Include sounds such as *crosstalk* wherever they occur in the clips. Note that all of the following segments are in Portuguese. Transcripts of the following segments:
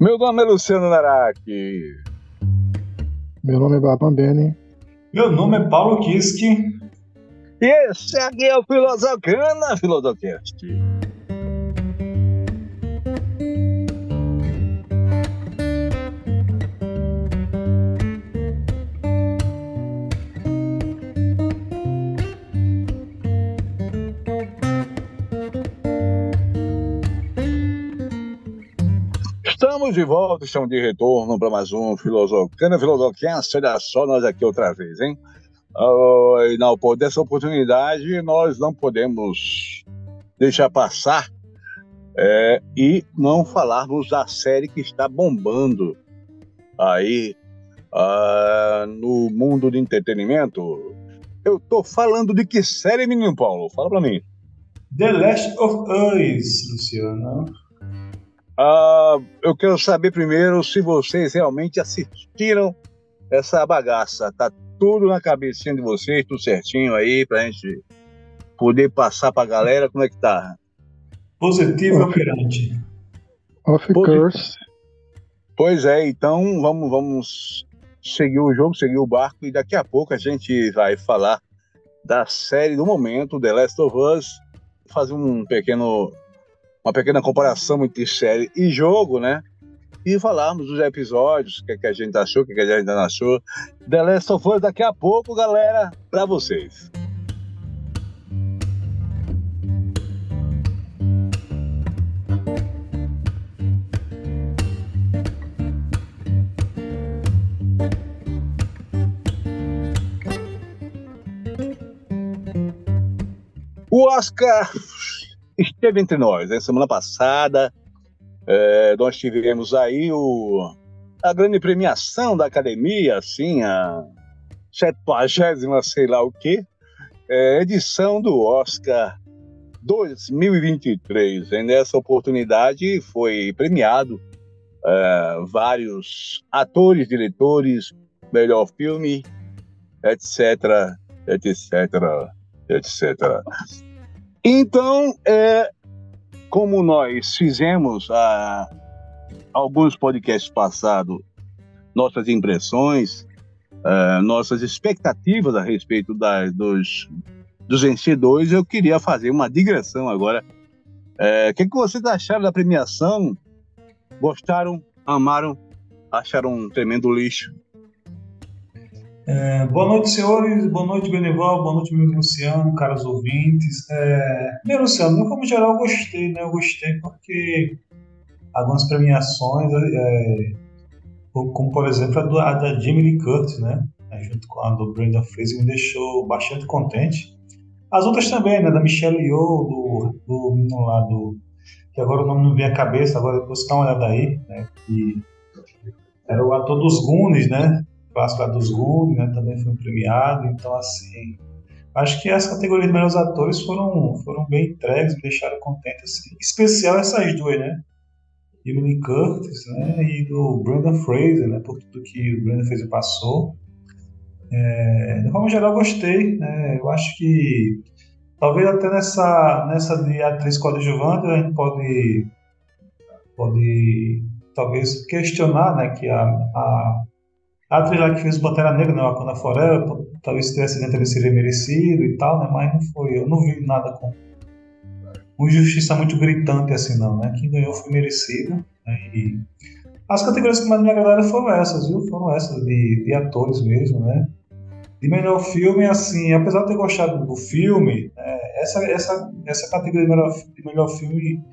Meu nome é Luciano Naraki. Meu nome é Baban Beni. Meu nome é Paulo Kiski. E esse aqui é o Filosofana Filosofcast. De volta, estamos de retorno para mais um Filosofana Filosofcast. Olha só nós aqui outra vez, hein? Uh, e não, por dessa oportunidade nós não podemos deixar passar é, e não falarmos da série que está bombando aí uh, no mundo de entretenimento. Eu tô falando de que série, menino Paulo? Fala para mim. The Last of Us, Luciano. Uh, eu quero saber primeiro se vocês realmente assistiram essa bagaça. Tá tudo na cabecinha de vocês, tudo certinho aí, pra gente poder passar pra galera. Como é que tá? Positivo operante. Of course. Pois é, então vamos, vamos seguir o jogo, seguir o barco e daqui a pouco a gente vai falar da série do momento, The Last of Us, fazer um pequeno uma pequena comparação entre série e jogo, né? E falarmos dos episódios, o que, é que a gente achou, o que, é que a gente não achou. The Last of Us daqui a pouco, galera, para vocês. O Oscar esteve entre nós. Né? Semana passada, é, nós tivemos aí o, a grande premiação da academia, assim, a 70 sei lá o quê, é, edição do Oscar 2023. E nessa oportunidade foi premiado é, vários atores, diretores, melhor filme, etc, etc, etc. Então, é, como nós fizemos alguns podcasts passados, nossas impressões, uh, nossas expectativas a respeito da, dos, dos vencedores, eu queria fazer uma digressão agora. É, o que, que vocês acharam da premiação? Gostaram? Amaram? Acharam um tremendo lixo? É, boa noite, senhores. Boa noite, Benival. Boa noite, meu Luciano, caros ouvintes. É, bem, Luciano, no como geral, eu gostei, né? Eu gostei porque algumas premiações, é, como por exemplo a, do, a da Jamie Lee Curtis, né? É, junto com a do Brandon Fraser, me deixou bastante contente. As outras também, né? Da Michelle Yeoh, do, do menino lá do. que agora o nome não vem à cabeça, agora você dá uma olhada aí, né? Que era o ator dos Goonies, né? Clássico lá dos Goonies, né, também foi premiado, então assim, acho que as categorias de melhores atores foram, foram bem entregues, me deixaram contente, assim, especial essas duas, né, Emily Curtis, né, e do Brandon Fraser, né, por tudo que o Brandon Fraser passou, é, de forma geral gostei, né, eu acho que talvez até nessa, nessa de atriz coadjuvante a gente pode pode talvez questionar, né, que a, a a lá que fez Pantera Negra, né, Wakanda Forever, talvez tivesse acidente seria merecido e tal, né, mas não foi. Eu não vi nada com uma injustiça muito gritante assim, não, né? Quem ganhou foi merecido. Né, e as categorias que mais me agradaram foram essas, viu? Foram essas de, de atores mesmo, né? De melhor filme, assim, apesar de ter gostado do filme, é, essa, essa, essa categoria de melhor, de melhor filme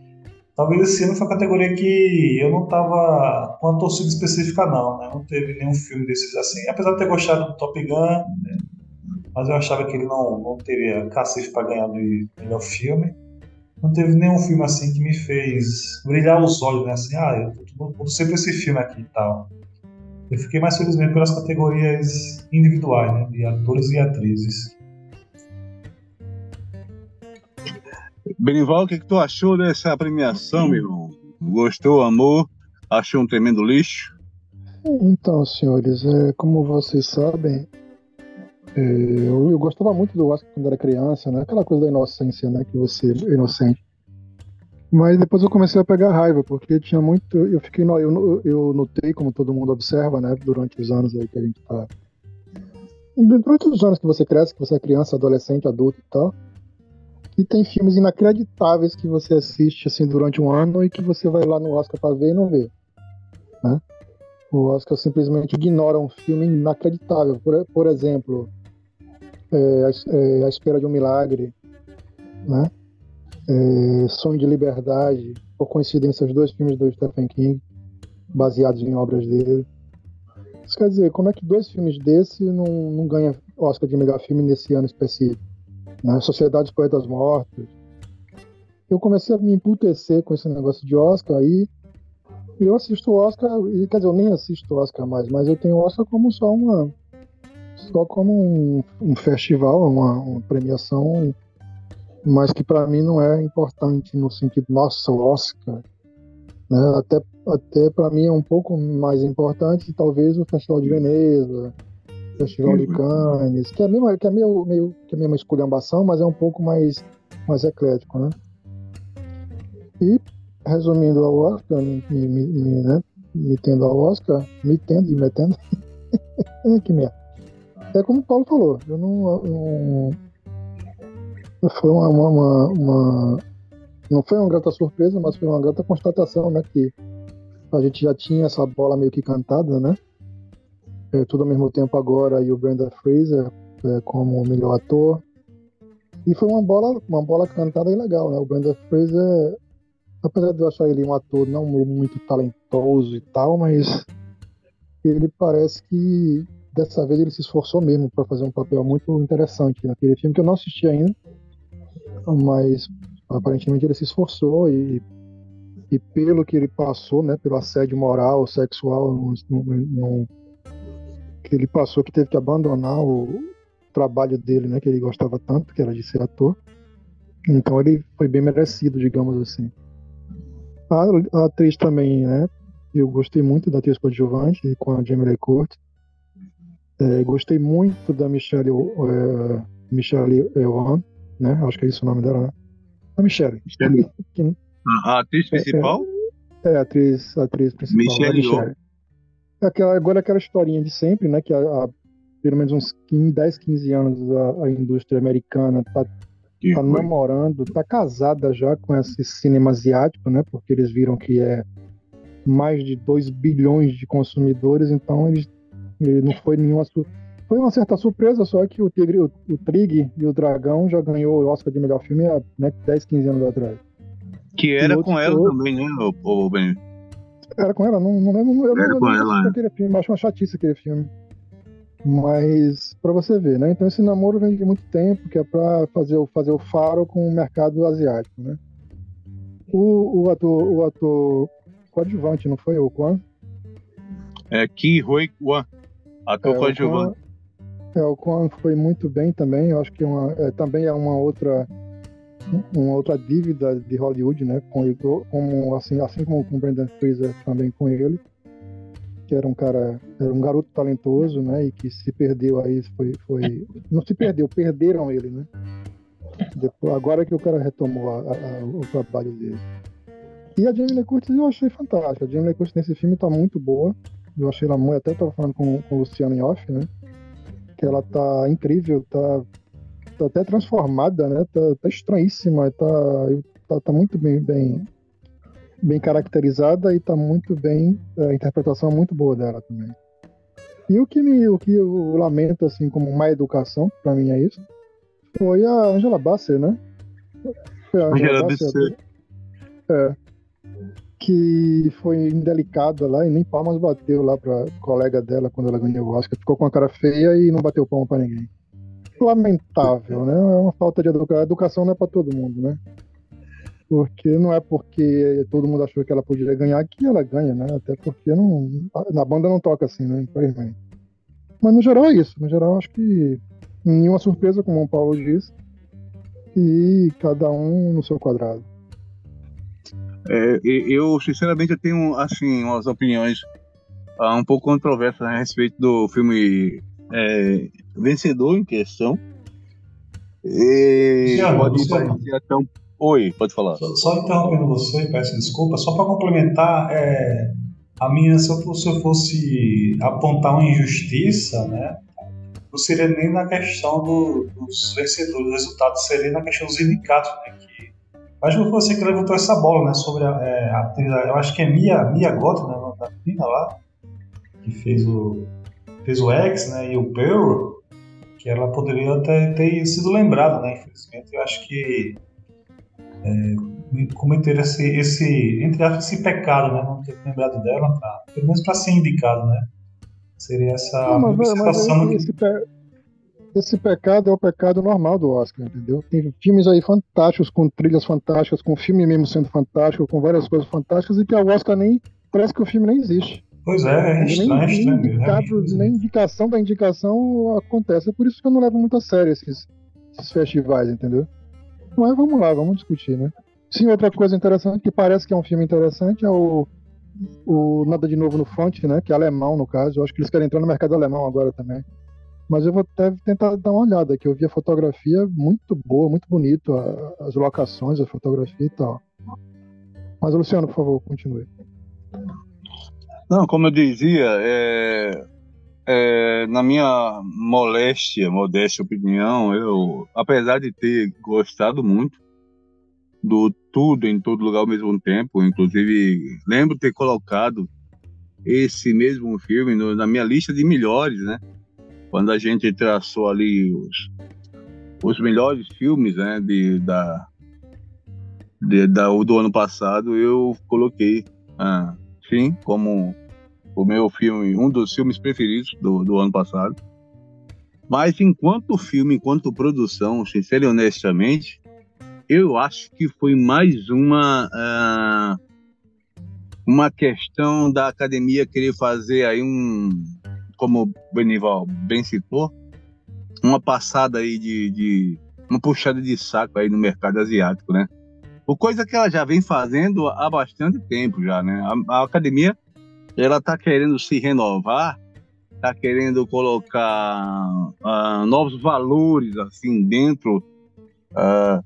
Talvez esse ano foi a categoria que eu não tava com uma torcida específica, não, né? Não teve nenhum filme desses assim. Apesar de ter gostado do Top Gun, né? mas eu achava que ele não, não teria cacife para ganhar do melhor filme. Não teve nenhum filme assim que me fez brilhar os olhos, né? Assim, ah, eu tô sempre esse filme aqui e tal. Eu fiquei mais feliz mesmo pelas categorias individuais, né? De atores e atrizes. Benival, o que, que tu achou dessa premiação, meu irmão? Gostou, amou? Achou um tremendo lixo? Então, senhores, é, como vocês sabem, é, eu, eu, gostava muito do Oscar quando era criança, né? Aquela coisa da inocência, né? Que você é inocente. Mas depois eu comecei a pegar raiva, porque tinha muito. Eu fiquei. Eu, eu notei, como todo mundo observa, né, durante os anos aí que a gente tá. Durante os anos que você cresce, que você é criança, adolescente, adulto e tal. E tem filmes inacreditáveis que você assiste assim durante um ano e que você vai lá no Oscar para ver e não vê. Né? O Oscar simplesmente ignora um filme inacreditável. Por, por exemplo, é, é, a Espera de um Milagre, né? É, Sonho de Liberdade, por coincidência, os dois filmes do Stephen King, baseados em obras dele. Isso quer dizer, como é que dois filmes desse não, não ganham Oscar de melhor filme nesse ano específico? Né? Sociedade dos Poetas Mortos. Eu comecei a me emputecer com esse negócio de Oscar aí. Eu assisto o Oscar, quer dizer, eu nem assisto o Oscar mais, mas eu tenho o Oscar como só uma. Só como um, um festival, uma, uma premiação mas que para mim não é importante no sentido, nossa, o Oscar. Né? Até, até para mim é um pouco mais importante, talvez, o Festival de Veneza, Festival de. Cannes, que é, mesmo, que é meio, meio que é meio uma esculhambação, mas é um pouco mais, mais eclético. Né? E, resumindo ao Oscar, me, me, me, né? me tendo ao Oscar, me tendo e metendo, *laughs* que merda. É como o Paulo falou, eu não, não foi uma, uma, uma, não foi uma grata surpresa, mas foi uma grata constatação, né, que a gente já tinha essa bola meio que cantada, né? É, tudo ao mesmo tempo agora e o Brenda Fraser é, como melhor ator. E foi uma bola, uma bola cantada e legal, né? O Brenda Fraser, apesar de eu achar ele um ator não muito talentoso e tal, mas ele parece que dessa vez ele se esforçou mesmo para fazer um papel muito interessante naquele filme que eu não assisti ainda, mas aparentemente ele se esforçou e, e pelo que ele passou, né, pelo assédio moral, sexual, no, no, que ele passou, que teve que abandonar o trabalho dele, né, que ele gostava tanto, que era de ser ator. Então ele foi bem merecido, digamos assim. A, a atriz também, né, eu gostei muito da atriz coadjuvante com a Jamie Lee Curtis. É, gostei muito da Michelle, é, Michelle Yeoh, né? Acho que é isso o nome dela, né? A Michelle. Michelle. a atriz principal? É, é, é, a atriz, a atriz principal. Michelle. Michelle. Aquela, agora aquela historinha de sempre, né? Que há, pelo menos uns 15, 10, 15 anos a, a indústria americana tá, tá namorando, tá casada já com esse cinema asiático, né? Porque eles viram que é mais de 2 bilhões de consumidores, então eles, ele não foi nenhum assunto foi uma certa surpresa, só que o Tigre, o, o Trig e o Dragão já ganhou o Oscar de melhor filme há né, 10, 15 anos atrás. Que era com ela também, né, o, o Ben? Era com ela, não, não lembro. Eu era não, com ela. É. Aquele filme, acho uma chatice aquele filme. Mas, para você ver, né? Então esse namoro vem de muito tempo, que é para fazer, fazer o faro com o mercado asiático, né? O, o ator, o ator coadjuvante, não foi o Kwan? É Ki Hoi Kwan, ator é, coadjuvante. É, o Kwan foi muito bem também. Eu acho que uma, é, também é uma outra uma outra dívida de Hollywood, né? Com, como assim, assim como com Brendan Fraser também com ele, que era um cara, era um garoto talentoso, né? E que se perdeu aí, foi, foi não se perdeu, perderam ele, né? Depois, agora que o cara retomou a, a, o trabalho dele. E a Jamie Lee Curtis eu achei fantástica. A Jamie Lee Curtis nesse filme tá muito boa. Eu achei ela muito, até tava falando com, com o Luciano em off, né? que ela tá incrível, tá, tá até transformada, né? Tá, tá estranhíssima, tá, tá, tá, muito bem, bem, bem caracterizada e tá muito bem, a interpretação é muito boa dela também. E o que me, o que eu lamento assim como má educação, para mim é isso, foi a Angela Bassett, né? Foi a Angela, Bassett. É que foi indelicada lá e nem palmas bateu lá pra colega dela quando ela ganhou o Oscar. Ficou com a cara feia e não bateu palma pra ninguém. Lamentável, né? É uma falta de educação. educação não é pra todo mundo, né? Porque não é porque todo mundo achou que ela podia ganhar que ela ganha, né? Até porque não, na banda não toca assim, né? Infelizmente. Mas no geral é isso. No geral, acho que nenhuma surpresa, como o Paulo disse. E cada um no seu quadrado. É, eu, sinceramente, eu tenho assim umas opiniões uh, um pouco controversas a respeito do filme é, Vencedor em questão. E pode parecer até um, Oi, pode falar. Só, só interrompendo você, peço desculpa, só para complementar, é, a minha, se eu, se eu fosse apontar uma injustiça, né, não seria nem na questão do, dos vencedores, o resultado seria na questão dos indicados, né, que acho que foi você que levantou essa bola, né, sobre a, é, a eu acho que é Mia, Mia Gotti, né, da menina lá, que fez o, fez o X, né, e o Pearl, que ela poderia ter, ter sido lembrada, né, infelizmente, eu acho que é, cometer esse, esse, entre aspas, esse pecado, né? Não ter lembrado dela, pra, pelo menos para ser indicado, né? Seria essa não, mas, mas esse, pe... esse, pecado é o pecado normal do Oscar, entendeu? Tem filmes aí fantásticos, com trilhas fantásticas, com filme mesmo sendo fantástico, com várias coisas fantásticas, e que o Oscar nem. Parece que o filme nem existe. Pois é, é estranho, nem, estranho, nem, indicado, nem indicação da indicação acontece. É por isso que eu não levo muito a sério esses, esses festivais, entendeu? Mas vamos lá, vamos discutir, né? Sim, outra coisa interessante, que parece que é um filme interessante, é o, o Nada de Novo no Front, né? Que é alemão, no caso. Eu acho que eles querem entrar no mercado alemão agora também. Mas eu vou até tentar dar uma olhada, que eu vi a fotografia muito boa, muito bonito, a, as locações, a fotografia e tal. Mas, Luciano, por favor, continue. Não, como eu dizia, é, é, na minha moléstia, modesta opinião, eu, apesar de ter gostado muito do tudo em todo lugar ao mesmo tempo, inclusive lembro ter colocado esse mesmo filme no, na minha lista de melhores, né? Quando a gente traçou ali os, os melhores filmes, né, de, da, de, da, do ano passado, eu coloquei, ah, sim, como o meu filme, um dos filmes preferidos do, do ano passado. Mas enquanto filme, enquanto produção, sincero e honestamente, eu acho que foi mais uma uh, uma questão da academia querer fazer aí um, como o Benival bem citou, uma passada aí de, de uma puxada de saco aí no mercado asiático, né? O coisa que ela já vem fazendo há bastante tempo já, né? A, a academia ela está querendo se renovar, está querendo colocar uh, novos valores assim dentro, uh,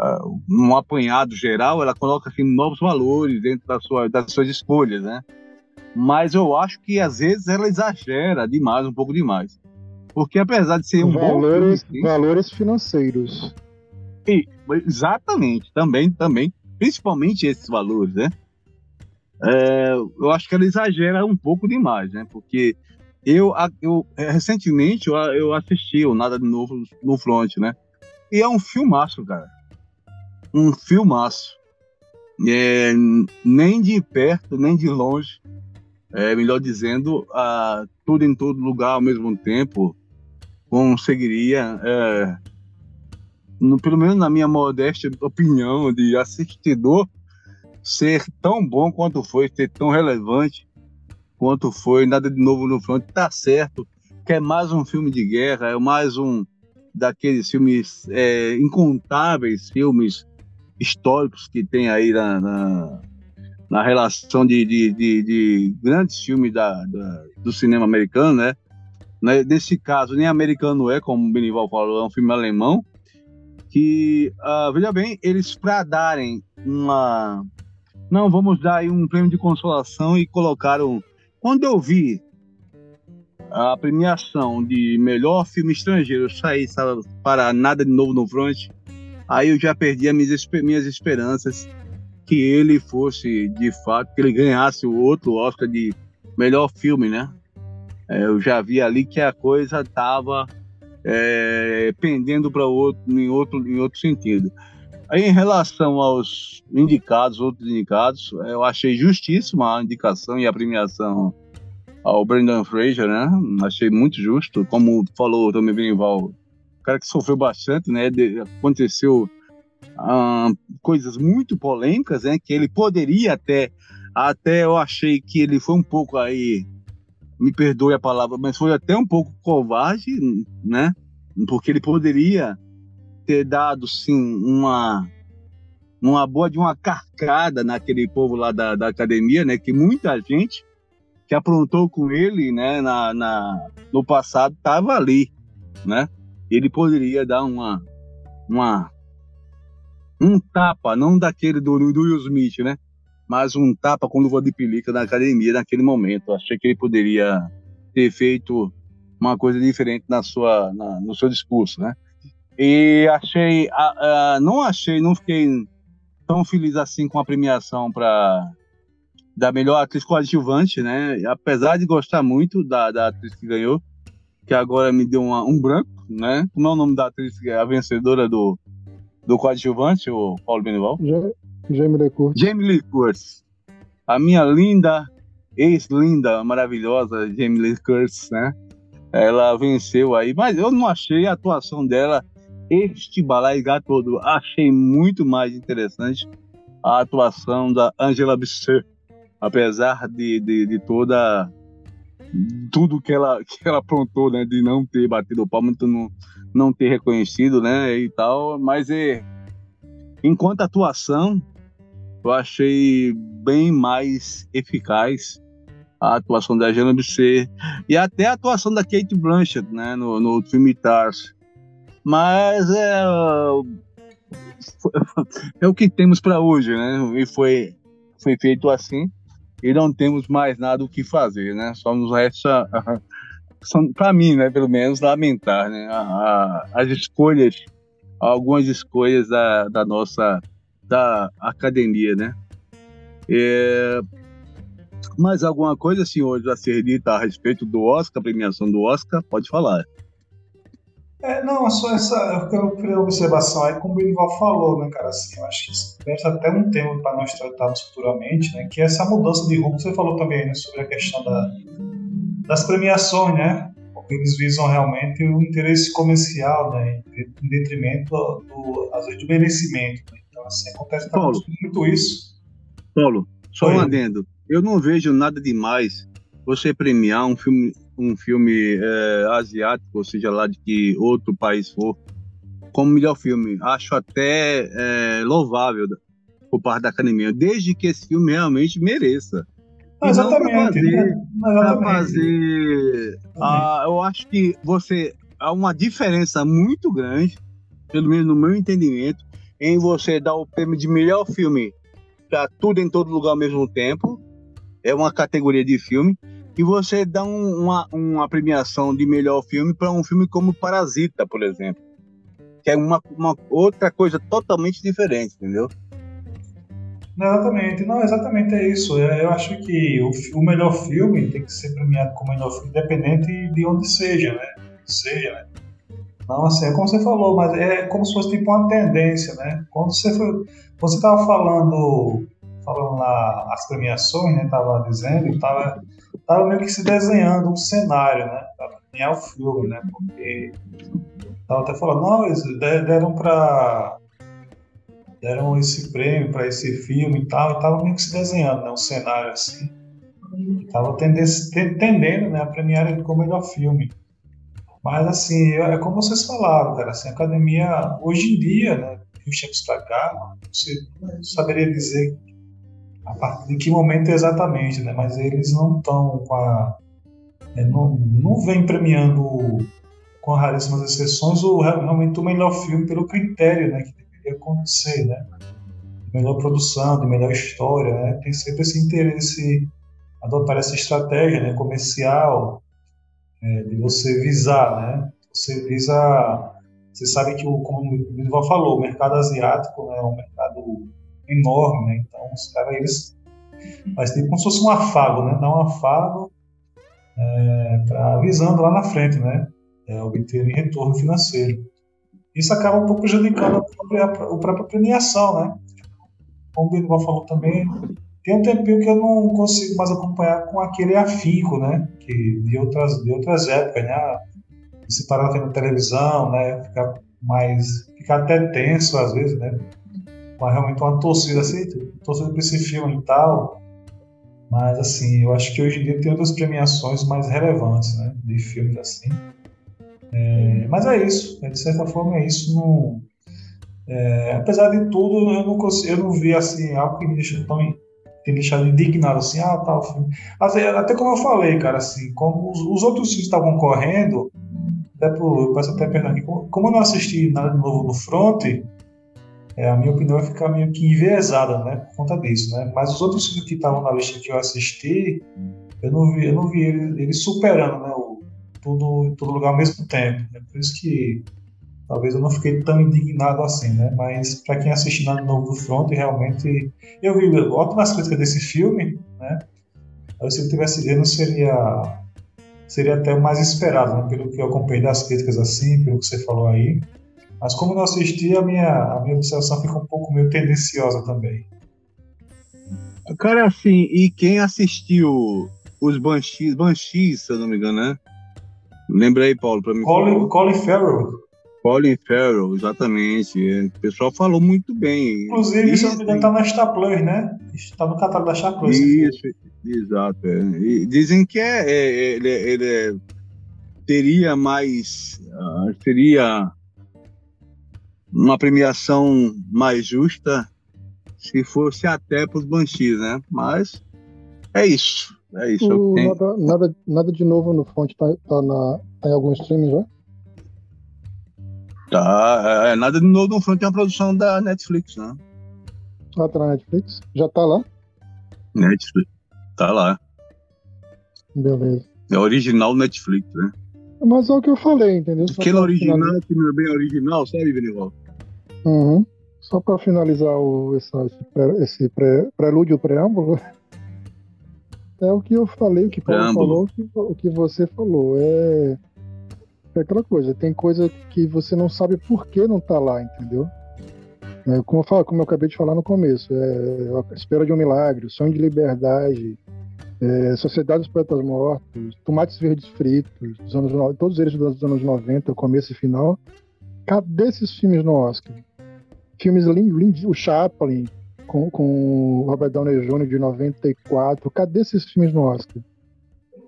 uh, num apanhado geral, ela coloca assim novos valores dentro da sua, das suas escolhas, né? Mas eu acho que às vezes ela exagera demais, um pouco demais, porque apesar de ser um valores, bom filme, valores financeiros. Exatamente, também, também, principalmente esses valores, né? é, eu acho que ela exagera um pouco demais, né? Porque eu, eu é, recentemente eu, eu assisti o Nada de Novo no Front, né? E é um filmaço, cara. Um filmaço. É, nem de perto, nem de longe. É, melhor dizendo, a, tudo em todo lugar ao mesmo tempo conseguiria, é, no, pelo menos na minha modesta opinião de assistidor, ser tão bom quanto foi, ser tão relevante quanto foi, nada de novo no front, tá certo, que é mais um filme de guerra, é mais um daqueles filmes é, incontáveis filmes históricos que tem aí na, na, na relação de, de, de, de, grandes filmes da, da, do cinema americano, né? Nesse caso, nem americano é, como o Benival falou, é um filme alemão, que, uh, veja bem, eles para darem uma, não, vamos dar aí um prêmio de consolação e colocaram. Quando eu vi a premiação de melhor filme estrangeiro sair sabe, para nada de novo no front, aí eu já perdi as minhas, minhas esperanças que ele fosse de fato, que ele ganhasse o outro Oscar de melhor filme, né? É, eu já vi ali que a coisa estava é, pendendo para outro, em outro, em outro sentido. Aí, em relação aos indicados, outros indicados, eu achei justíssima a indicação e a premiação ao Brendan Fraser, né? Achei muito justo, como falou também Benival, o cara que sofreu bastante, né? De, aconteceu ah, coisas muito polêmicas, né? Que ele poderia até, até eu achei que ele foi um pouco aí, me perdoe a palavra, mas foi até um pouco covarde, né? Porque ele poderia ter dado, sim, uma, uma boa de uma carcada naquele povo lá da, da academia, né? Que muita gente que aprontou com ele, né, na, na no passado, estava ali, né? Ele poderia dar uma, uma, um tapa, não daquele do, do Will Smith, né? Mas um tapa com luva de pelica na academia naquele momento. Achei que ele poderia ter feito uma coisa diferente na sua, na, no seu discurso, né? E achei, não achei, não fiquei tão feliz assim com a premiação para da melhor atriz coadjuvante, né? Apesar de gostar muito da, da atriz que ganhou, que agora me deu uma, um branco, né? Como é o nome da atriz, a vencedora do, do coadjuvante, o Paulo Benival? Jamie Lee Curtis. Jamie Lee Curtis. A minha linda, ex-linda, maravilhosa Jamie Lee Curtis, né? Ela venceu aí, mas eu não achei a atuação dela este balaigar todo. Achei muito mais interessante a atuação da Angela Bisset, apesar de, de, de, toda tudo que ela que ela aprontou, né, de não ter batido o palmo, não, não ter reconhecido, né, e tal, mas é enquanto atuação eu achei bem mais eficaz a atuação da Angela Bisset e até a atuação da Kate Blanchett, né, no, no filme Tars. Mas é, *laughs* é o que temos para hoje, né? E foi, foi feito assim e não temos mais nada o que fazer, né? Só nos resta, *laughs* para mim, né, pelo menos, lamentar, né? A, a, as escolhas, algumas escolhas da, da nossa da academia, né? É, mais alguma coisa, senhores, a ser dita a respeito do Oscar, premiação do Oscar? Pode falar. É, não, só essa. Eu observação aí, como o Benival falou, né, cara? Assim, eu acho que isso deve até um tema para nós tratarmos futuramente, né? Que é essa mudança de rumo. Você falou também né, sobre a questão da, das premiações, né? Eles visam realmente o interesse comercial, né? Em detrimento do, às vezes, do merecimento. Né? Então, assim, acontece Paulo, muito isso. Paulo, só Oi. um adendo. Eu não vejo nada demais você premiar um filme um filme é, asiático, ou seja lá de que outro país for, como melhor filme. Acho até é, louvável por parte da academia, desde que esse filme realmente mereça. exatamente. Para fazer, né? fazer ah, eu acho que você há uma diferença muito grande, pelo menos no meu entendimento, em você dar o prêmio de melhor filme para tudo em todo lugar ao mesmo tempo. É uma categoria de filme e você dá um, uma, uma premiação de melhor filme para um filme como Parasita, por exemplo, que é uma, uma outra coisa totalmente diferente, entendeu? Exatamente, não, exatamente é isso. Eu acho que o, o melhor filme tem que ser premiado como melhor filme, independente de onde seja, né? Seja, né? Não, assim, é como você falou, mas é como se fosse tipo uma tendência, né? Quando você foi, você estava falando, falando lá as premiações, né? Tava dizendo, tava tava meio que se desenhando um cenário, né? Para ganhar o filme, né? Porque tava até falando, não, eles deram para deram esse prêmio para esse filme e tal, e tava meio que se desenhando, né? Um cenário assim. E tava tendendo, né, a premiar ele como melhor filme. Mas assim, é, como vocês falaram, cara, assim, a academia hoje em dia, né, uns tempos para cá, você saberia dizer a partir de que momento exatamente, né? Mas eles não estão com a. É, não, não vem premiando, com raríssimas exceções, o, realmente o melhor filme pelo critério né, que deveria acontecer, né? Melhor produção, de melhor história, né? Tem sempre esse interesse, adotar essa estratégia né, comercial é, de você visar, né? Você visa. Você sabe que, o, como o Minival falou, o mercado asiático né, é um mercado enorme, né? Então os caras, eles faz tipo como se fosse um afago, né? Dá um afago é, pra, visando lá na frente, né? É, obter retorno financeiro. Isso acaba um pouco prejudicando a própria, a própria premiação, né? Como o Benival falou também, tem um tempinho que eu não consigo mais acompanhar com aquele afinco, né? Que de outras, de outras épocas, né? Se parar vendo televisão, né? Ficar mais. Ficar até tenso às vezes, né? uma, realmente uma torcida assim, torcida para esse filme e tal. Mas assim, eu acho que hoje em dia tem outras premiações mais relevantes, né? De filmes assim. É, mas é isso, né, de certa forma é isso. É, apesar de tudo, eu não, consigo, eu não vi assim, algo que me deixou tão tem deixado indignado assim, ah, tal filme. Até, até como eu falei, cara, assim, como os, os outros filmes estavam correndo, até por, eu peço até perdão aqui, como, como eu não assisti nada de novo no Front, é, a minha opinião vai ficar meio que enviesada, né, por conta disso, né? Mas os outros filmes que estavam na lista que eu assisti, eu não vi, eu não vi ele, ele superando, né, o, tudo em todo lugar ao mesmo tempo. Né? Por isso que talvez eu não fiquei tão indignado assim, né? Mas para quem assistiu no novo do Front, realmente eu vi ótimas críticas desse filme, né? se ele tivesse não seria seria até o mais esperado, né? pelo que eu acompanhei das críticas assim, pelo que você falou aí. Mas como não assisti, a minha, a minha observação fica um pouco meio tendenciosa também. Cara, assim, e quem assistiu os Banshees, Banshees, se eu não me engano, né? Lembra aí, Paulo, para mim. Colin, Colin Farrell. Colin Farrell, exatamente. É, o pessoal falou muito bem. Inclusive, isso, se eu não me engano, tá na Star Plus, né? Está no catálogo da Star Plus. Isso, exato. É. dizem que é, é ele, ele é, teria mais. Uh, seria uma premiação mais justa se fosse até para os Banshees, né? Mas é isso. É isso. O, nada, nada, nada, de novo no fonte tá, tá, na, tá em algum streaming já? Tá, é, é, nada de novo no front é uma produção da Netflix, né? Ah, tá na Netflix? Já tá lá? Netflix, tá lá. Beleza. É original Netflix, né? Mas é o que eu falei, entendeu? Aquele original que não é bem original, sabe, Benival? Uhum. Só para finalizar o, esse, esse pré, prelúdio, preâmbulo, *laughs* é o que eu falei, o que Paulo preâmbulo. falou, o que, o que você falou. É, é aquela coisa, tem coisa que você não sabe por que não tá lá, entendeu? É, como, eu falo, como eu acabei de falar no começo, é, espera de um milagre, sonho de liberdade, é, Sociedade dos Poetas Mortos, Tomates Verdes Fritos, dos anos, todos eles dos anos 90, começo e final. Cadê esses filmes no Oscar? filmes lindos, o Chaplin, com, com o Robert Downey Jr. de 94. Cadê esses filmes no Oscar?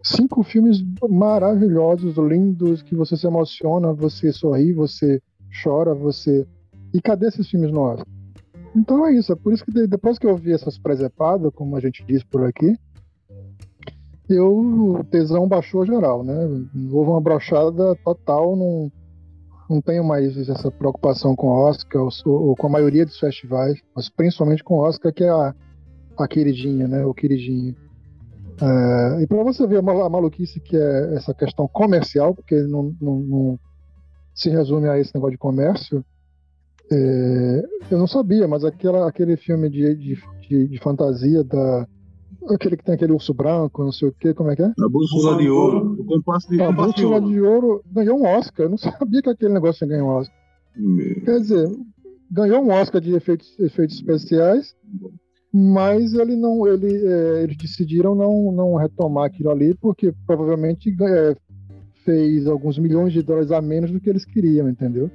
Cinco filmes maravilhosos, lindos, que você se emociona, você sorri, você chora, você. E cadê esses filmes no Oscar? Então é isso, é por isso que depois que eu vi essas presepadas, como a gente diz por aqui, eu, o tesão baixou geral, né? Houve uma brochada total num, não tenho mais essa preocupação com Oscar ou, ou, com a maioria dos festivais, mas principalmente com Oscar, que é a, a queridinha, né? O queridinho. É, e para você ver a maluquice que é essa questão comercial, porque não, não, não se resume a esse negócio de comércio, é, eu não sabia, mas aquela, aquele filme de, de, de, de fantasia da, Aquele que tem aquele urso branco, não sei o que, como é que é? A Bússola de Ouro. O compasso de, a Bússola de Ouro ganhou um Oscar. Eu não *laughs* sabia que aquele negócio ia ganhar um Oscar. Meu. Quer dizer, ganhou um Oscar de efeitos, efeitos especiais, mas ele não, ele, é, eles decidiram não, não retomar aquilo ali, porque provavelmente é, fez alguns milhões de dólares a menos do que eles queriam, entendeu?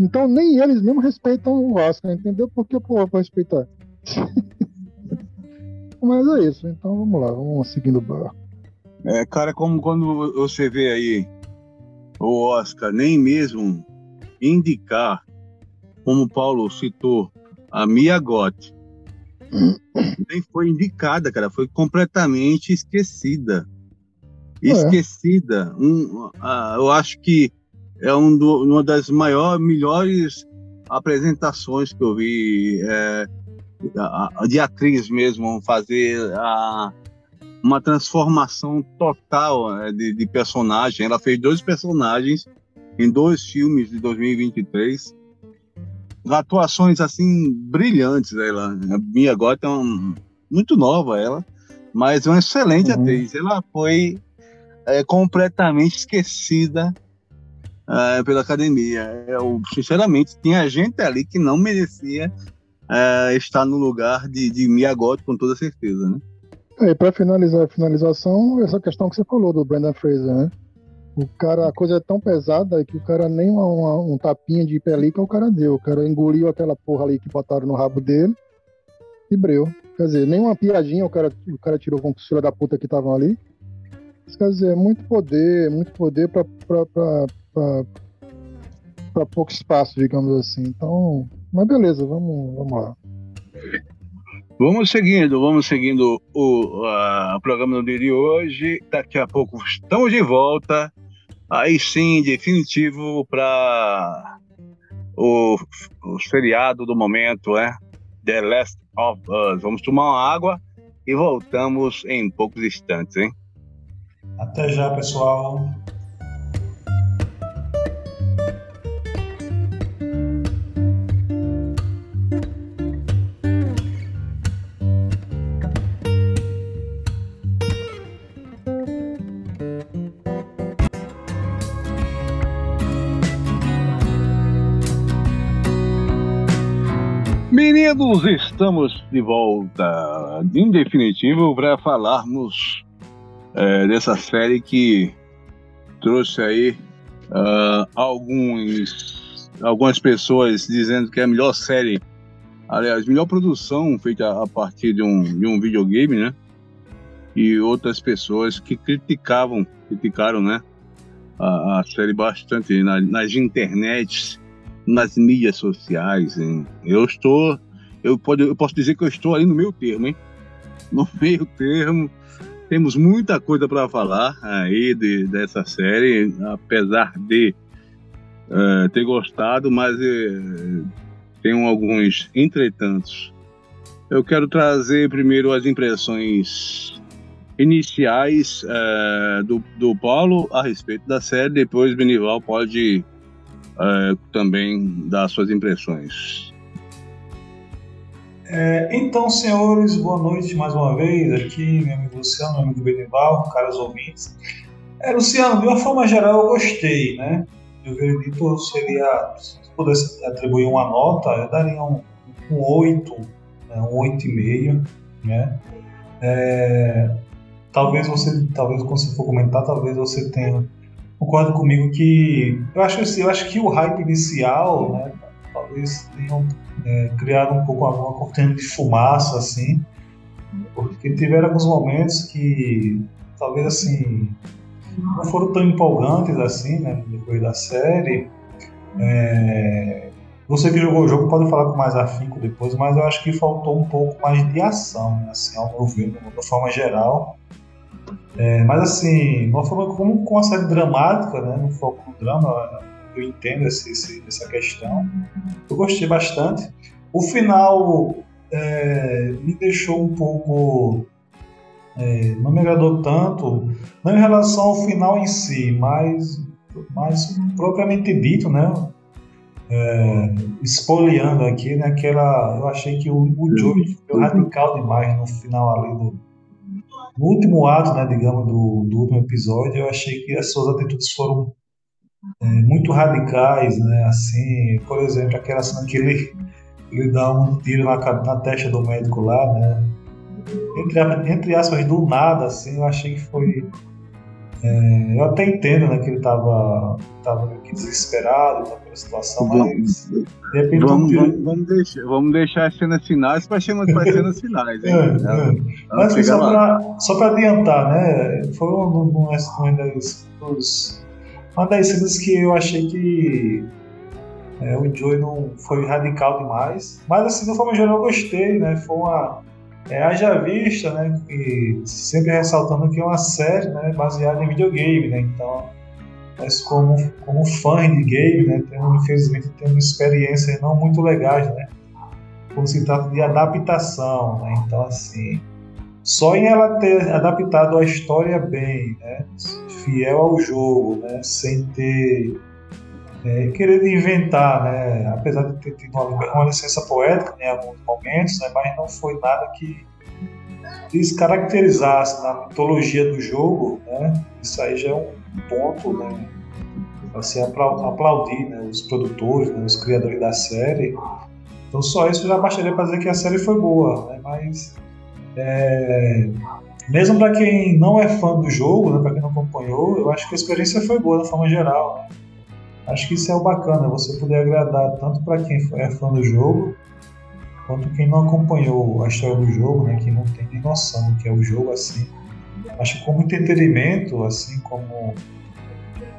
Então nem eles mesmo respeitam o Oscar, entendeu? Porque, pô, vou respeitar. *laughs* Mas é isso, então vamos lá, vamos seguindo o barco. É, cara, como quando você vê aí o Oscar, nem mesmo indicar, como o Paulo citou, a Mia Gotti, nem foi indicada, cara, foi completamente esquecida. É. Esquecida. Um, uh, eu acho que é um do, uma das maiores, melhores apresentações que eu vi. É, de atriz mesmo, fazer a, uma transformação total é, de, de, personagem. Ela fez dois personagens em dois filmes de 2023. Atuações assim brilhantes ela. A Mia Goth é um, muito nova ela, mas é uma excelente uhum. atriz. Ela foi é, completamente esquecida é, pela academia. Eu, sinceramente, tinha gente ali que não merecia é, está no lugar de, de Miyagoto com toda certeza, né? É, e para finalizar a finalização, essa questão que você falou do Brandon Fraser, né? O cara, a coisa é tão pesada que o cara nem uma, uma, um tapinha de pelica o cara deu. O cara engoliu aquela porra ali que botaram no rabo dele e breu. Quer dizer, nem uma piadinha o cara, o cara tirou com os da puta que estavam ali. Quer dizer, muito poder, muito poder para pouco espaço, digamos assim. Então, mas beleza, vamos, vamos lá. Vamos seguindo, vamos seguindo o programa do dia de hoje. Daqui a pouco estamos de volta. Aí sim, definitivo para o, o seriado do momento, é The Last of Us. Vamos tomar uma água e voltamos em poucos instantes, hein? Até já, pessoal. Meninos, estamos de volta, em definitivo, para falarmos é, dessa série que trouxe aí uh, alguns, algumas pessoas dizendo que é a melhor série, aliás, melhor produção feita a partir de um, de um videogame, né? E outras pessoas que criticavam, criticaram, né? A, a série bastante na, nas internets nas mídias sociais. Hein? Eu estou, eu, pode, eu posso dizer que eu estou ali no meio termo, hein? No *laughs* meio termo. Temos muita coisa para falar aí de, dessa série, apesar de uh, ter gostado, mas uh, tenho alguns entretantos. Eu quero trazer primeiro as impressões iniciais uh, do, do Paulo a respeito da série, depois Benival pode também dar suas impressões. É, então, senhores, boa noite mais uma vez. Aqui, meu amigo Luciano, meu amigo Benival, caros ouvintes. É, Luciano, de uma forma geral, eu gostei, né? Eu veredito seria, se pudesse atribuir uma nota, eu daria um, um 8, né? um 8,5, né? É, talvez você, talvez quando você for comentar, talvez você tenha concordo comigo que eu acho eu acho que o hype inicial, né, talvez tenham é, criado um pouco uma cortina de fumaça assim, porque tiveram alguns momentos que talvez assim não foram tão empolgantes assim, né, depois da série. É, você que jogou o jogo pode falar com mais afinco depois, mas eu acho que faltou um pouco mais de ação, né, assim, ao meu ver, de forma geral. É, mas assim, uma forma como com uma série dramática, né, no foco no drama, eu entendo esse, esse, essa questão. Eu gostei bastante. O final é, me deixou um pouco. É, não me agradou tanto, não em relação ao final em si, mas, mas propriamente dito, né? É, espoliando aqui, né? Aquela, eu achei que o, o Joey foi radical demais no final ali do, no último ato, né, digamos, do, do último episódio, eu achei que as suas atitudes foram é, muito radicais, né, assim, por exemplo, aquela cena que ele, ele dá um tiro na, na testa do médico lá, né, entre, entre aspas, do nada, assim, eu achei que foi é, eu até entendo né, que ele estava tava desesperado tá, pela situação, mas de repente. Vamos, vamos, vamos, deixar, vamos deixar as cenas finais para as cenas finais. Hein? É, é. Mas assim, só para adiantar, né? Foi um, um, um das, uma das cenas que eu achei que é, o Joey não foi radical demais. Mas assim, de forma geral, eu gostei, né? Foi uma é, haja vista, né, que sempre ressaltando que é uma série né, baseada em videogame, né, então nós como, como fãs de game, né, temos, infelizmente temos experiências não muito legais, né, quando se trata de adaptação, né, então assim, só em ela ter adaptado a história bem, né, fiel ao jogo, né, sem ter é, querendo inventar, né? apesar de ter tido uma, uma licença poética né, em alguns momentos, né, mas não foi nada que descaracterizasse na mitologia do jogo, né? isso aí já é um ponto né, para se aplaudir né, os produtores, né, os criadores da série. Então só isso já bastaria para dizer que a série foi boa, né? mas é, mesmo para quem não é fã do jogo, né, para quem não acompanhou, eu acho que a experiência foi boa de forma geral. Né? Acho que isso é o bacana, você poder agradar tanto para quem é fã do jogo, quanto quem não acompanhou a história do jogo, né, que não tem nem noção do que é o jogo assim. Acho que como entretenimento, assim como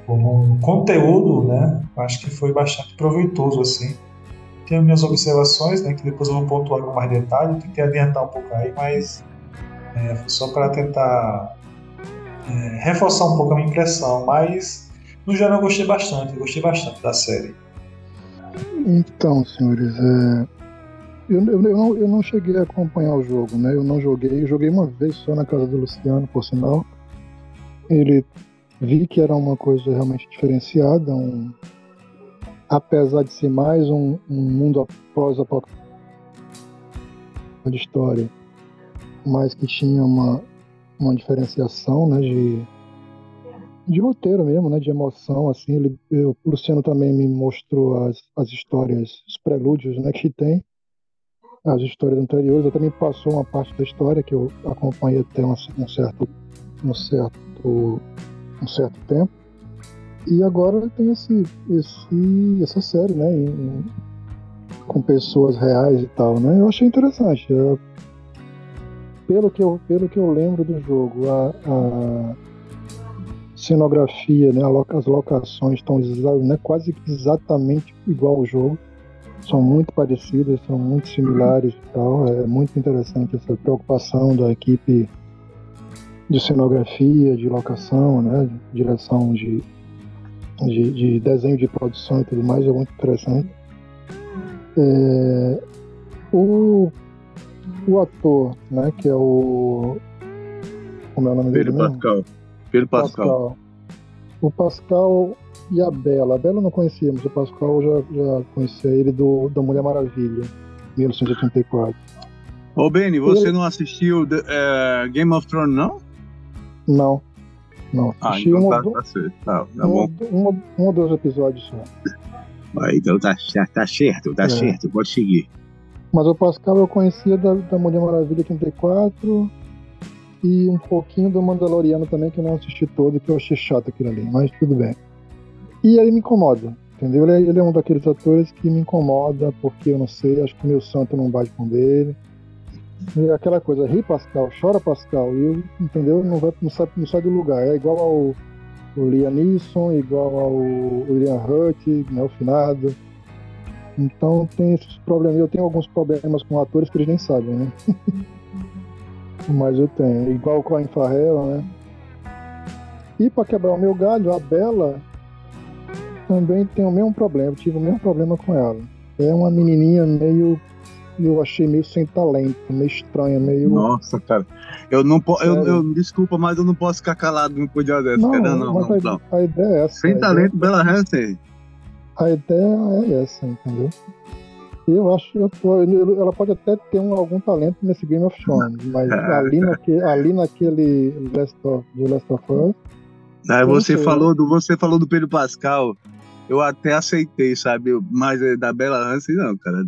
como conteúdo, né, acho que foi bastante proveitoso assim. Tenho minhas observações, né, que depois eu vou pontuar com mais detalhe, tentei adiantar um pouco aí, mas é, só para tentar é, reforçar um pouco a minha impressão, mas no geral, eu gostei bastante, gostei bastante da série. Então, senhores, é... eu, eu, eu, não, eu não cheguei a acompanhar o jogo, né? Eu não joguei, eu joguei uma vez só na casa do Luciano, por sinal. Ele vi que era uma coisa realmente diferenciada, um, apesar de ser mais um, um mundo pós-apocalíptico de história, mas que tinha uma, uma diferenciação né, de, de roteiro mesmo, né, de emoção. Assim, ele, eu, o Luciano também me mostrou as, as histórias, os prelúdios né, que tem, as histórias anteriores. Eu também passou uma parte da história que eu acompanhei até um, um certo, um certo, um certo tempo. E agora tem esse, esse, essa série, né? Em, com pessoas reais e tal, né? Eu achei interessante. Eu, pelo, que eu, pelo que eu lembro do jogo, a, a cenografia, né? as locações estão né, quase exatamente igual ao jogo. São muito parecidas, são muito similares e tal. É muito interessante essa preocupação da equipe de cenografia, de locação, né? De direção de, de, de desenho de produção e tudo mais, é muito interessante. É, o, o ator, né, que é o. Como é o nome Pedro dele? Pascal. Pedro Pascal. Pascal. O Pascal e a Bela. A Bela não conhecíamos, o Pascal já, já conhecia ele do, da Mulher Maravilha, 1984. Ô, Benny, você ele... não assistiu uh, Game of Thrones, não? Não. Não, ah, então um, tá, tá, certo. Tá, tá um, um, um, ou dois episódios só. Ah, então tá, tá certo, tá é. certo, pode seguir. Mas o Pascal eu conhecia da, da Mulher Maravilha 84 e um pouquinho do Mandaloriano também, que eu não assisti todo, que eu achei chato aquilo ali, mas tudo bem. E ele me incomoda, entendeu? Ele é, ele é um daqueles atores que me incomoda, porque eu não sei, acho que o meu santo não bate com dele. Aquela coisa, ri Pascal, chora Pascal, e eu, entendeu? Não, vai, não, sai, não sai do lugar. É igual ao o Liam Neeson, igual ao William Hurt, né, o finado. Então tem esses problemas. Eu tenho alguns problemas com atores que eles nem sabem, né? *laughs* Mas eu tenho. Igual com a Farrell, né? E para quebrar o meu galho, a Bela também tem o mesmo problema. Eu tive o mesmo problema com ela. É uma menininha meio eu achei meio sem talento, meio estranha, meio. Nossa, cara. Eu não posso. Eu, eu, desculpa, mas eu não posso ficar calado no podia dessa, não, cara. Não, não, a, não. A ideia é essa. Sem talento, Bela Hansen. A ideia é essa, entendeu? Eu acho eu tô, ela pode até ter um, algum talento nesse Game of Thrones, mas *laughs* ali, naque, ali naquele Last of, de Last of Us. Aí você falou, do, você falou do Pedro Pascal, eu até aceitei, sabe? Mas da Bela Hansen, não, cara.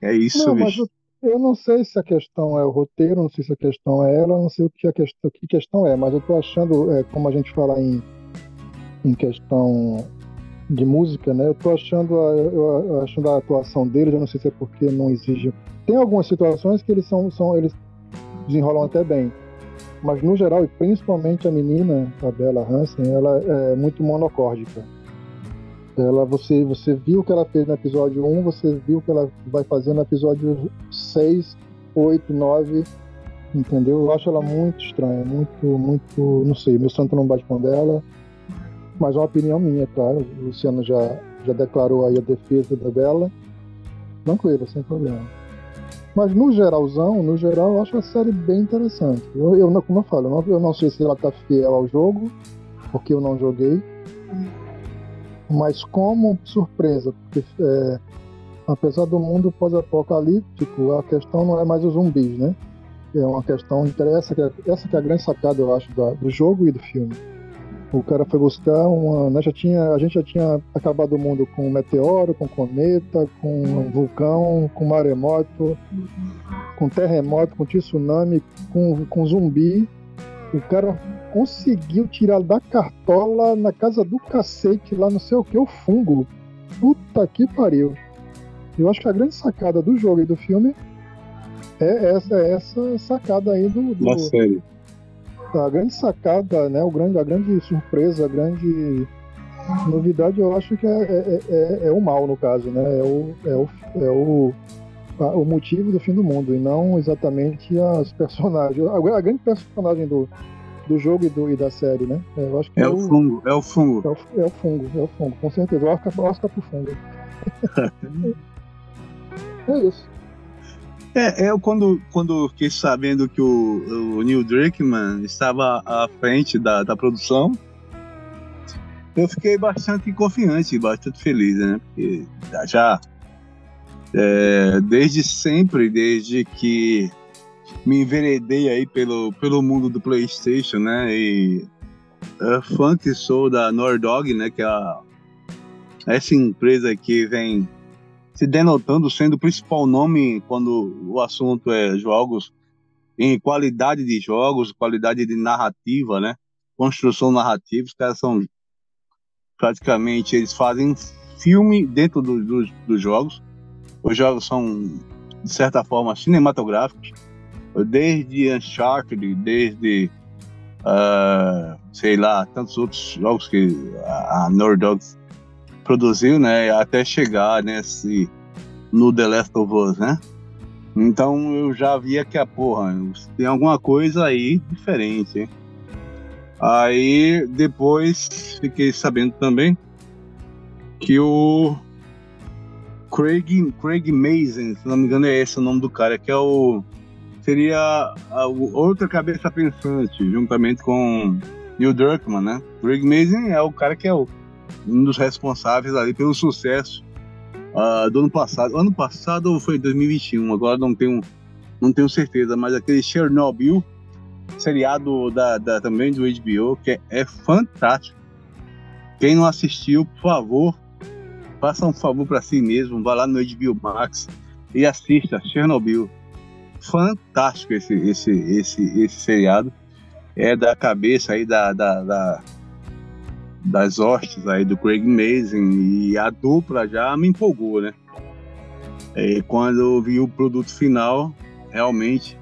É isso, não, mas eu, eu, não sei se a questão é o roteiro, não sei se a questão é ela, não sei o que a questão, que questão é, mas eu tô achando, é, como a gente fala em, em questão de música, né? Eu tô achando a, eu, achando a atuação deles, eu não sei se é porque não exige. Tem algumas situações que eles são, são eles desenrolam até bem, mas no geral e principalmente a menina, a Bella Hansen, ela é muito monocórdica. Ela, você, você viu o que ela fez no episódio 1, você viu o que ela vai fazer no episódio 6, 8, 9, entendeu? Eu acho ela muito estranha, muito, muito, não sei, meu santo não bate com dela, mas é uma opinião minha, claro. O Luciano já, já declarou aí a defesa da Bela. Tranquilo, sem problema. Mas no geralzão, no geral, eu acho a série bem interessante. Eu, eu como eu falo, eu não, eu não sei se ela tá fiel ao jogo, porque eu não joguei mas como surpresa, porque é, apesar do mundo pós-apocalíptico, a questão não é mais os zumbis, né? É uma questão essa que é, essa que é a grande sacada, eu acho, do jogo e do filme. O cara foi buscar uma, né, já tinha, a gente já tinha acabado o mundo com meteoro, com cometa, com vulcão, com maremoto, com terremoto, com tsunami, com, com zumbi. O cara conseguiu tirar da cartola na casa do cacete, lá não sei o que, o fungo. Puta que pariu. Eu acho que a grande sacada do jogo e do filme é essa, é essa sacada aí do. do da série. A grande sacada, né? O grande, a grande surpresa, a grande novidade, eu acho que é, é, é, é o mal, no caso, né? É o, é o, é o, a, o motivo do fim do mundo, e não exatamente as personagens. A, a grande personagem do, do jogo e, do, e da série, né? É, eu acho que é, é o, fungo, é o fungo. É o, é o, fungo, é o fungo, com certeza. O Oscar, Oscar pro fungo. *laughs* é isso. É, eu quando, quando fiquei sabendo que o, o Neil Druckmann estava à frente da, da produção, eu fiquei bastante confiante, bastante feliz, né? Porque já é, desde sempre, desde que me enveredei aí pelo, pelo mundo do PlayStation, né? E é, fã que sou da Nordog, né? Que é a, essa empresa que vem se denotando sendo o principal nome quando o assunto é jogos, em qualidade de jogos, qualidade de narrativa, né? Construção narrativa, os caras são praticamente eles fazem filme dentro do, do, dos jogos. Os jogos são de certa forma cinematográficos, desde Uncharted, desde uh, sei lá tantos outros jogos que a, a Dog produziu, né, até chegar nesse no The Last of Us, né? Então eu já via que a porra tem alguma coisa aí diferente. Aí depois fiquei sabendo também que o Craig, Craig Mason, se não me engano é esse o nome do cara, que é o seria a outra cabeça pensante, juntamente com Neil Druckmann, né? Craig Mason é o cara que é o um dos responsáveis ali pelo sucesso uh, do ano passado. Ano passado ou foi 2021? Agora não tenho, não tenho certeza, mas aquele Chernobyl, seriado da, da também do HBO, que é, é fantástico. Quem não assistiu, por favor, faça um favor para si mesmo, vá lá no HBO Max e assista Chernobyl. Fantástico esse, esse, esse, esse seriado. É da cabeça aí da, da, da das hostes aí do Craig Mazin e a dupla já me empolgou, né? E quando eu vi o produto final, realmente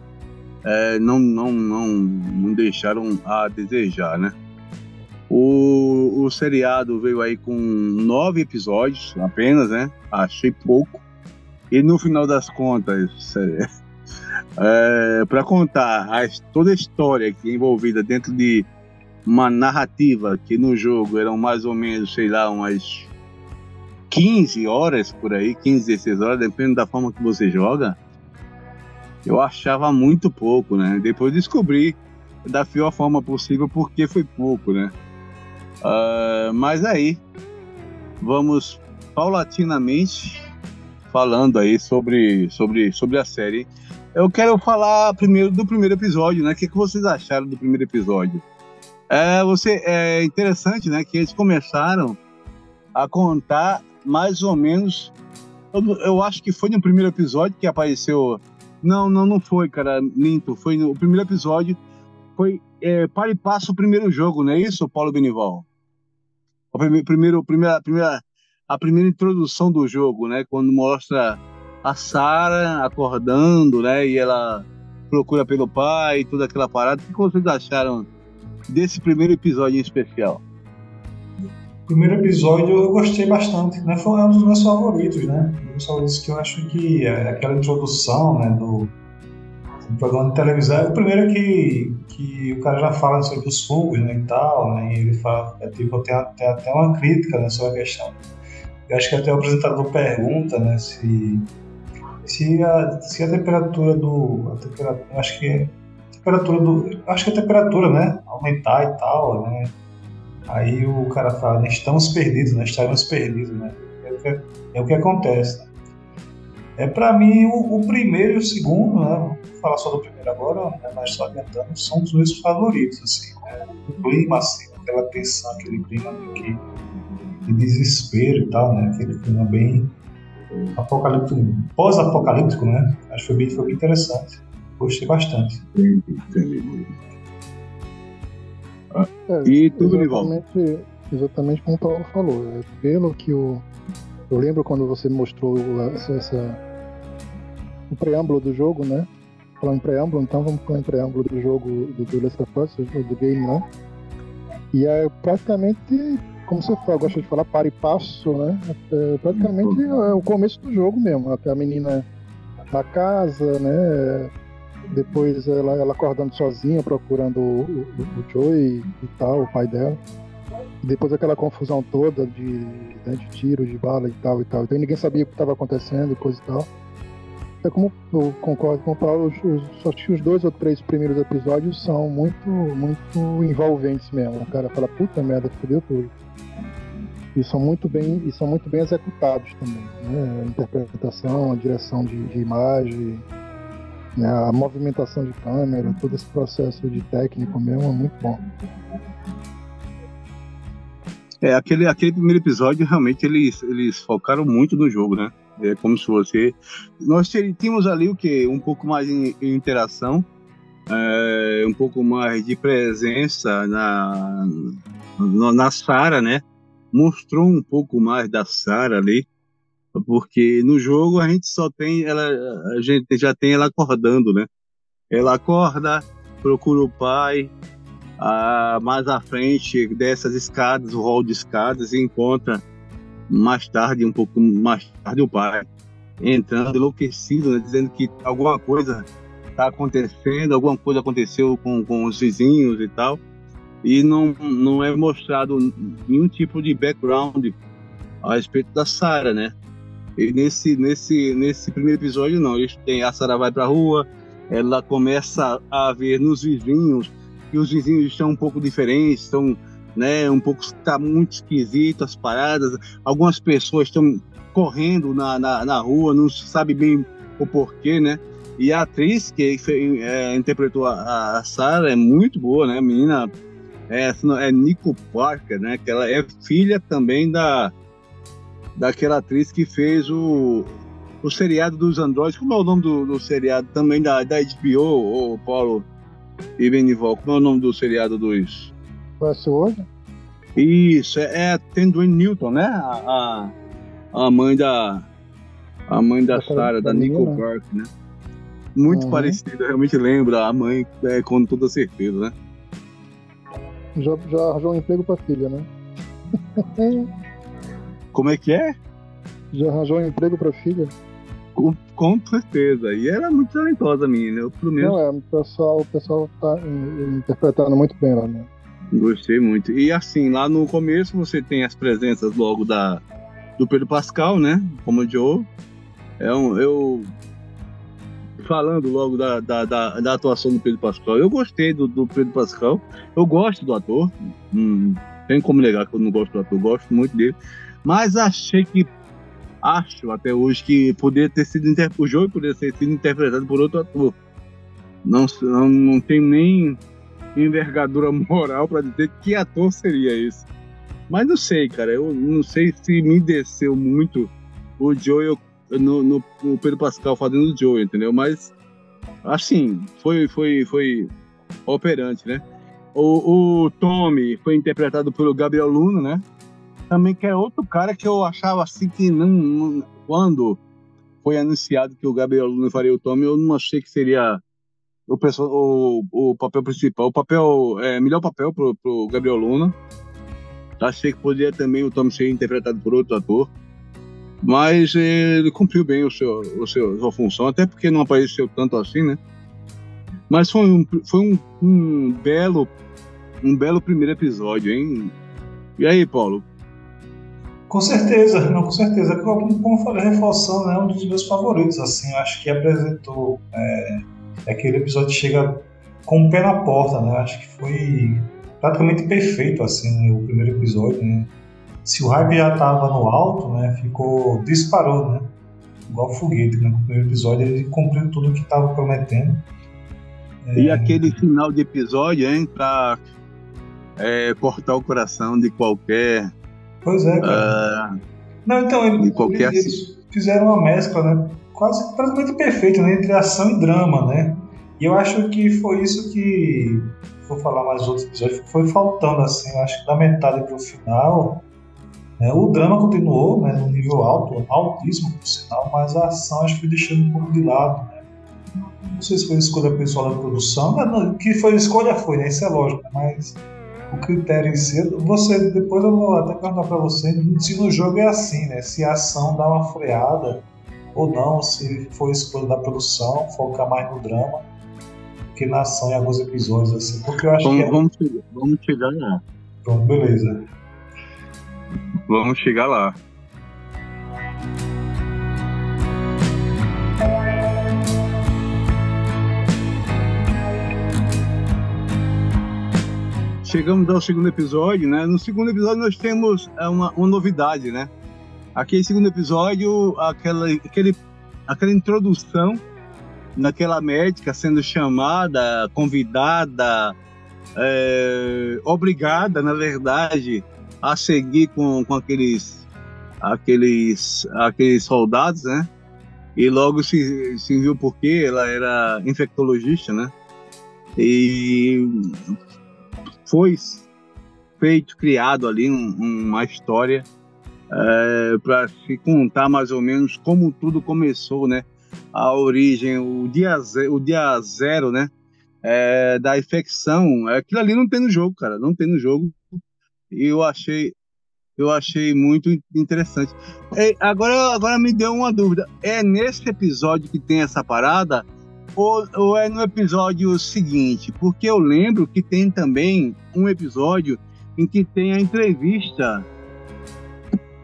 é, não, não, não, não deixaram a desejar, né? O, o seriado veio aí com nove episódios apenas, né? Achei pouco. E no final das contas, é, *laughs* é, para contar a, toda a história que é envolvida dentro de uma narrativa que no jogo eram mais ou menos, sei lá, umas 15 horas por aí, 15, 16 horas, dependendo da forma que você joga, eu achava muito pouco, né? Depois descobri da pior forma possível porque foi pouco, né? Uh, mas aí, vamos paulatinamente falando aí sobre, sobre, sobre a série. Eu quero falar primeiro do primeiro episódio, né? O que, que vocês acharam do primeiro episódio? É, você, é interessante, né, que eles começaram a contar mais ou menos. Eu, eu, acho que foi no primeiro episódio que apareceu. Não, não, não foi, cara. Minto. Foi no primeiro episódio. Foi é, para e passo o primeiro jogo, não é isso, Paulo Benival? O primeiro, primeira, primeira, a primeira introdução do jogo, né? Quando mostra a Sara acordando, né? E ela procura pelo pai, toda aquela parada. O que vocês acharam desse primeiro episódio em especial? primeiro episódio eu gostei bastante, né? Foi um dos meus favoritos, né? Um dos favoritos que eu acho que é aquela introdução, né, do, do programa de televisão. O primeiro é que, que o cara já fala sobre os fungos, né, e tal, né? E ele fala, é, tipo, tem, tem até uma crítica, né, sobre a questão. Eu acho que até o apresentador pergunta, né, se se a, se a temperatura do a temperatura, acho que temperatura do. Acho que a temperatura, né? Aumentar e tal, né? Aí o cara fala, né, estamos perdidos, né? Estamos perdidos, né? É o que, é o que acontece. Né? É para mim o, o, primeiro e o segundo, né? Vou falar só do primeiro agora, né? mas só adiantando, são os meus favoritos, assim. Né? O clima, assim, aquela tensão, aquele clima de, de desespero e tal, né? Aquele clima bem apocalíptico, pós-apocalíptico, né? Acho que foi bem, foi bem interessante. Gostei bastante. É, e tudo exatamente, exatamente como o Paulo falou. É, pelo que o. Eu lembro quando você mostrou essa, essa, o preâmbulo do jogo, né? Falando em preâmbulo, então vamos falar em preâmbulo do jogo do, do Last of Us, do game, né? E é praticamente, como você fala, gosta de falar, para e passo, né? É, praticamente é o começo do jogo mesmo. Até a menina na casa, né? Depois ela, ela acordando sozinha, procurando o, o, o Joey e tal, o pai dela. Depois aquela confusão toda de, né, de tiro, de bala e tal e tal. Então ninguém sabia o que estava acontecendo e coisa e tal. É como eu concordo com o Paulo, os, só os dois ou três primeiros episódios são muito, muito envolventes mesmo. O cara fala, puta merda, fodeu tudo. E são muito bem, e são muito bem executados também. Né? A interpretação, a direção de, de imagem, né? a movimentação de câmera, todo esse processo de técnico mesmo é muito bom. É, aquele, aquele primeiro episódio, realmente, eles, eles focaram muito no jogo, né? É como se você. Nós tínhamos ali o que? Um pouco mais em, em interação, é, um pouco mais de presença na, na, na Sara, né? Mostrou um pouco mais da Sara ali, porque no jogo a gente só tem ela, a gente já tem ela acordando, né? Ela acorda, procura o pai, ah, mais à frente dessas escadas, o hall de escadas, e encontra mais tarde, um pouco mais tarde, o pai entrando enlouquecido, né, dizendo que alguma coisa está acontecendo, alguma coisa aconteceu com, com os vizinhos e tal, e não, não é mostrado nenhum tipo de background a respeito da Sarah, né? E nesse, nesse, nesse primeiro episódio, não. Eles têm, a Sarah vai para a rua, ela começa a ver nos vizinhos que os vizinhos estão um pouco diferentes, estão né? Um pouco está muito esquisito as paradas. Algumas pessoas estão correndo na, na, na, rua, não sabe bem o porquê, né? E a atriz que é, interpretou a, a Sarah é muito boa, né? A menina é, é Nico Parker, né? Que ela é filha também da daquela atriz que fez o, o seriado dos androides. Como é o nome do, do seriado também da, da HBO, o Paulo e Benival? Como é o nome do seriado dos Westworld? Isso, é, é tem Dwayne Newton, né? A, a, a mãe da. A mãe da Sarah, da Nicole Park, né? Muito uhum. parecido, realmente lembra a mãe é, com toda certeza, né? Já, já arranjou um emprego pra filha, né? *laughs* Como é que é? Já arranjou um emprego pra filha? Com, com certeza. E era muito talentosa a menina, eu pelo menos. Não, é, o pessoal, o pessoal tá interpretando muito bem lá, né? Gostei muito. E assim, lá no começo você tem as presenças logo da do Pedro Pascal, né? Como o Joe. É um, eu falando logo da, da, da, da, atuação do Pedro Pascal, eu gostei do, do Pedro Pascal. Eu gosto do ator. Hum, tem como negar que eu não gosto do ator, gosto muito dele. Mas achei que acho até hoje que poderia ter sido o Joe poderia ter sido interpretado por outro ator. Não, não, não tem nem envergadura *laughs* moral para dizer que ator seria esse. Mas não sei, cara. Eu não sei se me desceu muito o Joel no, no, no Pedro Pascal fazendo o Joel, entendeu? Mas assim, foi, foi, foi operante, né? O, o Tommy foi interpretado pelo Gabriel Luna, né? Também que é outro cara que eu achava assim que não, não quando foi anunciado que o Gabriel Luna faria o Tommy, eu não achei que seria o, o, o papel principal, o papel, é, melhor papel pro, pro Gabriel Luna. Achei que poderia também o Tom ser interpretado por outro ator, mas ele cumpriu bem o seu, o seu, a sua função, até porque não apareceu tanto assim, né? Mas foi um, foi um, um belo um belo primeiro episódio, hein? E aí, Paulo? Com certeza, não, com certeza. Como, como eu falei, reforçando, é um dos meus favoritos, assim, acho que apresentou é é aquele episódio chega com o pé na porta, né? Acho que foi praticamente perfeito, assim, né? o primeiro episódio, né? Se o hype já tava no alto, né? Ficou... disparou, né? Igual foguete, né? No primeiro episódio ele cumpriu tudo o que estava prometendo. E é... aquele final de episódio, hein? Pra é, cortar o coração de qualquer... Pois é, cara. Uh... Não, então, ele, qualquer... eles fizeram uma mescla, né? quase praticamente perfeito né, entre ação e drama, né? E eu acho que foi isso que vou falar mais outros episódios foi faltando assim. Acho que da metade para o final, né, o drama continuou, né, no nível alto, altíssimo por sinal, mas a ação acho que foi deixando um pouco de lado. Né? Não sei se foi escolha pessoal da produção, mas que foi escolha foi, né? Isso é lógico, mas o critério em si, você depois eu vou até perguntar para você se no jogo é assim, né? Se a ação dá uma freada ou não, se foi escolha da produção, focar mais no drama que na ação em alguns episódios, assim, porque eu acho vamos, que. É... Vamos, chegar, vamos chegar lá. Pronto, beleza. Vamos chegar lá. Chegamos ao segundo episódio, né? No segundo episódio nós temos é, uma, uma novidade, né? Aquele segundo episódio, aquela, aquele, aquela introdução naquela médica sendo chamada, convidada, é, obrigada, na verdade, a seguir com, com aqueles, aqueles, aqueles soldados, né? E logo se, se viu porque ela era infectologista, né? E foi feito, criado ali um, uma história é, para se contar mais ou menos como tudo começou, né? A origem, o dia, o dia zero, né? É, da infecção. Aquilo ali não tem no jogo, cara. Não tem no jogo. E eu achei, eu achei muito interessante. E agora, agora me deu uma dúvida. É nesse episódio que tem essa parada? Ou, ou é no episódio seguinte? Porque eu lembro que tem também um episódio em que tem a entrevista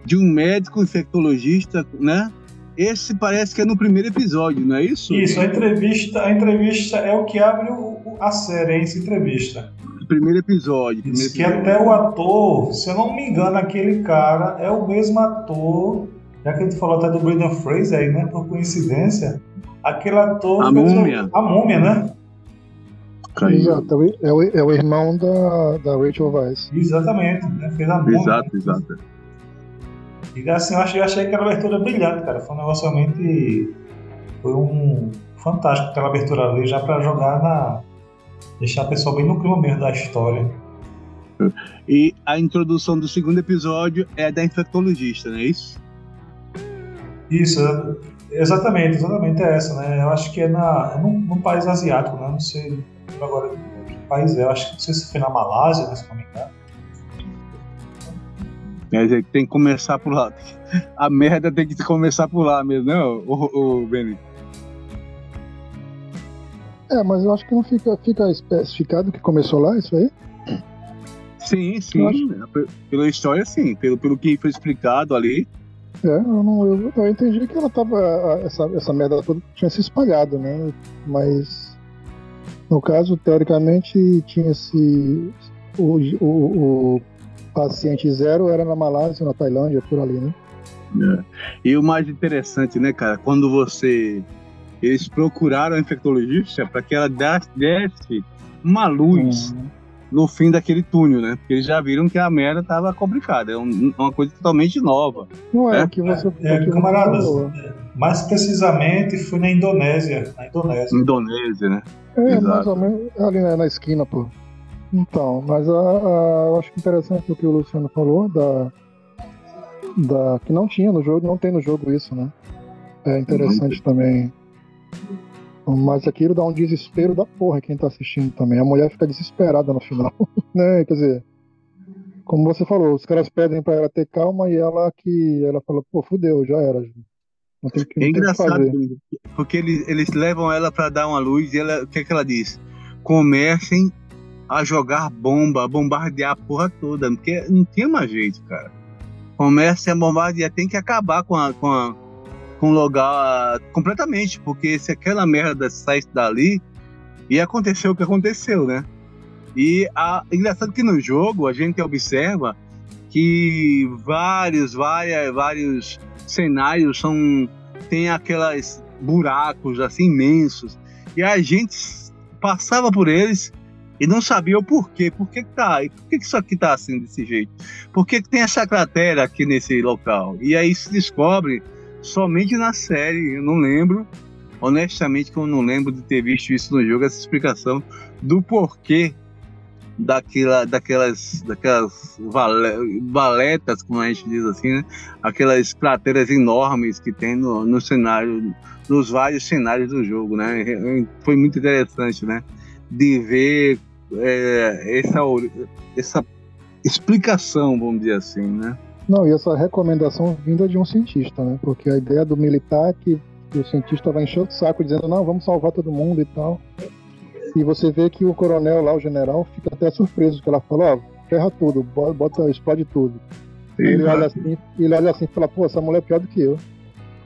de um médico infectologista, né? Esse parece que é no primeiro episódio, não é isso? Isso, a entrevista, a entrevista é o que abre o, a série, essa entrevista. Primeiro episódio. Primeiro Diz que até o ator, se eu não me engano, aquele cara é o mesmo ator, já que a gente falou até do Brendan Fraser aí, né? Por coincidência, aquele ator. A múmia. A múmia, né? Exato, é o, é o irmão da, da Rachel Weisz. Exatamente, né? Fez a múmia. Exato, exato. E assim, eu achei, eu achei aquela abertura brilhante, cara. Foi um negócio realmente. Foi um. Fantástico aquela abertura ali, já pra jogar na. Deixar a pessoa bem no clima mesmo da história. E a introdução do segundo episódio é da infectologista, não é isso? Isso, exatamente, exatamente é essa, né? Eu acho que é, na, é num, num país asiático, né? Não sei agora que país é. Eu acho que não sei se foi na Malásia, né, se não me engano. Quer dizer, tem que começar por lá. A merda tem que começar por lá mesmo, né, o, o Benny? É, mas eu acho que não fica, fica especificado que começou lá, isso aí? Sim, sim. Acho... Pela história, sim. Pelo, pelo que foi explicado ali. É, eu, não, eu, eu entendi que ela tava. Essa, essa merda toda tinha se espalhado, né? Mas. No caso, teoricamente, tinha se. O, o, o paciente zero era na Malásia, na Tailândia, por ali, né? É. E o mais interessante, né, cara, quando você. Eles procuraram a infectologista para que ela desse uma luz uhum. No fim daquele túnel, né? Porque eles já viram que a merda estava complicada, é uma coisa totalmente nova. Não é, né? que você. É, é, camaradas, mais precisamente foi na Indonésia. Na Indonésia. Indonésia, né? É, Exato. mais ou menos ali na, na esquina, pô. Então, mas a, a, eu acho interessante o que o Luciano falou, da, da que não tinha no jogo, não tem no jogo isso, né? É interessante uhum. também. Mas aquilo dá um desespero da porra quem tá assistindo também. A mulher fica desesperada no final, *laughs* né? Quer dizer, como você falou, os caras pedem para ela ter calma e ela que ela fala, pô, fudeu, já era. Não tem não é engraçado, porque eles, eles levam ela para dar uma luz e ela, o que é que ela diz? Comecem a jogar bomba, a bombardear a porra toda, porque não tinha mais jeito, cara. Comece a bombardear, tem que acabar com a, com a, com o lugar completamente, porque se aquela merda saísse dali, ia acontecer o que aconteceu, né? E a, engraçado que no jogo a gente observa que vários, várias, vários cenários são tem aquelas buracos assim imensos e a gente passava por eles e não sabia o porquê. Por que, tá? Por que, que isso aqui tá assim desse jeito? Por que, que tem essa cratera aqui nesse local? E aí se descobre somente na série. Eu não lembro, honestamente, que eu não lembro de ter visto isso no jogo, essa explicação do porquê daquela, daquelas, daquelas vale, valetas, como a gente diz assim, né? aquelas crateras enormes que tem no, no cenário, nos vários cenários do jogo, né? Foi muito interessante, né? De ver é, essa, essa explicação, vamos dizer assim, né? Não, e essa recomendação vinda de um cientista, né? Porque a ideia do militar é que, que o cientista vai encher o saco dizendo, não, vamos salvar todo mundo e tal. E você vê que o coronel lá, o general, fica até surpreso, que ela fala, ó, oh, ferra tudo, bota, explode tudo. Ele olha assim, ele olha assim e fala, pô, essa mulher é pior do que eu.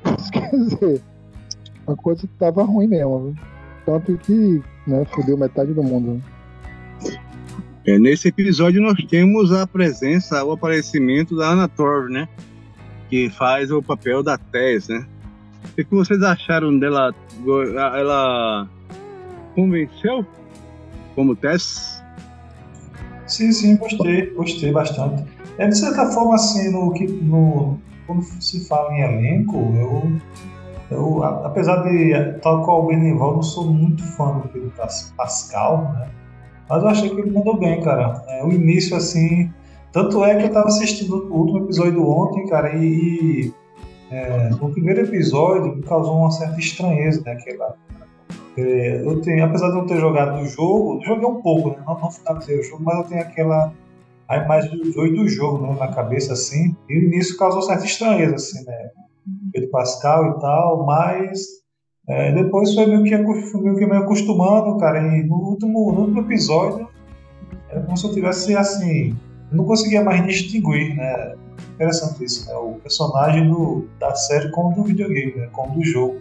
*laughs* Quer dizer, a coisa tava ruim mesmo. Viu? Tanto que, né, fudeu metade do mundo. Né? É, nesse episódio nós temos a presença, o aparecimento da Anna Torv, né? Que faz o papel da Tess, né? O que vocês acharam dela? Ela convenceu como Tess? Sim, sim, gostei, gostei bastante. É de certa forma assim, no, no, quando se fala em elenco, eu, eu apesar de, tal qual o Benival, não sou muito fã do Pedro Pascal, né? Mas eu achei que ele mandou bem, cara. É, o início, assim. Tanto é que eu tava assistindo o último episódio ontem, cara, e. é, no primeiro episódio me causou uma certa estranheza, né? Aquela, é, eu tenho, apesar de não ter jogado o jogo, joguei um pouco, né? Não, não finalizei o jogo, mas eu tenho aquela a imagem do jogo do jogo né, na cabeça, assim. E o início causou certa estranheza, assim, né? Pedro Pascal e tal, mas é, depois foi meio, que, meio que me acostumando, cara, e no último, no último episódio era como se eu tivesse assim. Eu não conseguia mais distinguir, né? Interessante isso, né? O personagem do, da série com o do videogame, né? Com o do jogo.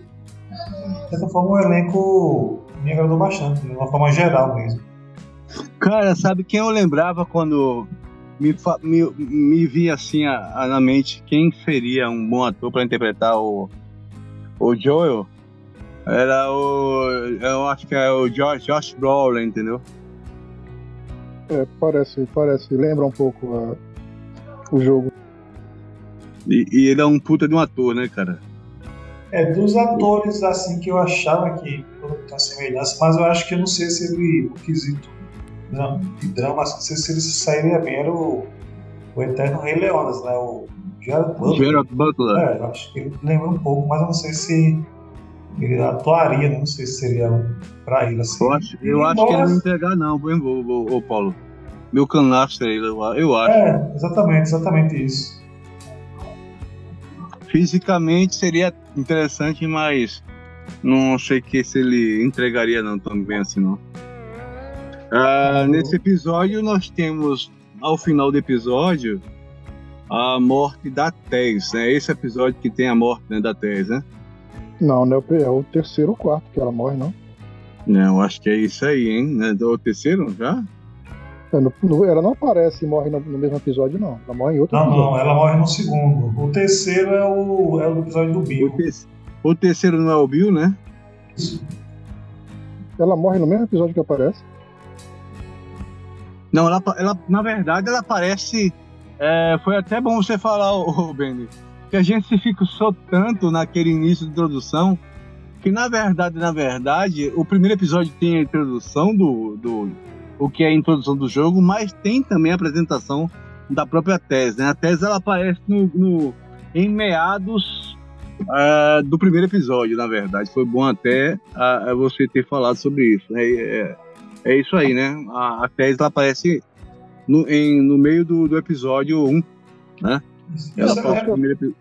De certa forma, o elenco me agradou bastante, de uma forma geral mesmo. Cara, sabe quem eu lembrava quando me, me, me via assim a, a, na mente quem seria um bom ator para interpretar o, o Joel? Era o. Eu acho que é o Josh, Josh Brolin, entendeu? É, parece, parece, lembra um pouco a, o jogo. E, e, ele é um puta de um ator, né, cara? É, dos atores, assim, que eu achava que tinha semelhança, mas eu acho que eu não sei se ele, o quesito de drama, assim, não sei se ele sairia bem, era o, o Eterno Rei Leonas, né, o Gerard Butler. Gerard Butler. É, eu acho que ele lembra um pouco, mas eu não sei se ele atuaria, não sei se seria pra ele assim. Eu acho, eu acho que ele não entregar, não, o, o, o Paulo. Meu canastra, eu, eu acho. É, exatamente, exatamente isso. Fisicamente seria interessante, mas não sei que se ele entregaria não também assim não. Ah, uhum. Nesse episódio nós temos ao final do episódio a morte da Tess, né? Esse episódio que tem a morte né, da Tess, né? Não, não é o terceiro ou quarto que ela morre, não. Não, acho que é isso aí, hein? É o terceiro já? É, no, no, ela não aparece e morre no, no, mesmo episódio, não. Ela morre em outro não, episódio. Não, ela morre no segundo. O terceiro é o, é o episódio do Bill. O, te, o terceiro não é o Bill, né? Isso. Ela morre no mesmo episódio que aparece? Não, ela, ela na verdade, ela aparece. É, foi até bom você falar, o Benny que a gente se fixou tanto naquele início de introdução que na verdade, na verdade, o primeiro episódio tem a introdução do, do o que é a introdução do jogo, mas tem também a apresentação da própria tese. Né? A tese ela aparece no, no em meados uh, do primeiro episódio, na verdade. Foi bom até uh, você ter falado sobre isso. É, é, é isso aí, né? A, a tese ela aparece no, em, no meio do, do episódio 1, né? Ela,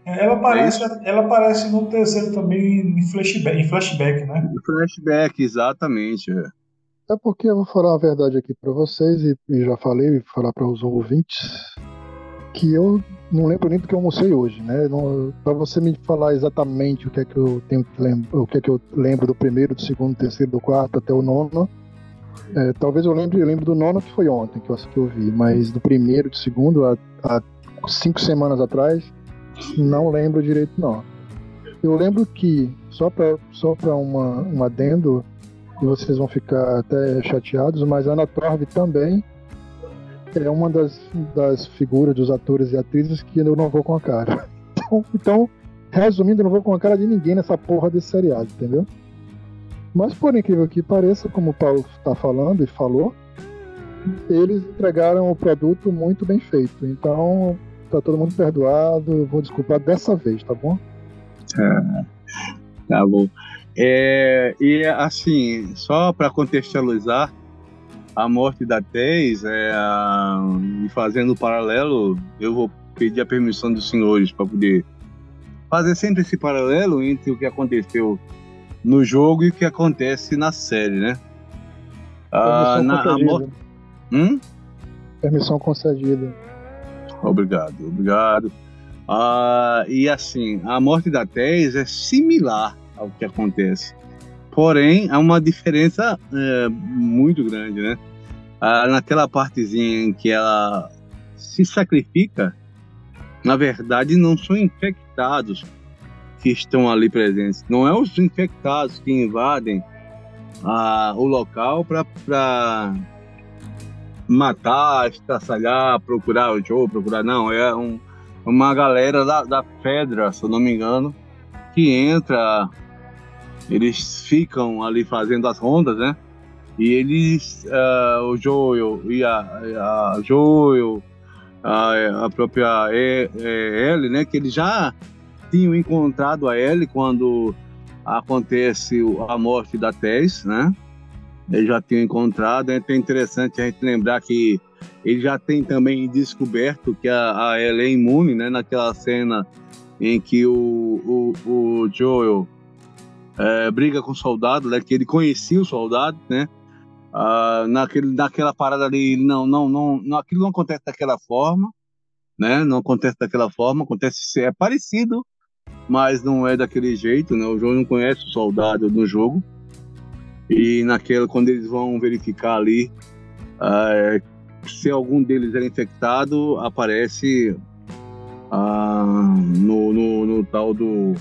ela, aparece, é ela aparece no terceiro também em flashback, em flashback né? Em flashback, exatamente. É. é porque eu vou falar uma verdade aqui para vocês e, e, já falei, vou falar para os ouvintes, que eu não lembro nem do que eu almocei hoje, né? Para você me falar exatamente o que é que eu tenho que lembrar, o que é que eu lembro do primeiro, do segundo, do terceiro, do quarto até o nono. É, talvez eu lembre, eu lembro do nono que foi ontem que eu, que eu vi, mas do primeiro, do segundo, a, a cinco semanas atrás, não lembro direito não. Eu lembro que, só para só uma, um adendo, e vocês vão ficar até chateados, mas Ana Torv também é uma das, das figuras dos atores e atrizes que eu não vou com a cara. *laughs* Então, então, resumindo, eu não vou com a cara de ninguém nessa porra desse seriado, entendeu? Mas por incrível que pareça, como o Paulo está falando e falou, eles entregaram o produto muito bem feito. Então, tá todo mundo perdoado, vou desculpar dessa vez, tá bom? É, tá bom. É, e assim, só para contextualizar, a morte da Tez, é, e fazendo o paralelo, eu vou pedir a permissão dos senhores para poder fazer sempre esse paralelo entre o que aconteceu no jogo e o que acontece na série, né? Ah, na, a morte... hum? Permissão concedida. Obrigado, obrigado. Ah, e assim, a morte da Tess é similar ao que acontece. Porém, há uma diferença é, muito grande, né? Ah, naquela partezinha em que ela se sacrifica, na verdade, não são infectados que estão ali presentes. Não é os infectados que invadem ah, o local para matar, estraçalhar, procurar o Joe, procurar. Não, é um, uma galera da, da Fedra, se eu não me engano, que entra. Eles ficam ali fazendo as rondas, né? E eles, uh, o Joel e a, a Joel, a, a própria Ellie, né? Que eles já tinham encontrado a Ellie quando acontece a morte da Tess, né? Eles já tinham encontrado. É interessante a gente lembrar que ele já tem também descoberto que a, a Ellie é imune, né? Naquela cena em que o, o, o Joel é, briga com o soldado, né? Que ele conhecia o soldado, né? Ah, naquele, naquela parada ali, não, não, não, não, aquilo não acontece daquela forma, né? Não acontece daquela forma, acontece, é parecido, mas não é daquele jeito, né? O João não conhece o soldado no jogo. E naquela, quando eles vão verificar ali uh, se algum deles é infectado, aparece uh, no, no, no, tal do,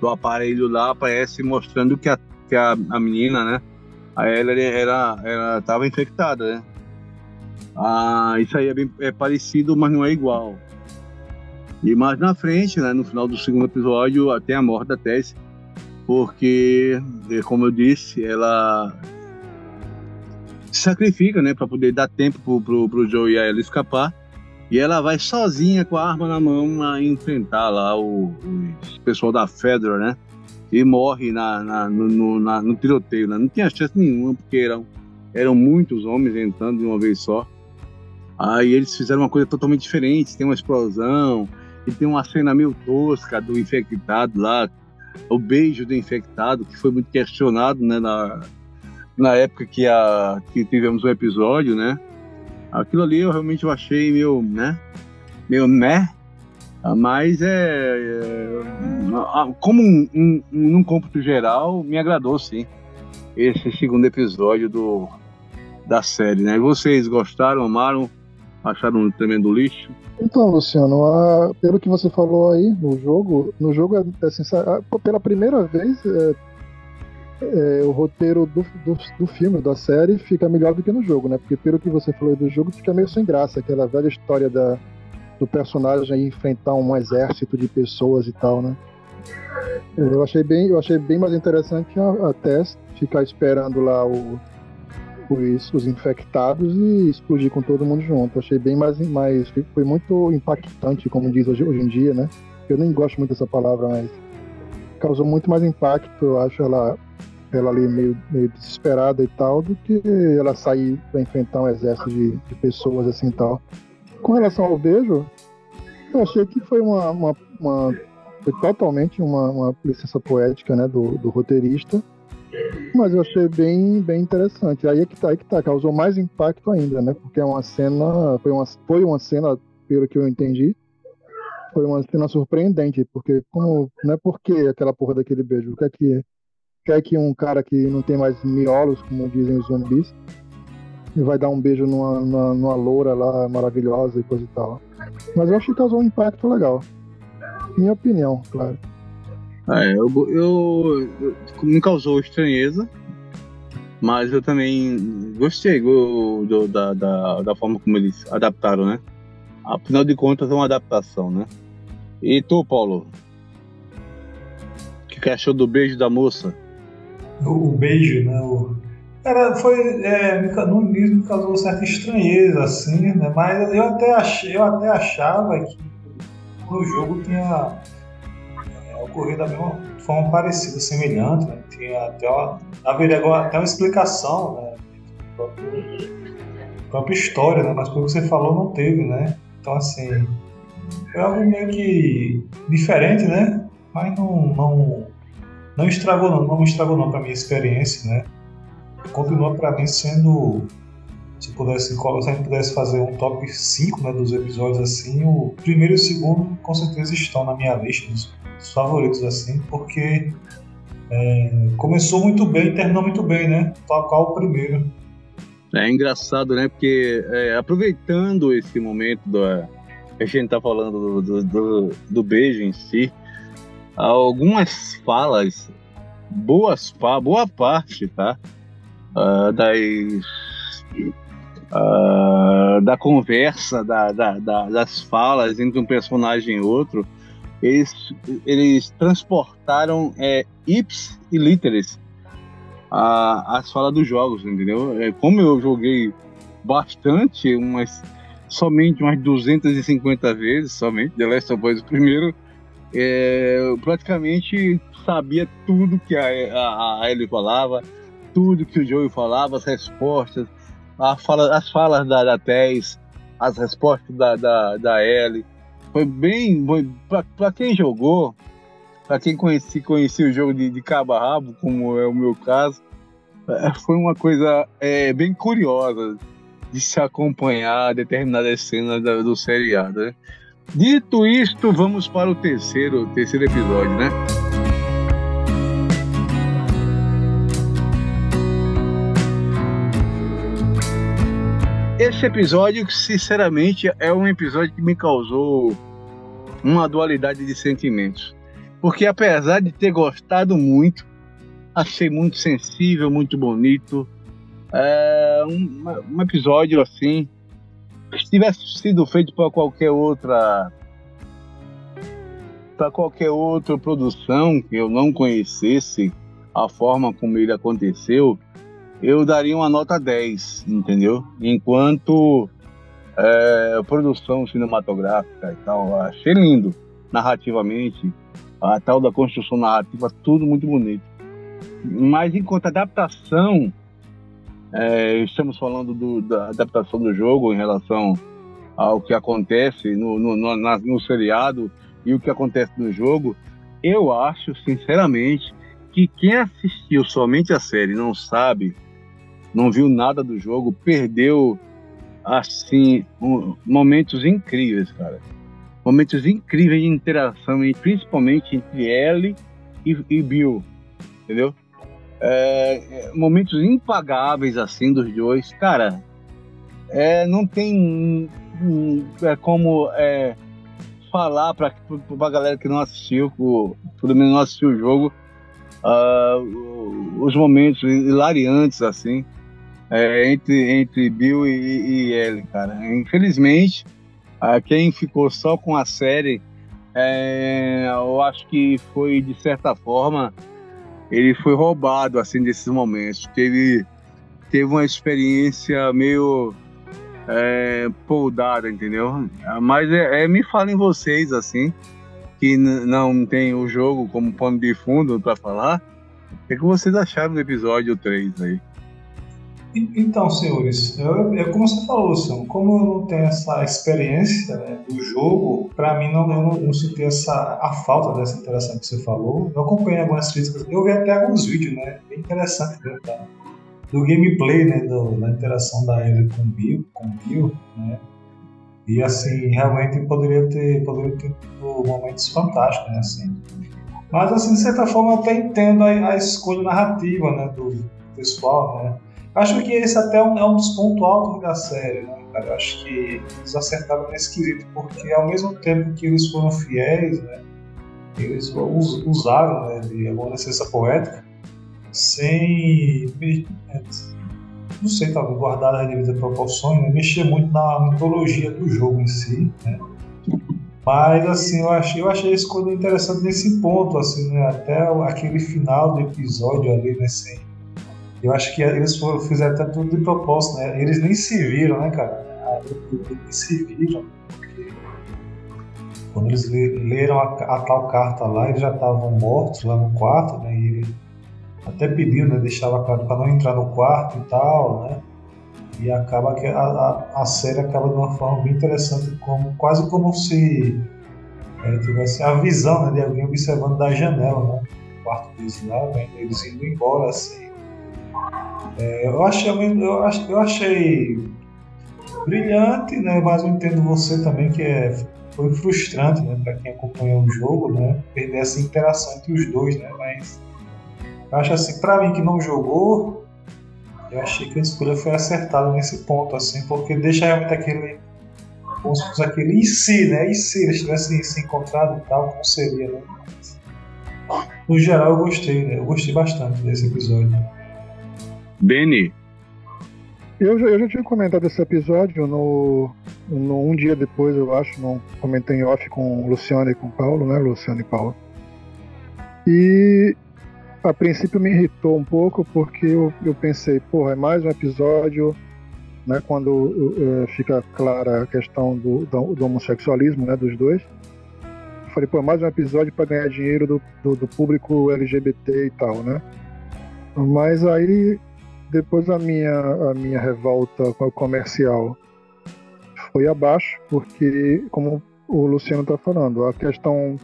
do aparelho lá, aparece mostrando que a, que a, a menina, né? A ela era, ela estava infectada, né? Ah, isso aí é, bem, é parecido, mas não é igual. E mais na frente, né, no final do segundo episódio, até a morte da Tess, porque, é, como eu disse, ela sacrifica, né, para poder dar tempo pro, pro, pro Joe e a ela escapar. E ela vai sozinha com a arma na mão a enfrentar lá o, o pessoal da Fedra, né? E morre na, na no, no, na, no, tiroteio. Né? Não tinha chance nenhuma, porque eram, eram muitos homens entrando de uma vez só. Aí eles fizeram uma coisa totalmente diferente. Tem uma explosão, e tem uma cena meio tosca do infectado lá, o beijo do infectado, que foi muito questionado né, na, na época que, a, que tivemos o um episódio, né? Aquilo ali eu realmente achei meio, né? Meio né? Mas é, é como um, um, num cômputo geral, me agradou sim esse segundo episódio do, da série, né? Vocês gostaram, amaram, acharam um tremendo lixo? Então, Luciano, a, pelo que você falou aí no jogo, no jogo é assim, pela primeira vez é, é, o roteiro do, do, do, filme, da série, fica melhor do que no jogo, né? Porque pelo que você falou do jogo, fica meio sem graça, aquela velha história da, do personagem enfrentar um exército de pessoas e tal, né? Eu achei bem, eu achei bem mais interessante a, a Tess ficar esperando lá o, os, os infectados e explodir com todo mundo junto. Achei bem mais, mais. Foi muito impactante, como diz hoje, hoje em dia, né? Eu nem gosto muito dessa palavra, mas causou muito mais impacto, eu acho, ela, ela ali meio, meio desesperada e tal, do que ela sair para enfrentar um exército de, de, pessoas assim e tal. Com relação ao beijo, eu achei que foi uma. uma, uma foi totalmente uma, uma licença poética né, do, do roteirista mas eu achei bem, bem interessante. Aí é que tá, aí que tá, causou mais impacto ainda, né? Porque é uma cena, foi uma, foi uma cena, pelo que eu entendi, foi uma cena surpreendente, porque como, não é porque aquela porra daquele beijo, o que é que quer que um cara que não tem mais miolos, como dizem os zumbis, e vai dar um beijo numa, numa, numa loura lá maravilhosa e coisa e tal. Mas eu acho que causou um impacto legal. Minha opinião, claro. É, eu, eu, eu, me causou estranheza, mas eu também gostei do, do, da, da, da, forma como eles adaptaram, né? Afinal de contas, é uma adaptação, né? E tu, Paulo? O que, que achou do beijo da moça? O, beijo, né? O... Cara, foi. É, no início me causou certa estranheza, assim, né? Mas eu até, achei, eu até achava que no jogo tinha ocorrido da mesma forma parecida, semelhante, né? Tinha até uma, haveria até uma explicação, né? Própria, própria história, né? Mas pelo que você falou, não teve, né? Então, assim, foi algo meio que diferente, né? Mas não, não, não estragou não, não estragou não para minha experiência, né? Continua para mim sendo se pudesse, se a gente pudesse fazer um top 5 né, dos episódios assim, o primeiro e o segundo com certeza estão na minha lista dos, favoritos assim, porque é, começou muito bem e terminou muito bem, né? Qual o primeiro. É engraçado, né? Porque é, aproveitando esse momento do, que a gente tá falando do, do, do, do beijo em si, algumas falas, boas, boa parte, tá? Uh, das uh, da conversa, da, da, da, das falas entre um personagem e outro, eles, eles transportaram é, ips e literis a, as falas dos jogos, entendeu? É, como eu joguei bastante, umas, somente umas 250 vezes, somente, The Last of Us primeiro, é, eu praticamente sabia tudo que a, a, a Ellie falava, tudo que o Joey falava, as respostas, fala, as falas da, da Tess, as respostas da, da, da Ellie. Foi bem. Para quem jogou, para quem conheci, conhecia o jogo de, de cabo a rabo, como é o meu caso, é, foi uma coisa é, bem curiosa de se acompanhar determinadas cenas da, do seriado. Né? Dito isto, vamos para o terceiro, terceiro episódio, né? Esse episódio, sinceramente, é um episódio que me causou uma dualidade de sentimentos. Porque apesar de ter gostado muito, achei muito sensível, muito bonito. É um, um episódio assim, se tivesse sido feito para qualquer outra para qualquer outra produção que eu não conhecesse a forma como ele aconteceu, eu daria uma nota 10, entendeu? Enquanto é, produção cinematográfica e tal, achei lindo, narrativamente, a tal da construção narrativa, tudo muito bonito. Mas enquanto adaptação, é, estamos falando do, da adaptação do jogo em relação ao que acontece no, no, no, na, no seriado e o que acontece no jogo, eu acho, sinceramente, que quem assistiu somente a série não sabe não viu nada do jogo, perdeu assim um, momentos incríveis, cara. Momentos incríveis de interação, principalmente entre Ellie e, e Bill, entendeu? É, é momentos impagáveis assim dos dois, cara. É, não tem é, como é, falar para a galera que não assistiu, pelo menos não assistiu o jogo, uh, os momentos hilariantes assim é, entre, entre Bill e, e Ellie, cara. Infelizmente, quem ficou só com a série, é, eu acho que foi, de certa forma, ele foi roubado, assim, desses momentos. Teve, teve uma experiência meio é, poldada, entendeu? Mas é, é, me falem vocês, assim, que não tem o jogo como pano de fundo para falar, o que, que vocês acharam do episódio 3 aí? Então, senhores, é como você falou, Luciano, como eu não tenho essa experiência né, do jogo, para mim não, eu não, não senti essa, a falta dessa interação que você falou. Eu acompanhei algumas críticas, eu vi até alguns vídeos, né, bem interessante né, do gameplay, né, do, da interação da Ellie com o Bill, com Bill, né, e assim, realmente poderia ter, poderia ter momentos fantásticos, né, assim. Mas assim, de certa forma, eu até entendo a, a escolha narrativa, né, do pessoal, né, Acho que esse até é um, é um dos pontos altos da série, né, cara? Acho que eles acertaram nesse quesito, porque ao mesmo tempo que eles foram fiéis, né, eles usaram né, de alguma licença poética sem, não sei, talvez guardar as devidas proporções, né, mexer muito na mitologia do jogo em si, né? Mas assim, eu achei, eu achei esse coisa interessante nesse ponto, assim, né? Até aquele final do episódio ali, né? Sem, eu acho que eles foram, fizeram até tudo de propósito, né? Eles nem se viram, né, cara? Eles se viram. Quando eles leram a, a, tal carta lá, eles já estavam mortos lá no quarto, né? E ele até pediu, né? Deixava claro para não entrar no quarto e tal, né? E acaba que a, a, a, série acaba de uma forma bem interessante, como, quase como se é, tivesse a visão né, de alguém observando da janela, né? O quarto deles lá, né? eles indo embora assim É, eu, achei, eu, achei, eu achei brilhante, né? Mas eu entendo você também que é, foi frustrante, né? Para quem acompanhou o jogo, né? Perder essa interação entre os dois, né? Mas eu acho assim, para mim que não jogou, eu achei que a escolha foi acertada nesse ponto, assim, porque deixa realmente aquele aquele e se, né? E se eles tivessem se encontrado e tal, como seria, né? No geral, eu gostei, né? Eu gostei bastante desse episódio. Benny. Eu já, eu já tinha comentado esse episódio no, no um dia depois, eu acho, não comentei em off com Luciano e com Paulo, né? Luciano e Paulo. E a princípio me irritou um pouco porque eu, eu pensei, porra, é mais um episódio né, quando uh, fica clara a questão do, do, do, homossexualismo né, dos dois. falei, pô, mais um episódio para ganhar dinheiro do, do, do, público LGBT e tal, né? Mas aí, depois a minha, a minha revolta com o comercial foi abaixo, porque, como o Luciano está falando, a questão,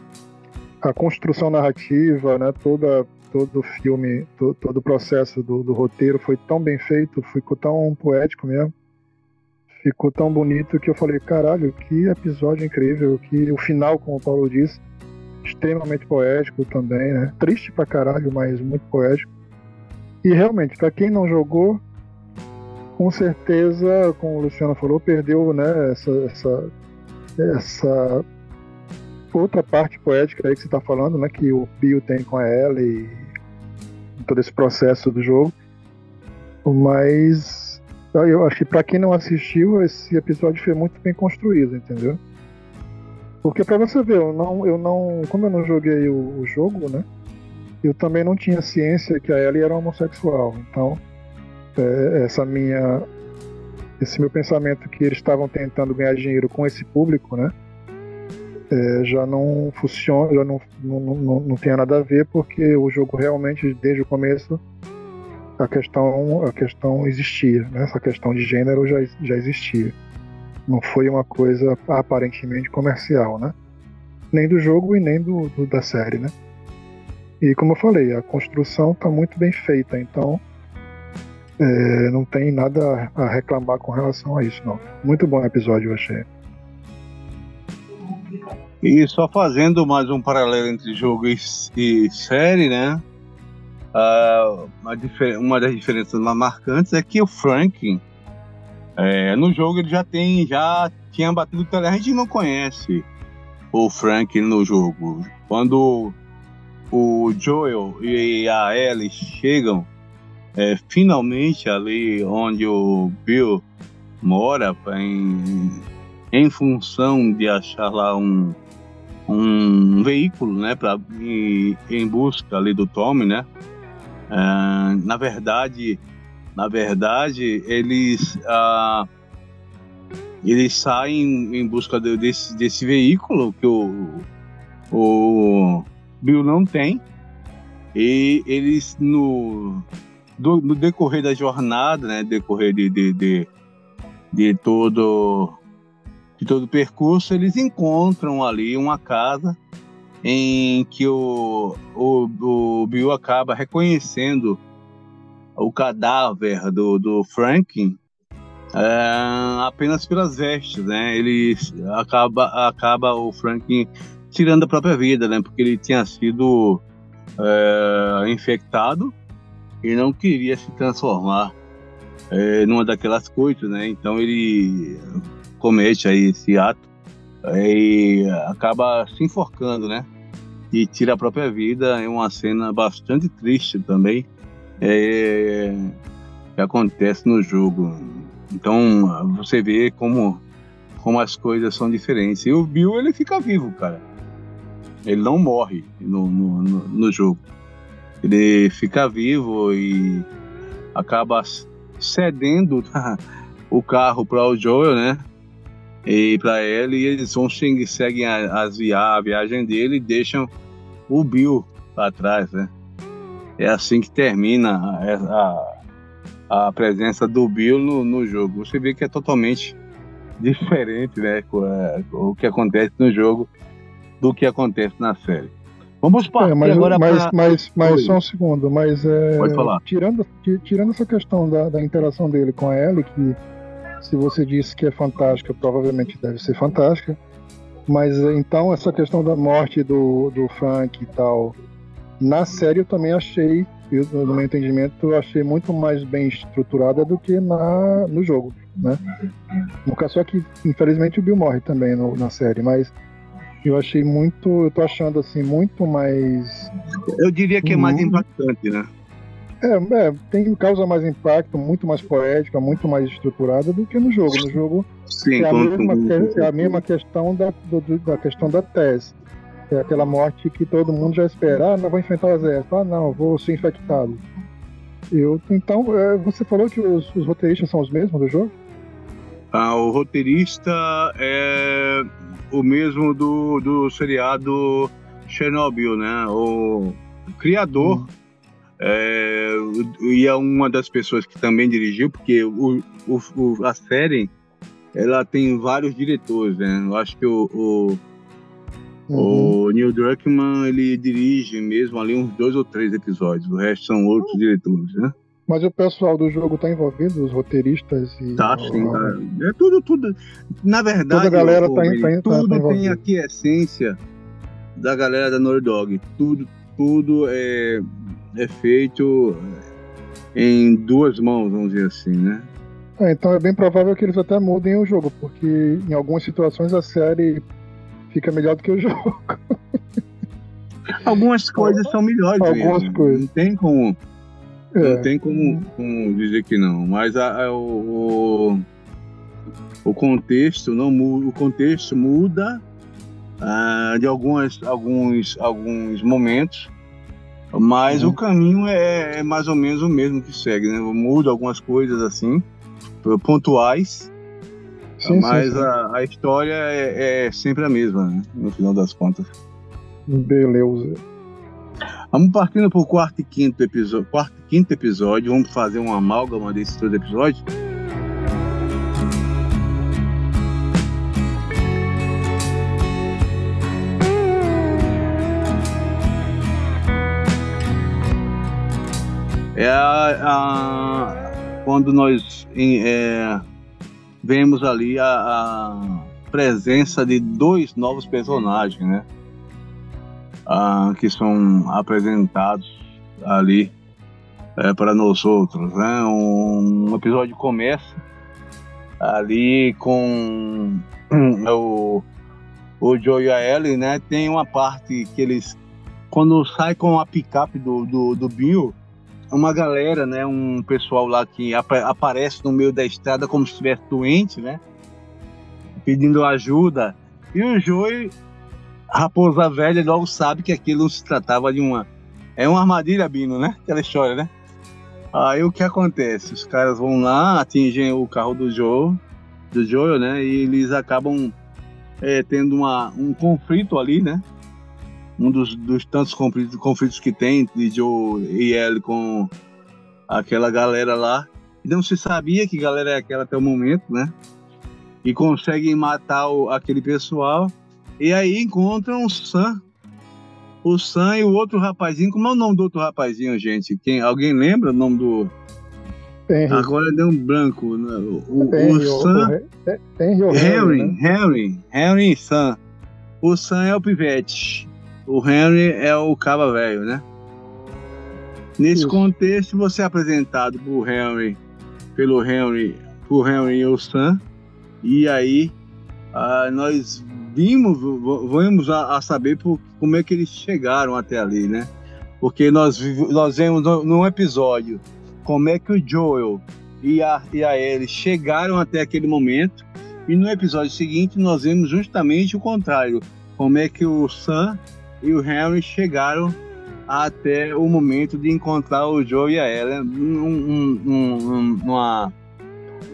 a construção narrativa, né, toda todo o filme, todo, todo o processo do, do, roteiro foi tão bem feito, ficou tão poético mesmo, ficou tão bonito que eu falei, caralho, que episódio incrível, que o final, como o Paulo disse, extremamente poético também, né? Triste pra caralho, mas muito poético. E realmente, para quem não jogou, com certeza, como o Luciano falou, perdeu, né, essa, essa, essa outra parte poética aí que você está falando, né, que o Bill tem com a Ellie e todo esse processo do jogo. Mas eu acho que para quem não assistiu, esse episódio foi muito bem construído, entendeu? Porque para você ver, eu não, eu não, como eu não joguei o, o, jogo, né? Eu também não tinha ciência que a Ellie era homossexual. Então, é, essa minha, esse meu pensamento que eles estavam tentando ganhar dinheiro com esse público, né? é, já não funciona, já não, não, não, não tem nada a ver, porque o jogo realmente, desde o começo, a questão, a questão existia, né? essa questão de gênero já, já existia. Não foi uma coisa aparentemente comercial, né? Nem do jogo e nem do, do da série, né? E como eu falei, a construção está muito bem feita, então é, não tem nada a reclamar com relação a isso, não. Muito bom episódio, eu achei. E só fazendo mais um paralelo entre jogo e, e série, né? Uh, uma, uma, das diferenças mais marcantes é que o Frank, é, no jogo ele já tem, já tinha batido o tele. A gente não conhece o Frank no jogo. Quando o Joel e a Ellie chegam é, finalmente ali onde o Bill mora, em, em função de achar lá um, um veículo, né, para em busca ali do Tommy, né? Uh, na verdade, na verdade, eles uh, eles saem em busca de, desse, desse veículo que o, o Bill não tem e eles no do, no decorrer da jornada, né, decorrer de, de, de, de todo de todo o percurso, eles encontram ali uma casa em que o, o, o Bill acaba reconhecendo o cadáver do, do Franklin é, apenas pelas vestes, né? Ele acaba, acaba o Franklin tirando a própria vida, né? Porque ele tinha sido é, infectado e não queria se transformar é, numa daquelas coisas, né? Então ele comete aí esse ato e acaba se enforcando, né? E tira a própria vida. É uma cena bastante triste também é, que acontece no jogo. Então você vê como, como as coisas são diferentes. E o Bill ele fica vivo, cara. Ele não morre no, no, no, jogo. Ele fica vivo e acaba cedendo *laughs* o carro para o Joel, né? e para ele e eles vão seguem a, a, a viagem dele e deixam o Bill para trás, né? É assim que termina a, a, a presença do Bill no, no, jogo. Você vê que é totalmente diferente, né? O que acontece no jogo do que acontece na série. Vamos partir é, mas, agora mas, pra... mas, mas só um segundo, mas é, Pode falar. Tirando, tirando essa questão da, da interação dele com a Ellie, que se você disse que é fantástica, provavelmente deve ser fantástica. Mas então essa questão da morte do, do Frank e tal, na série eu também achei, eu, no meu entendimento, eu achei muito mais bem estruturada do que na, no jogo, né? No caso só que infelizmente o Bill morre também no, na série, mas eu achei muito, eu tô achando assim muito mais. Eu diria que é mais impactante, né? É, é, tem causa mais impacto, muito mais poética, muito mais estruturada do que no jogo. No jogo Sim, é, a mesma, é a mesma questão da, do, da questão da Tess. É aquela morte que todo mundo já espera. Ah, não vou enfrentar o exército. Ah, não, vou ser infectado. Eu, então, é, você falou que os, os roteiristas são os mesmos do jogo? Ah, o roteirista é o mesmo do, do seriado Chernobyl, né? O criador hum. é, e é uma das pessoas que também dirigiu, porque o, o, a série ela tem vários diretores, né? Eu acho que o, o, uhum. o Neil Druckmann ele dirige mesmo ali uns dois ou três episódios, o resto são outros diretores, né? Mas o pessoal do jogo tá envolvido, os roteiristas e. Tá, sim, tá. É tudo, tudo. Na verdade, Toda a galera tá, tá, tudo tá tem aqui a essência da galera da Naughty Dog. Tudo, tudo é, é feito em duas mãos, vamos dizer assim, né? É, então é bem provável que eles até mudem o jogo, porque em algumas situações a série fica melhor do que o *laughs* jogo. Algumas coisas são melhores. Algumas mesmo. coisas. Não tem como é. Não tem como, como, dizer que não, mas a, a, o, o contexto não muda, o contexto muda ah, de algumas, alguns, alguns momentos, mas uhum. o caminho é, é, mais ou menos o mesmo que segue, né? Muda algumas coisas assim, pontuais, sim, mas sim, sim. A, a, história é, é, sempre a mesma, né? no final das contas. Beleza. Vamos partindo para o quarto e quinto episódio. Quarto e quinto episódio. Vamos fazer uma amálgama desses dois episódios. É a, a, quando nós é, vemos ali a, a presença de dois novos personagens, né? Ah, que são apresentados ali é, para nós outros. Né? Um, um, episódio começa ali com *clears throat* o, o Joe e a Ellie, né? Tem uma parte que eles, quando sai com a picape do, do, do Bill, uma galera, né? Um pessoal lá que ap aparece no meio da estrada como se estivesse doente, né? Pedindo ajuda. E o Joey raposa velha logo sabe que aquilo se tratava de uma. É uma armadilha, Bino, né? Aquela história, né? Aí o que acontece? Os caras vão lá, atingem o carro do Joe, do Joel, né? E eles acabam é, tendo uma, um conflito ali, né? Um dos, dos tantos conflitos, conflitos que tem de Joe e Ellie com aquela galera lá. Não se sabia que galera é aquela até o momento, né? E conseguem matar o, aquele pessoal. E aí encontram o Sam. O Sam e o outro rapazinho. Como é o nome do outro rapazinho, gente? Quem, alguém lembra o nome do. Henry. Agora deu um branco. Né? O, Henry, o Sam. Henry, ou Henry, né? Henry, Henry e Sam. O Sam é o pivete. O Henry é o caba velho, né? Nesse Isso. contexto, você é apresentado por Henry, pelo Henry, por Henry e o Sam. E aí, ah, nós vimos, vamos a, a saber por, como é que eles chegaram até ali, né? Porque nós, nós vemos num episódio como é que o Joel e a, e a Ellie chegaram até aquele momento, e no episódio seguinte nós vemos justamente o contrário, como é que o Sam e o Henry chegaram até o momento de encontrar o Joe e a Ellie, um, um, um, uma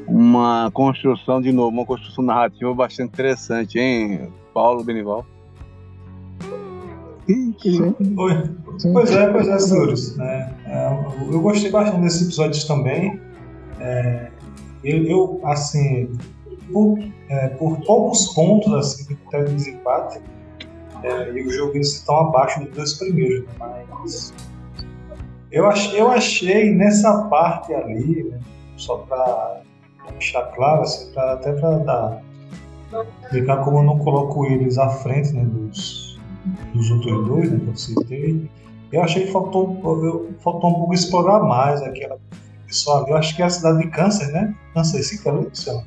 uma construção, de novo, uma construção narrativa bastante interessante, hein, Paulo Benival? Sim. Pois é, pois é, senhores. É, é, eu gostei bastante desses episódios também. É, eu, eu, assim, por, é, por poucos pontos assim, que teve desempate, É, e o jogo eles estão abaixo dos dois primeiros, né? mas eu, ach, eu achei nessa parte ali, né? só para deixar claro, assim, pra, até para dar explicar como eu não coloco eles à frente né, dos, dos outros dois né, que eu citei. Eu achei que faltou, eu, faltou um pouco explorar mais aquela pessoa ali. Eu acho que é a cidade de Câncer, né? Câncer, que é Luciano.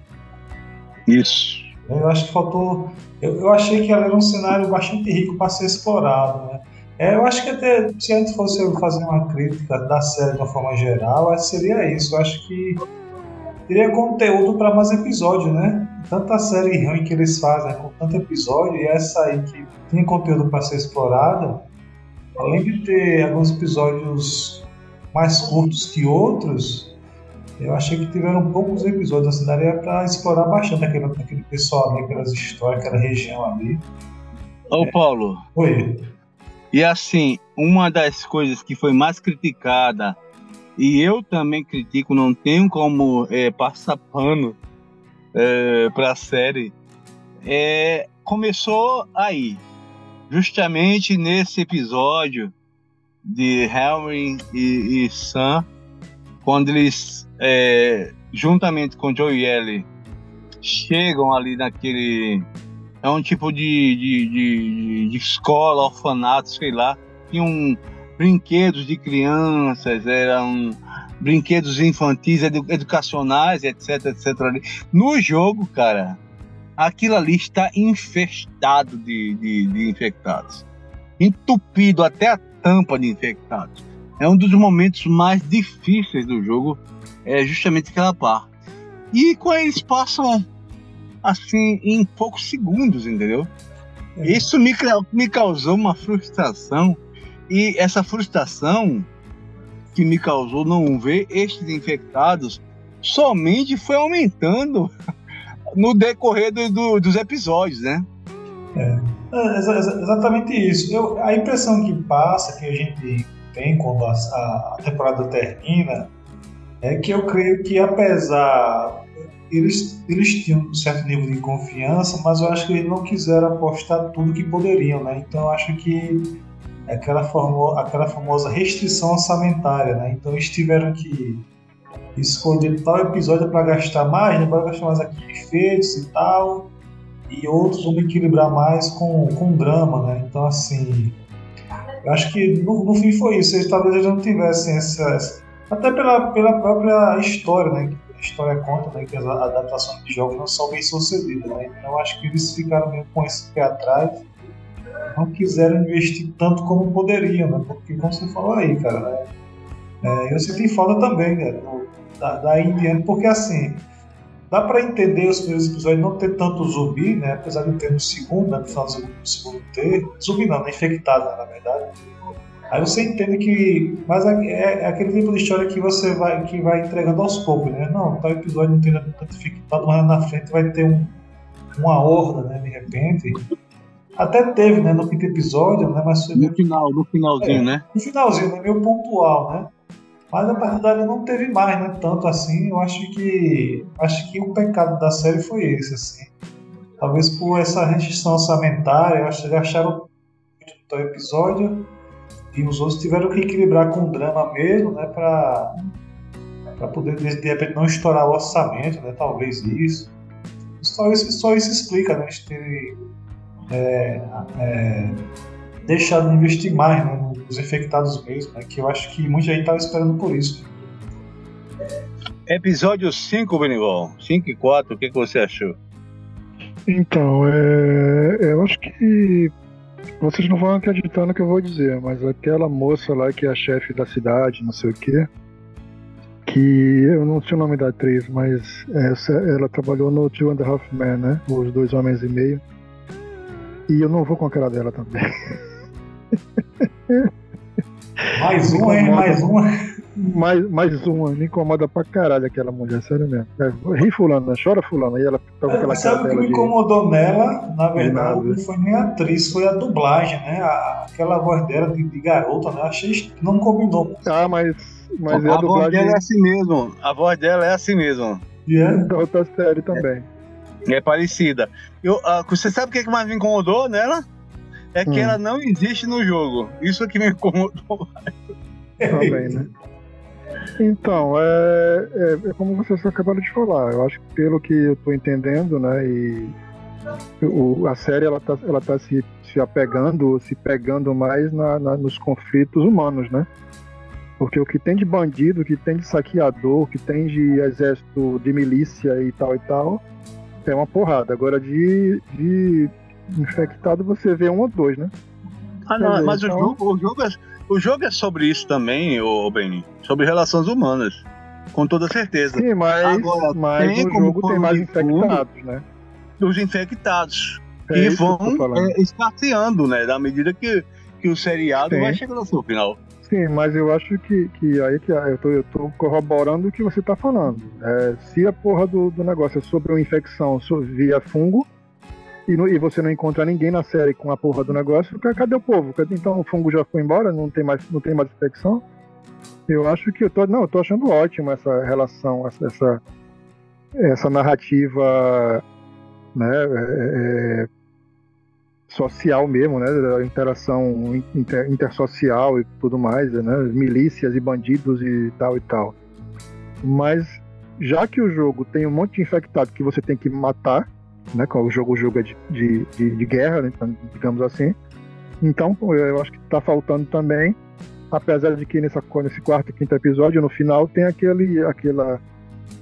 Isso. Eu acho que faltou. Eu, eu achei que ela era um cenário bastante rico para ser explorado, né? É, eu acho que até se a gente fosse fazer uma crítica da série de uma forma geral, seria isso. Eu acho que teria conteúdo para mais episódios, né? Tanta série ruim que eles fazem com tanto episódio e essa aí que tem conteúdo para ser explorada, além de ter alguns episódios mais curtos que outros, eu achei que tiveram poucos episódios, assim, daria para explorar bastante aquele, aquele pessoal ali, aquelas histórias, aquela região ali. Ô, é. Paulo. Oi. E assim, uma das coisas que foi mais criticada, e eu também critico, não tenho como é, passar pano é, para a série, é, começou aí, justamente nesse episódio de Henry e, e Sam, quando eles, é, juntamente com Joe e Ellie, chegam ali naquele. É um tipo de, de, de, de escola, orfanato, sei lá. Tinham brinquedos de crianças, eram brinquedos infantis, edu educacionais, etc, etc. Ali. No jogo, cara, aquilo ali está infestado de, de, de infectados. Entupido até a tampa de infectados. É um dos momentos mais difíceis do jogo, é justamente aquela parte. E com eles passam assim em poucos segundos, entendeu? É. Isso me, me causou uma frustração e essa frustração que me causou não ver estes infectados somente foi aumentando *laughs* no decorrer do, do, dos episódios, né? É. É, exatamente isso. Eu, a impressão que passa, que a gente tem quando a, a, temporada termina, é que eu creio que apesar eles, eles tinham um certo nível de confiança, mas eu acho que eles não quiseram apostar tudo que poderiam, né? Então eu acho que aquela, famo, aquela famosa restrição orçamentária, né? Então eles tiveram que escolher tal episódio para gastar mais, né? Para gastar mais aqui efeitos e tal e outros vão equilibrar mais com, com drama, né? Então, assim, eu acho que no, no fim foi isso. Eles talvez eles não tivessem essa. Até pela, pela própria história, né? A história conta né, que as adaptações de jogos não são bem sucedidas, né? Então, eu acho que eles ficaram meio com esse pé atrás. Não quiseram investir tanto como poderiam, né? Porque, como você falou aí, cara, né? É, eu senti falta também, né? Do, da, da Indiana, porque assim Dá para entender os primeiros episódios não ter tanto zumbi, né? Apesar de ter no segundo, né? no final do segundo ter. Zumbi não, né? infectado, né? na verdade. Aí você entende que. Mas é, é, aquele tipo de história que você vai, que vai entregando aos poucos, né? Não, tal episódio não tem tanto infectado, mas na frente vai ter um, uma horda, né? De repente. Até teve, né? No quinto episódio, né? Mas no final, no finalzinho, é, né? No finalzinho, né? Meio pontual, né? Mas a verdade não teve mais, né? Tanto assim, eu acho que acho que o pecado da série foi esse, assim. Talvez por essa restrição orçamentária, eu acho que eles acharam o episódio e os outros tiveram que equilibrar com o drama mesmo, né? Pra, pra poder de, de repente não estourar o orçamento, né? Talvez isso. Só isso, só isso explica, né? Eles terem é, é, deixado de investir mais né, nos infectados mesmo, né, que eu acho que muita gente estava esperando por isso. Episódio 5, Benival. 5 e 4, o que, que você achou? Então, é, eu acho que vocês não vão acreditar no que eu vou dizer, mas aquela moça lá que é a chefe da cidade, não sei o quê, que eu não sei o nome da atriz, mas essa, ela trabalhou no Two and a Half Men, né? Os Dois Homens e Meio. E eu não vou com a cara dela também. *laughs* Mais uma, hein? Mais uma. Mais, mais uma, me incomoda pra caralho aquela mulher, sério mesmo. É, ri fulano, chora fulano, aí ela pega aquela Sabe o que me incomodou nela, na verdade, não foi nem a atriz, foi a dublagem, né? A, aquela voz dela de, de garota, né? Achei que não combinou. Ah, mas. mas a, a dublagem... voz dela é assim mesmo. A voz dela é assim mesmo. Yeah. Da outra série também. É, é parecida. Eu, uh, você sabe o que mais me incomodou nela? é que hum. ela não existe no jogo. Isso é que me incomodou *laughs* Também, né? Então, é, é, é, como vocês acabaram de falar. Eu acho que pelo que eu estou entendendo, né, e o, a série ela tá, ela tá se, se apegando, se pegando mais na, na, nos conflitos humanos, né? Porque o que tem de bandido, o que tem de saqueador, o que tem de exército de milícia e tal e tal, é uma porrada. Agora de, de infectado você vê um ou dois, né? Ah, não, mas então... o, jogo, o, jogo é, o jogo é sobre isso também, ô Benny. Sobre relações humanas. Com toda certeza. Sim, mas, Agora, mas o jogo tem mais infectados, né? Os infectados. É que vão é, escasseando, né? Da medida que, que o seriado Sim. vai chegando ao seu final. Sim, mas eu acho que, que aí que eu tô, eu tô corroborando o que você tá falando. É, se a porra do, do negócio é sobre uma infecção via fungo, e, no, e, você não encontra ninguém na série com a porra do negócio, cadê o povo? Então o fungo já foi embora, não tem mais, não tem mais infecção? Eu acho que eu tô. Não, eu tô achando ótimo essa relação, essa, essa narrativa né, é, é social mesmo, né? Da interação inter, intersocial e tudo mais, né? Milícias e bandidos e tal e tal. Mas já que o jogo tem um monte de infectado que você tem que matar, né? O jogo, o jogo é de, de, de, de guerra, né, então, digamos assim. Então, eu acho que está faltando também, apesar de que nessa, nesse quarto e quinto episódio, no final, tem aquele, aquela,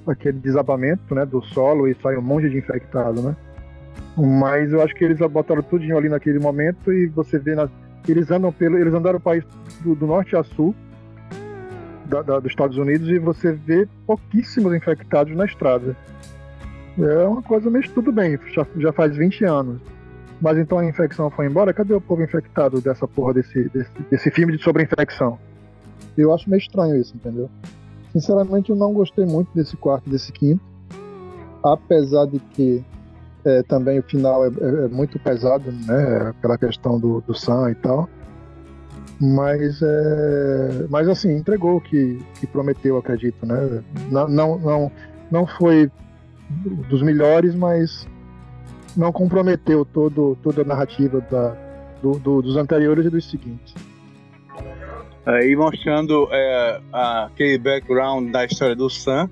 aquele desabamento né, do solo e sai um monte de infectado, né? Mas eu acho que eles botaram tudinho ali naquele momento e você vê na, eles andam pelo eles andaram o país do, do norte a sul da, da, dos Estados Unidos e você vê pouquíssimos infectados na estrada. É uma coisa meio tudo bem, já, já faz 20 anos. Mas então a infecção foi embora? Cadê o povo infectado dessa porra desse, desse, desse filme de sobre infecção? Eu acho meio estranho isso, entendeu? Sinceramente, eu não gostei muito desse quarto, desse quinto. Apesar de que é, também o final é, é, é, muito pesado, né? Aquela questão do, do Sam e tal. Mas, é, mas assim, entregou o que, que prometeu, acredito, né? Não, não, não, foi dos melhores, mas não comprometeu todo, toda a narrativa da, do, do, dos anteriores e dos seguintes. Aí mostrando é, aquele background da história do Sam,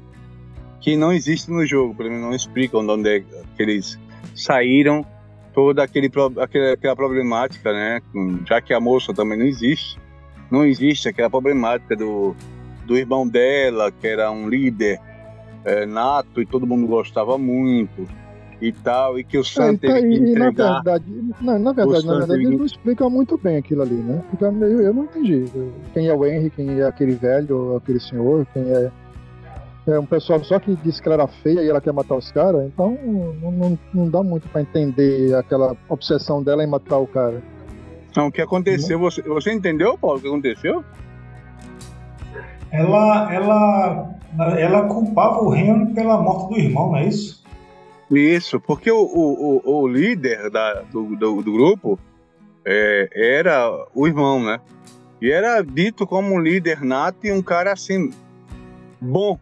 que não existe no jogo, para mim não explicam de onde é que eles saíram toda aquele, aquele, aquela problemática, né? Já que a moça também não existe, não existe aquela problemática do, do irmão dela, que era um líder é, nato e todo mundo gostava muito e tal, e que o Sam é, teve que entregar... Na verdade, não, na verdade, na verdade ele não explica muito bem aquilo ali, né? Porque eu, eu não entendi. Quem é o Henry, quem é aquele velho, aquele senhor, quem é é um pessoal só que disse que ela era feia e ela quer matar os caras, então não, não, não dá muito para entender aquela obsessão dela em matar o cara. Não, o que aconteceu, você, você entendeu, Paulo, o que aconteceu? Ela, ela, ela culpava o Henry pela morte do irmão, não é isso? Isso, porque o, o, o líder da, do, do, do grupo é, era o irmão, né? E era dito como um líder nato e um cara assim, bom,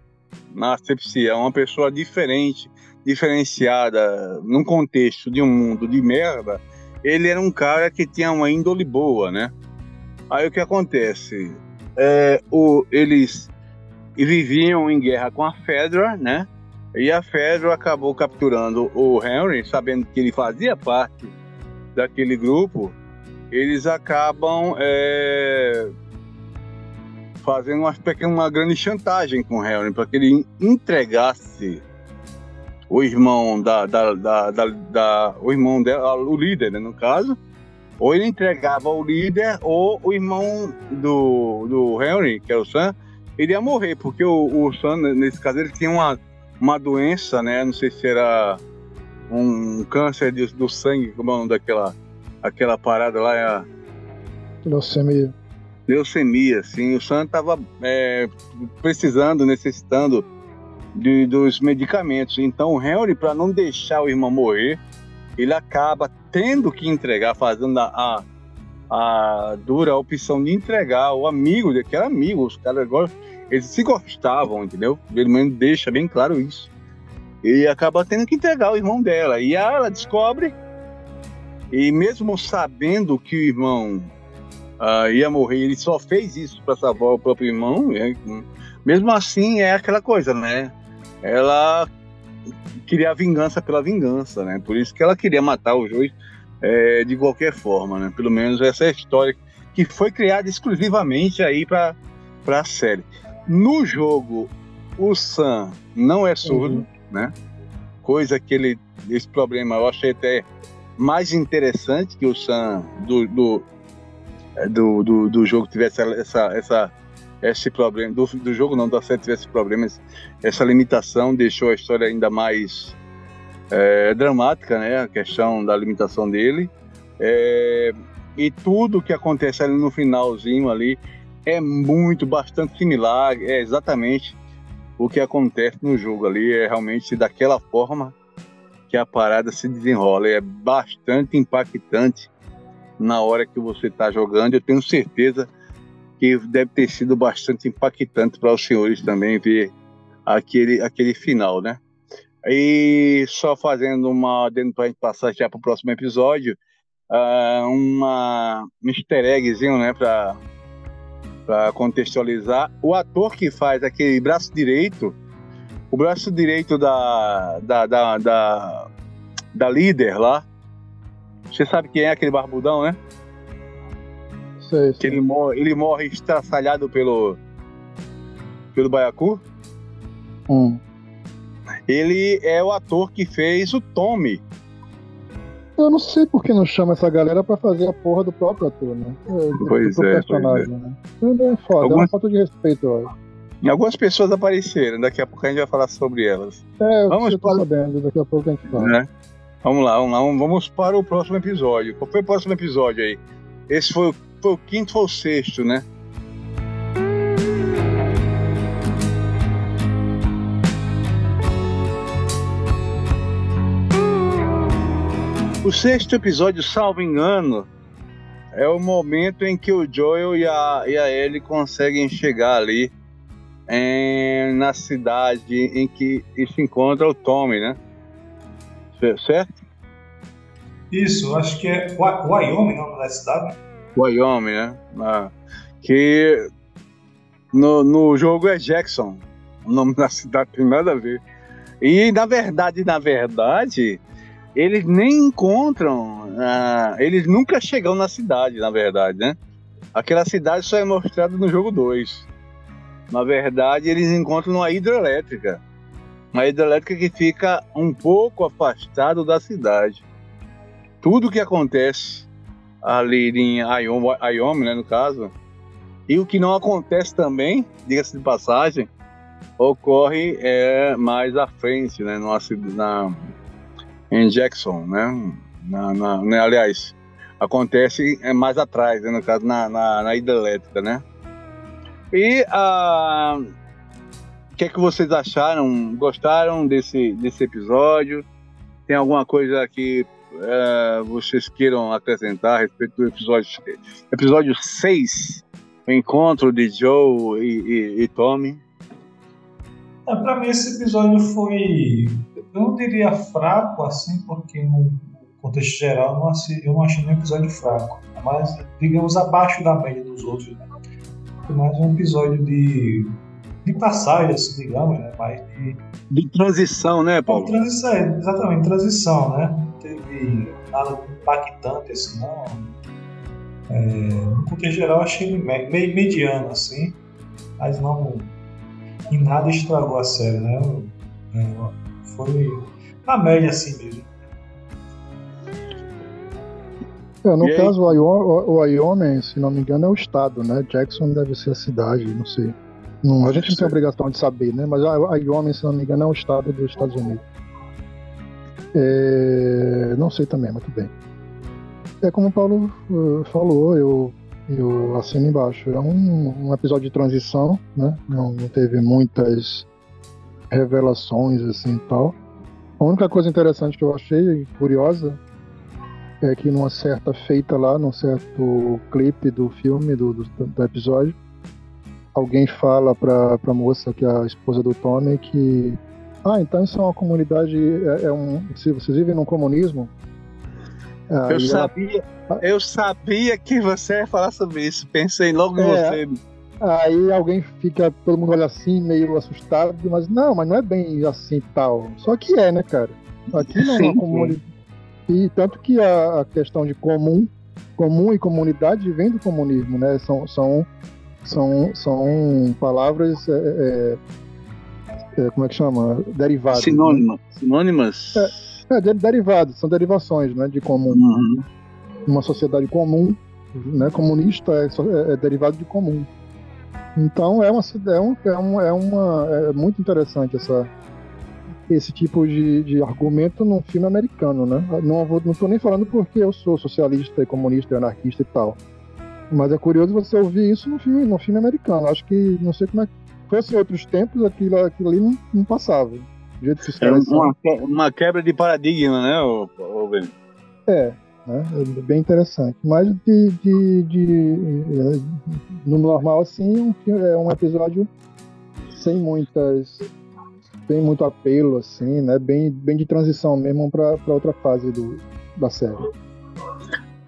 na asepsia, é uma pessoa diferente, diferenciada, num contexto de um mundo de merda, ele era um cara que tinha uma índole boa, né? Aí o que acontece? É, o, eles viviam em guerra com a Fedra, né? E a Fedra acabou capturando o Henry, sabendo que ele fazia parte daquele grupo. Eles acabam é, fazendo uma, uma grande chantagem com o Harry para que ele entregasse o irmão da, da, da, da, o irmão dela, o líder, né, no caso, ou ele entregava o líder ou o irmão do, do Henry, que é o Sam, ele ia morrer, porque o, o Sam, nesse caso, ele tinha uma, uma doença, né, não sei se era um câncer de, do sangue, como é o nome daquela aquela parada lá, é a... Leucemia leucemia, assim, o Sam estava é, precisando, necessitando de, dos medicamentos. Então o Henry, para não deixar o irmão morrer, ele acaba tendo que entregar, fazendo a, a, a dura opção de entregar o amigo, que era amigo, os caras agora, eles se gostavam, entendeu? Ele mesmo deixa bem claro isso. E acaba tendo que entregar o irmão dela. E ela descobre E mesmo sabendo que o irmão uh, ia morrer, ele só fez isso para salvar o próprio irmão. Né? Mesmo assim, é aquela coisa, né? Ela queria a vingança pela vingança, né? Por isso que ela queria matar o Joey é, de qualquer forma, né? Pelo menos essa é a história que foi criada exclusivamente aí para a série. No jogo, o Sam não é surdo, uhum. né? Coisa que ele, esse problema eu achei até mais interessante que o Sam do, do, do, do, do jogo tivesse essa, essa, esse problema, do, do jogo não, da série tivesse problemas, essa limitação deixou a história ainda mais é, dramática, né? A questão da limitação dele. É, e tudo que acontece ali no finalzinho ali é muito, bastante similar, é exatamente o que acontece no jogo ali, é realmente daquela forma que a parada se desenrola, é bastante impactante na hora que você está jogando, eu tenho certeza que deve ter sido bastante impactante para os senhores também ver aquele, aquele final, né? E só fazendo uma dentro para a gente passar já para o próximo episódio, uh, uma um easter eggzinho, né, para para contextualizar, o ator que faz aquele braço direito, o braço direito da da, da, da, da líder lá, você sabe quem é aquele barbudão, né? Sei, sei. Que ele morre, ele morre estraçalhado pelo pelo Baiacu. Hum. Ele é o ator que fez o Tommy eu não sei por que não chama essa galera pra fazer a porra do próprio ator, né? É, pois é, personagem, pois é. Né? É foda, Algumas... é uma falta de respeito, ó. Algumas pessoas apareceram, daqui a pouco a gente vai falar sobre elas. É, vamos para... sabendo, daqui a pouco a gente fala. Né? Vamos lá, vamos lá, vamos para o próximo episódio. Qual foi o próximo episódio aí? Esse foi, foi o quinto ou o sexto, né? O sexto episódio, salvo engano, é o momento em que o Joel e a, e a Ellie conseguem chegar ali em, na cidade em que se encontra o Tommy, né? Certo? Isso, acho que é Wyoming, não da cidade. Wyoming, né? Ah, que no, no jogo é Jackson. O nome da cidade tem nada a ver. E na verdade, na verdade, eles nem encontram, uh, eles nunca chegam na cidade, na verdade, né? Aquela cidade só é mostrada no jogo 2. Na verdade, eles encontram uma hidrelétrica. Uma hidrelétrica que fica um pouco afastado da cidade. Tudo que acontece ali em Wyoming, né, no caso, e o que não acontece também, diga-se de passagem, ocorre é, mais à frente, né, numa, na, em Jackson, né? Na, na, né? Aliás, acontece é mais atrás, né? no caso na, na, na hidrelétrica, né? E a o que é que vocês acharam? Gostaram desse, desse episódio? Tem alguma coisa que é, vocês queiram acrescentar a respeito do episódio, episódio 6, o encontro de Joe e, e, e Tommy? É, para mim esse episódio foi eu não diria fraco assim, porque no contexto geral eu não, achei, eu não achei nenhum episódio fraco, mas digamos abaixo da média dos outros. Né? Foi mais um episódio de, de passagem, assim, digamos, né? mais de, de transição, né, Paulo? De transição, exatamente, transição, né? Não teve nada impactante assim, não. É, no contexto geral eu achei meio mediano assim, mas não em nada estragou a série, né? É, foi na média assim mesmo. É, no e caso, aí? o Wyoming, se não me engano, é o estado, né? Jackson deve ser a cidade, não sei. Não, a gente não tem obrigação de saber, né? Mas Wyoming, se não me engano, é o estado dos Estados Unidos. É, não sei também, muito bem. É como o Paulo uh, falou, eu, eu assino embaixo. É um, um episódio de transição, né? Não, não teve muitas revelações assim tal. A única coisa interessante que eu achei curiosa é que numa certa feita lá, num certo clipe do filme, do, do, do episódio, alguém fala pra, pra moça, que é a esposa do Tommy, que ah, então isso é uma comunidade, é, é um, se vocês vivem num comunismo, eu sabia, ela... eu sabia que você ia falar sobre isso. Pensei logo em é, você. Aí alguém fica, todo mundo olha assim, meio assustado, mas não, mas não é bem assim tal. Só que é, né, cara? Aqui não é uma comunidade. E tanto que a, a, questão de comum, comum e comunidade vem do comunismo, né? São, são, são, são palavras. É, é, é como é que chama? Derivadas. Sinônimas. Né? Sinônimas. É, é, derivados, são derivações né, de comum. Uhum. Uma sociedade comum, né, comunista é, é, derivado de comum. Então é uma, é, um, é, uma, é, uma, muito interessante essa, esse tipo de, de argumento num filme americano, né? Não, tô nem falando porque eu sou socialista e comunista e anarquista e tal. Mas é curioso você ouvir isso no filme, no filme americano. Acho que, não sei como é que fosse outros tempos, aquilo, aquilo ali não, não passava. Do jeito que é uma, uma quebra de paradigma, né, o, o É, né? É bem interessante. Mas de, de, de, é, no normal, assim, é um episódio sem muitas sem muito apelo, assim, né? Bem, bem de transição mesmo para outra fase do, da série.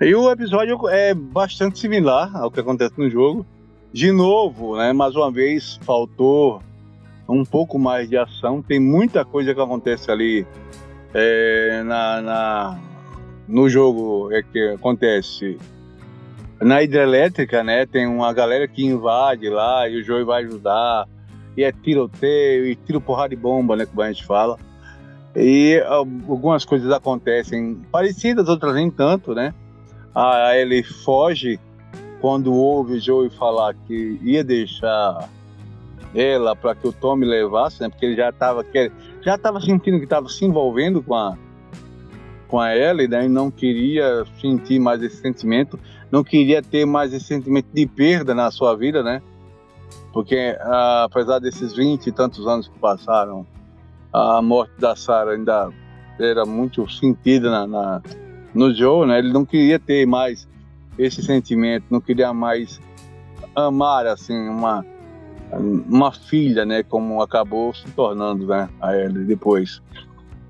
E o episódio é bastante similar ao que acontece no jogo. De novo, né? Mais uma vez, faltou um pouco mais de ação. Tem muita coisa que acontece ali é, na, na no jogo é que acontece na hidrelétrica, né? Tem uma galera que invade lá e o Joey vai ajudar. E é tiroteio, e tiro porrada de bomba, né? Como a gente fala. E algumas coisas acontecem parecidas, outras nem tanto, né? Ah, ele foge quando ouve Joey falar que ia deixar ela para que o Tommy levasse, né? Porque ele já estava já estava sentindo que estava se envolvendo com a com a Ellie, né? E não queria sentir mais esse sentimento, não queria ter mais esse sentimento de perda na sua vida, né? Porque ah, apesar desses 20 e tantos anos que passaram, a morte da Sarah ainda era muito sentida na, na, no Joe, né? Ele não queria ter mais esse sentimento, não queria mais amar assim uma uma filha, né? Como acabou se tornando, né? A Ellie depois.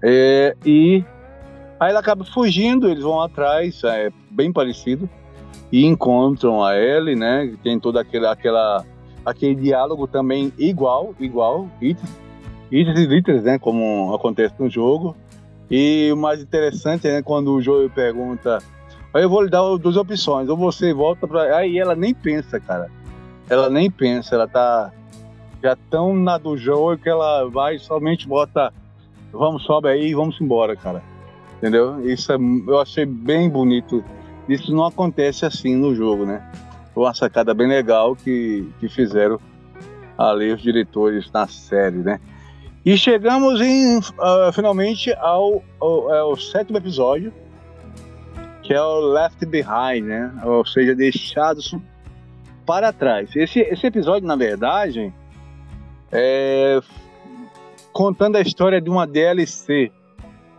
É, e Aí ela acaba fugindo, eles vão atrás, é bem parecido, e encontram a Ellie, né? Tem todo aquele, aquela, aquele diálogo também igual, igual, itens e liters, né? Como acontece no jogo. E o mais interessante é né, quando o Joel pergunta, eu vou lhe dar duas opções, ou você volta para, aí ela nem pensa, cara. Ela nem pensa, ela tá já tão na do Joel que ela vai somente bota, vamos sobe aí e vamos embora, cara entendeu? Isso é, eu achei bem bonito. Isso não acontece assim no jogo, né? Foi uma sacada bem legal que, que fizeram ali os diretores na série, né? E chegamos em, uh, finalmente ao, ao, ao, sétimo episódio, que é o Left Behind, né? Ou seja, deixados para trás. Esse, esse episódio, na verdade, é contando a história de uma DLC,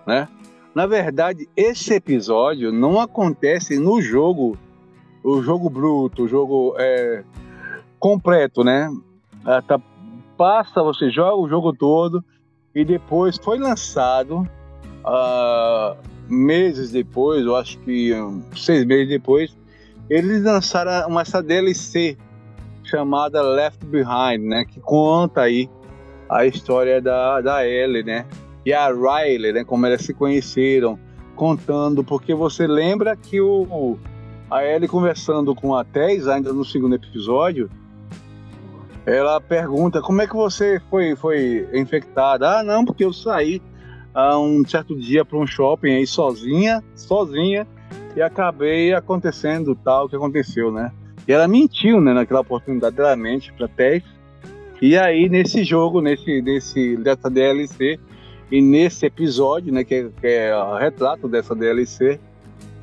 né? Na verdade, esse episódio não acontece no jogo, o jogo bruto, o jogo é, completo, né? Ah, tá, passa, você joga o jogo todo e depois foi lançado uh, meses depois, eu acho que um, seis meses depois, eles lançaram uma, essa DLC chamada Left Behind, né? Que conta aí a história da, da Ellie, né? e a Riley, né, como elas se conheceram, contando, porque você lembra que o, a Ellie conversando com a Tess, ainda no segundo episódio, ela pergunta como é que você foi, foi infectada. Ah, não, porque eu saí ah, um certo dia para um shopping aí sozinha, sozinha, e acabei acontecendo tal que aconteceu, né? E ela mentiu, né, naquela oportunidade, ela mente para Tess. E aí, nesse jogo, nesse, nesse, dessa DLC, e nesse episódio, né, que, é, que é o retrato dessa DLC,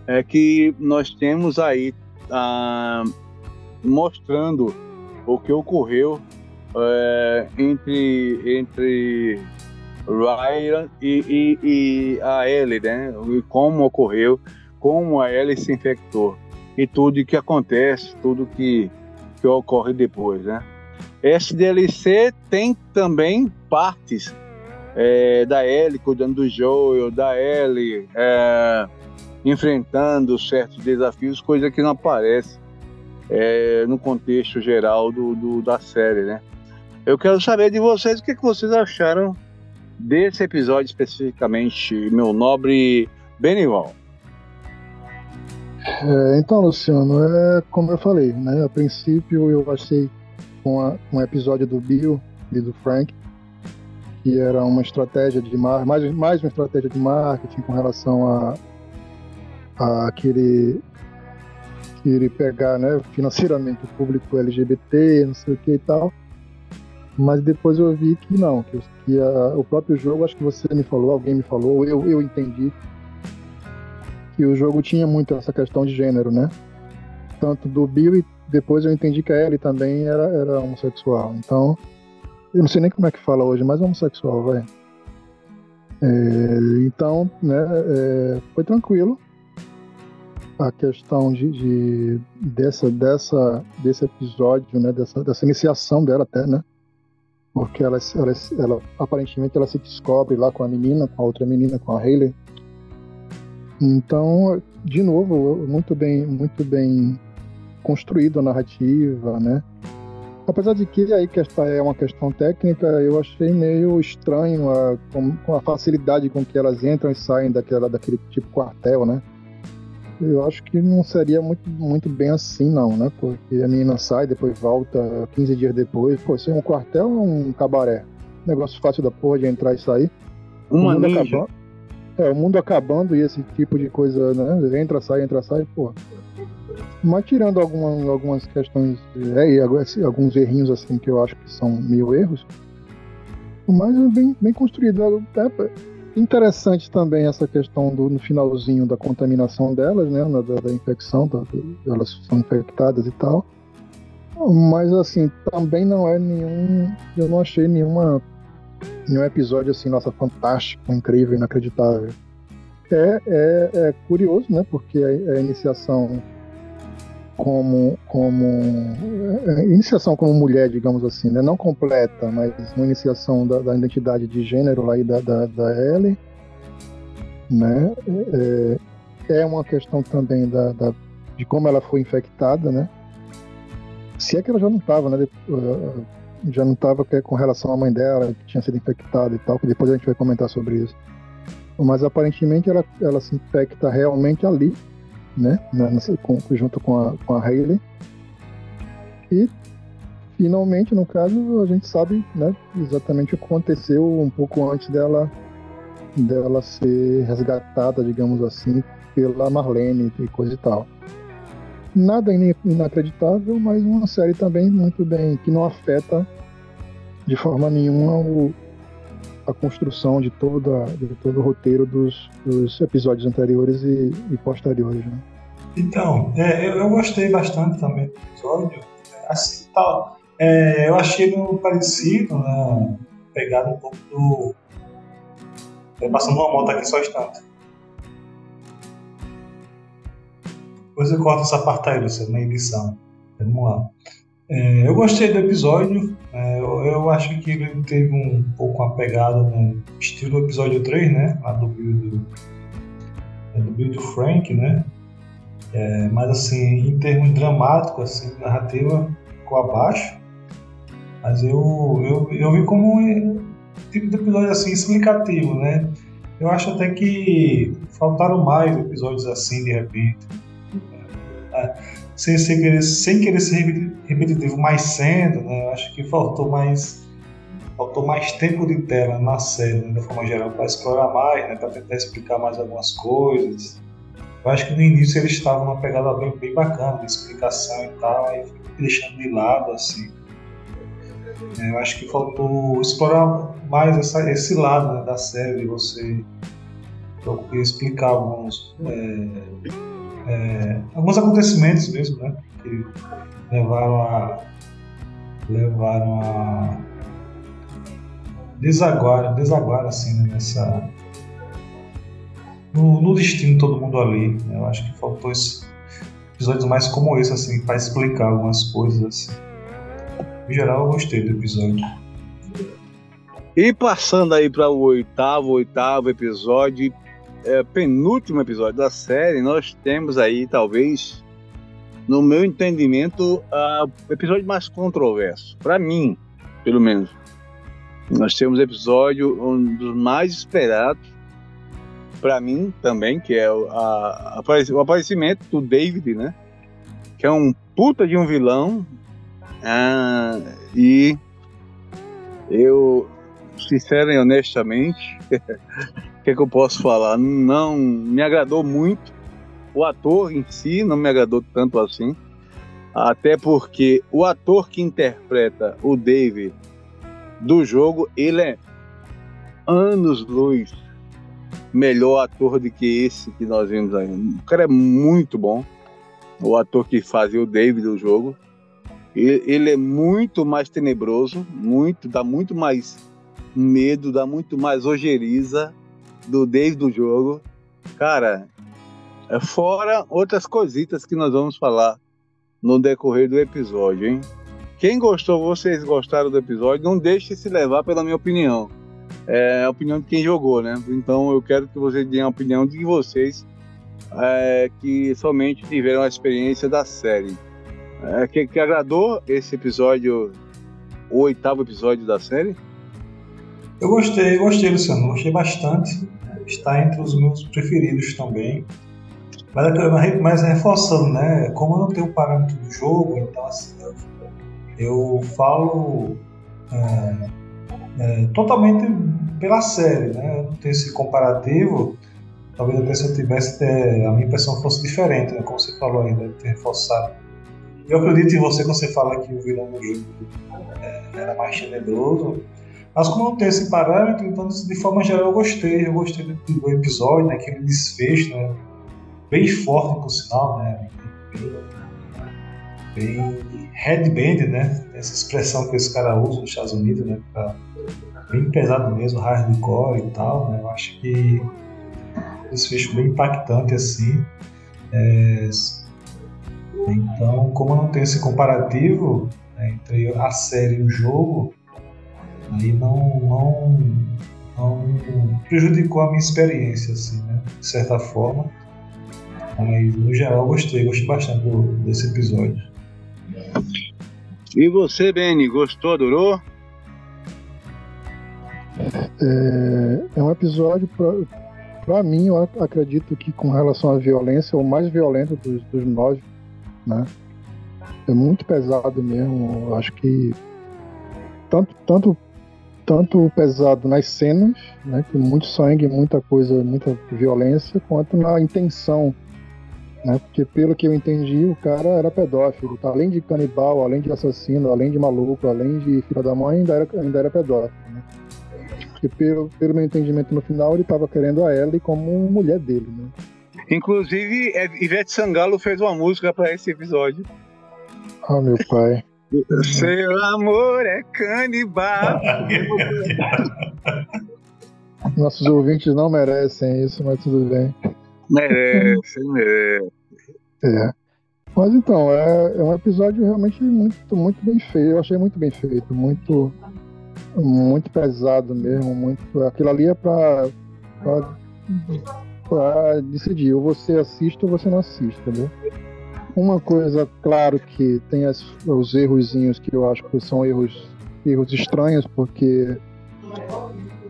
é que nós temos aí ah, mostrando o que ocorreu é, entre entre Ryan e, e, e, a Ellie, né? E como ocorreu, como a Ellie se infectou e tudo que acontece, tudo que, que ocorre depois, né? Esse DLC tem também partes é, da Ellie cuidando do Joel, da Ellie é, enfrentando certos desafios, coisa que não aparece é, no contexto geral do, do, da série, né? Eu quero saber de vocês o que, que vocês acharam desse episódio especificamente, meu nobre Benival. É, então, Luciano, é como eu falei, né? A princípio eu achei com, o episódio do Bill e do Frank que era uma estratégia de mais, mais uma estratégia de marketing com relação a, a aquele querer pegar né, financeiramente o público LGBT, não sei o que e tal. Mas depois eu vi que não, que, que a, o próprio jogo, acho que você me falou, alguém me falou, eu, eu entendi que o jogo tinha muito essa questão de gênero, né? Tanto do Bill e depois eu entendi que a Ellie também era, era homossexual. Então, eu não sei nem como é que fala hoje, mas homossexual, vai. É, então, né, é, foi tranquilo a questão de, de, dessa, dessa, desse episódio, né, dessa, dessa iniciação dela até, né, porque ela, ela, ela, aparentemente ela se descobre lá com a menina, com a outra menina, com a Hayley. Então, de novo, muito bem, muito bem construído a narrativa, né? Apesar de que aí que esta é uma questão técnica, eu achei meio estranho a, com, a facilidade com que elas entram e saem daquela, daquele tipo quartel, né? Eu acho que não seria muito, muito bem assim, não, né? Porque a menina sai, depois volta 15 dias depois. Pô, isso é um quartel ou um cabaré? Negócio fácil da porra de entrar e sair. Uma ninja. Acabando, é, o mundo acabando e esse tipo de coisa, né? Entra, sai, entra, sai, pô. Mas tirando algumas, algumas questões, é, alguns errinhos assim que eu acho que são meio erros, mas é bem, bem construído. É interessante também essa questão do no finalzinho da contaminação delas, né, da, da infecção, da, elas são infectadas e tal. Mas assim, também não é nenhum, eu não achei nenhuma nenhum episódio assim, nossa, fantástico, incrível, inacreditável. É, é, é curioso, né, porque a, a iniciação como, como é, iniciação como mulher, digamos assim, né? não completa, mas uma iniciação da, da identidade de gênero lá da, da, da Ellie, né? É, é uma questão também da, da, de como ela foi infectada, né? Se é que ela já não estava, né? Uh, já não estava com relação à mãe dela, que tinha sido infectada e tal, que depois a gente vai comentar sobre isso. Mas aparentemente ela, ela se infecta realmente ali, né? Nessa, com, junto com a, com a Hayley. E finalmente, no caso, a gente sabe né, exatamente o que aconteceu um pouco antes dela, dela ser resgatada, digamos assim, pela Marlene e coisa e tal. Nada inacreditável, mas uma série também muito bem, que não afeta de forma nenhuma o, a construção de, toda, de todo o roteiro dos, dos episódios anteriores e, e posteriores. Né? Então, é, eu, eu, gostei bastante também do episódio. Assim, tal, é, eu achei meio parecido, né? Pegado um pouco do. É, passando uma moto aqui só instante. Depois eu corto essa parte aí, na edição. Vamos lá. É, eu gostei do episódio. É, eu, eu, acho que ele teve um pouco uma pegada no estilo do episódio 3, né? Lá do Bill do, é, do, Bill do Frank, né? É, mas assim, em termos dramáticos, assim, narrativa ficou abaixo. Mas eu, eu, eu vi como um tipo de episódio assim, explicativo, né? Eu acho até que faltaram mais episódios assim de repente. Sem, sem, querer, sem querer ser repetitivo, mais sendo, né? Acho que faltou mais faltou mais tempo de tela na série, né, de forma geral, para explorar mais, né, para tentar explicar mais algumas coisas. Eu acho que no início eles estavam numa pegada bem, bem bacana de explicação e tal, fui deixando de lado, assim. É, eu acho que faltou explorar mais essa, esse lado né, da série, você explicar alguns. É, é, alguns acontecimentos mesmo, né? Que levaram a. levaram a. desaguar, desaguar assim, né, nessa. No, no, destino de todo mundo ali. Né? Eu acho que faltou esse, episódios mais como esse, assim, para explicar algumas coisas. Assim. Em geral, eu gostei do episódio. E passando aí para o oitavo, oitavo episódio, é, penúltimo episódio da série, nós temos aí, talvez, no meu entendimento, o episódio mais controverso. Para mim, pelo menos. Nós temos episódio um dos mais esperados, para mim também, que é o, a, o aparecimento do David, né? Que é um puta de um vilão. Ah, e eu, sincero e honestamente, *laughs* o que, é que eu posso falar? Não me agradou muito. O ator em si não me agradou tanto assim. Até porque o ator que interpreta o David do jogo, ele é anos luz melhor ator do que esse que nós vimos aí. O cara é muito bom. O ator que fazia o David do jogo. Ele é muito mais tenebroso, muito, dá muito mais medo, dá muito mais ojeriza do David do jogo. Cara, é fora outras coisitas que nós vamos falar no decorrer do episódio, hein? Quem gostou, vocês gostaram do episódio, não deixe se levar pela minha opinião. É a opinião de quem jogou, né? Então eu quero que vocês deem a opinião de vocês é, que somente tiveram a experiência da série. É, que, que agradou esse episódio, o oitavo episódio da série? Eu gostei, gostei, Luciano, gostei bastante. Está entre os meus preferidos também. Mas, mas reforçando, né? Como eu não tenho parâmetro do jogo, então assim, eu falo é, é, totalmente pela série, né? Eu não tenho esse comparativo. Talvez até se eu tivesse, a minha impressão fosse diferente, né? Como você falou ainda, ter reforçado. Eu acredito em você quando você fala que o vilão do jogo é, era mais tenebroso. Mas como não tem esse parâmetro, então de forma geral eu gostei. Eu gostei do, do episódio, né? aquele desfecho, né? bem forte por sinal, né? Bem, bem headband, né? Essa expressão que esse cara usa nos Estados Unidos, né? Pra, bem pesado mesmo, hardcore e tal, né? Eu acho que desfecho bem impactante assim. É, então, como não tem esse comparativo né, entre a série e o jogo, aí não, não, não prejudicou a minha experiência, assim, né? De certa forma. Mas, no geral, gostei, gostei bastante do, desse episódio. E você, Benny, gostou, adorou? É, é um episódio, para mim, eu acredito que com relação à violência, o mais violento dos, dos nove, né? É muito pesado mesmo. Eu acho que tanto, tanto, tanto pesado nas cenas, né? Com muito sangue, muita coisa, muita violência, quanto na intenção né? Porque pelo que eu entendi, o cara era pedófilo, tá? além de canibal, além de assassino, além de maluco, além de filha da mãe, ainda era, ainda era pedófilo. Né? Porque pelo, pelo meu entendimento no final, ele estava querendo a Ellie como mulher dele. Né? Inclusive, Ivete Sangalo fez uma música para esse episódio. Ah, meu pai. Seu amor é canibal. *laughs* Nossos ouvintes não merecem isso, mas tudo bem. Merece, merece. É. Mas então, é, é um episódio realmente muito, muito bem feito. Eu achei muito bem feito, muito, muito pesado mesmo. Muito, aquilo ali é pra, pra, pra decidir. Ou você assiste ou você não assiste, entendeu? Uma coisa, claro que tem as, os errozinhos que eu acho que são erros, erros estranhos, porque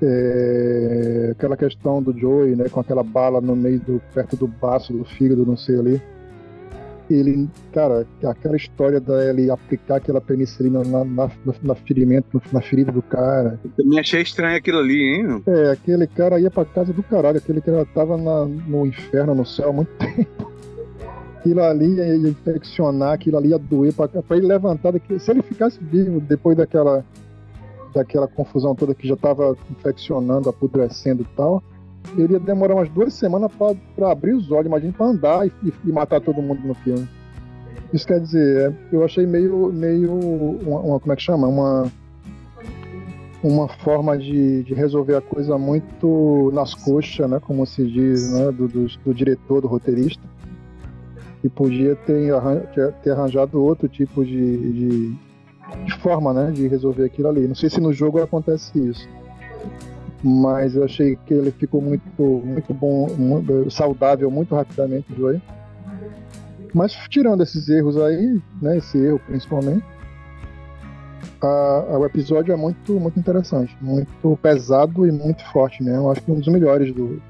é, aquela questão do Joey, né, com aquela bala no meio do perto do baço do fígado, não sei ali. Ele, cara, aquela história dele aplicar aquela penicilina na, na, na ferimento, na ferida do cara. Eu também achei estranho aquilo ali, hein? É, aquele cara ia pra casa do caralho, aquele cara tava na, no inferno, no céu há muito tempo. Aquilo ali ia infeccionar, aquilo ali ia doer pra ele levantar. Se ele ficasse vivo depois daquela daquela confusão toda que já estava infeccionando, apodrecendo e tal, ele ia demorar umas duas semanas para abrir os olhos, imagina para andar e, e, matar todo mundo no filme. Isso quer dizer, é, eu achei meio, meio uma, uma, como é que chama, uma uma forma de, de resolver a coisa muito nas coxas, né, como se diz, né, do, do, do diretor, do roteirista, e podia ter, ter arranjado outro tipo de, de de forma, né, de resolver aquilo ali. Não sei se no jogo acontece isso. Mas eu achei que ele ficou muito, muito bom, muito saudável muito rapidamente, o. Mas tirando esses erros aí, né, esse erro principalmente, a, a, o episódio é muito, muito interessante, muito pesado e muito forte mesmo. Acho que um dos melhores do,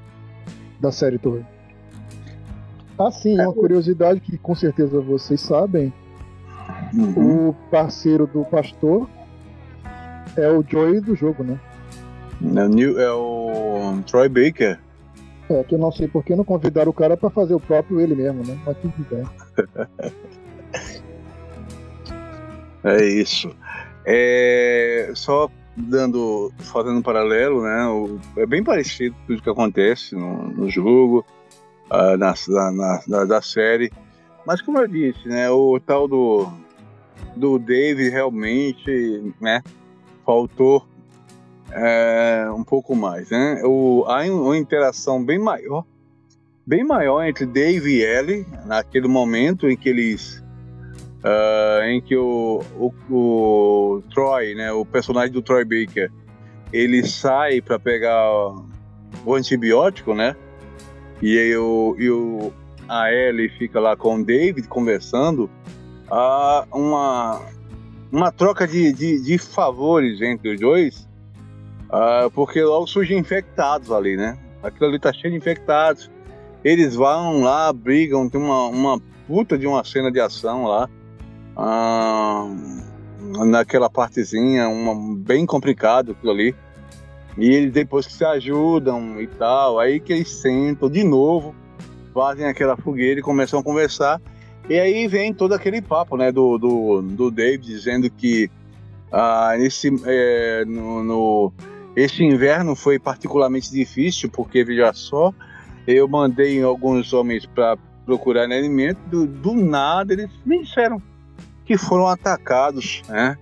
da série toda. Ah, sim, uma curiosidade que com certeza vocês sabem: uhum. o parceiro do pastor é o Joey do jogo, né? É o, New, é o Troy Baker. É, que eu não sei por que não convidaram o cara para fazer o próprio ele mesmo, né? Mas tudo bem. *laughs* é isso. É, só dando, fazendo um paralelo, né? O, é bem parecido tudo que acontece no, no jogo, uh, na, na, na, da série. Mas como eu disse, né? O tal do, do Dave realmente, né? Faltou é, um pouco mais, né? O, há uma interação bem maior, bem maior entre Dave e Ellie naquele momento em que eles uh, em que o, o, o, Troy, né, o personagem do Troy Baker, ele sai para pegar o antibiótico, né? E, o, e o, a Ellie fica lá com o David conversando. Há uma, uma troca de, de, de favores entre os dois, uh, porque logo surgem infectados ali, né? Aquilo ali tá cheio de infectados. Eles vão lá, brigam, tem uma, uma puta de uma cena de ação lá ah, naquela partezinha, uma, bem complicado aquilo ali. E eles depois que se ajudam e tal, aí que eles sentam de novo, fazem aquela fogueira e começam a conversar. E aí vem todo aquele papo, né, do, do, do David dizendo que ah, nesse, é, no, no, esse inverno foi particularmente difícil, porque veja só, eu mandei alguns homens para procurar alimento, do, do nada eles me disseram que foram atacados, né?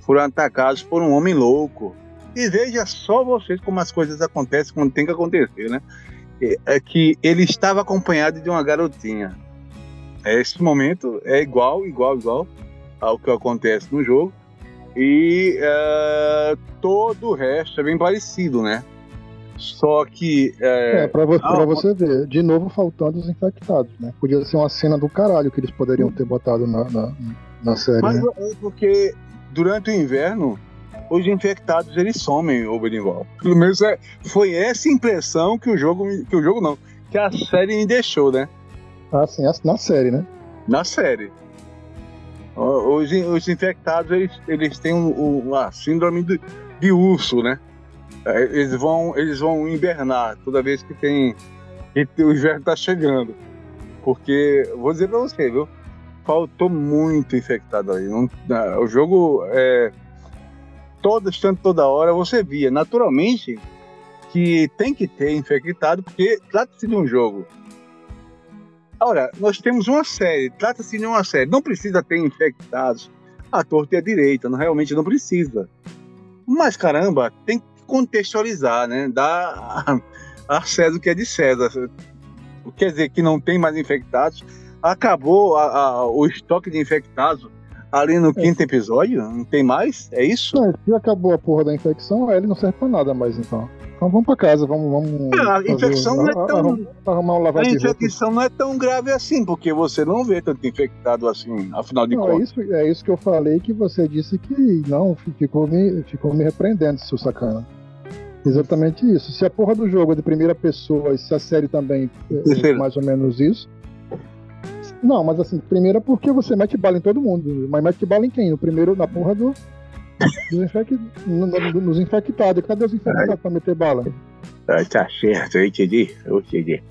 Foram atacados por um homem louco. E veja só vocês como as coisas acontecem quando tem que acontecer, né? É que ele estava acompanhado de uma garotinha. Esse momento é igual, igual, igual ao que acontece no jogo. E uh, todo o resto é bem parecido, né? Só que. É, é pra, você, ah, pra você ver, de novo faltando os infectados, né? Podia ser uma cena do caralho que eles poderiam ter botado na, na, na série. Mas né? é porque durante o inverno, os infectados eles somem, o Benival. Pelo menos é, foi essa impressão que o jogo. Que o jogo não, que a série me deixou, né? Ah, sim, na série, né? Na série. Os, os infectados, eles, eles têm um, um, a síndrome de, de urso, né? É, eles vão, eles vão invernar toda vez que tem que o inverno está chegando. Porque, vou dizer para você, viu? Faltou muito infectado aí. Não, o jogo, é, todo instante, toda hora, você via naturalmente que tem que ter infectado, porque trata-se de um jogo. Ora, nós temos uma série, trata-se de uma série, não precisa ter infectados a torta e a direita, não, realmente não precisa. Mas caramba, tem contextualizar, né? Dar a César o que é de César. Quer dizer que não tem mais infectados. Acabou a, a, o estoque de infectados ali no é. quinto episódio? Não tem mais? É isso? Se acabou a porra da infecção, ele não serve pra nada mais, então. Então vamos pra casa, vamos. vamos ah, a infecção não é tão. Arrumar um a infecção não é tão grave assim, porque você não vê tanto infectado assim, afinal de não, é contas. É isso, é isso que eu falei que você disse que não, ficou me, ficou me repreendendo, seu sacana. Exatamente isso. Se a porra do jogo é de primeira pessoa e se a série também é, é mais ou menos isso. Não, mas assim, primeira porque você mete bala em todo mundo. Mas mete bala em quem? No primeiro, na porra do. Dos, infec... nos infectados. Cadê os infectados pra meter bala? Ah, tá certo, eu entendi, eu entendi.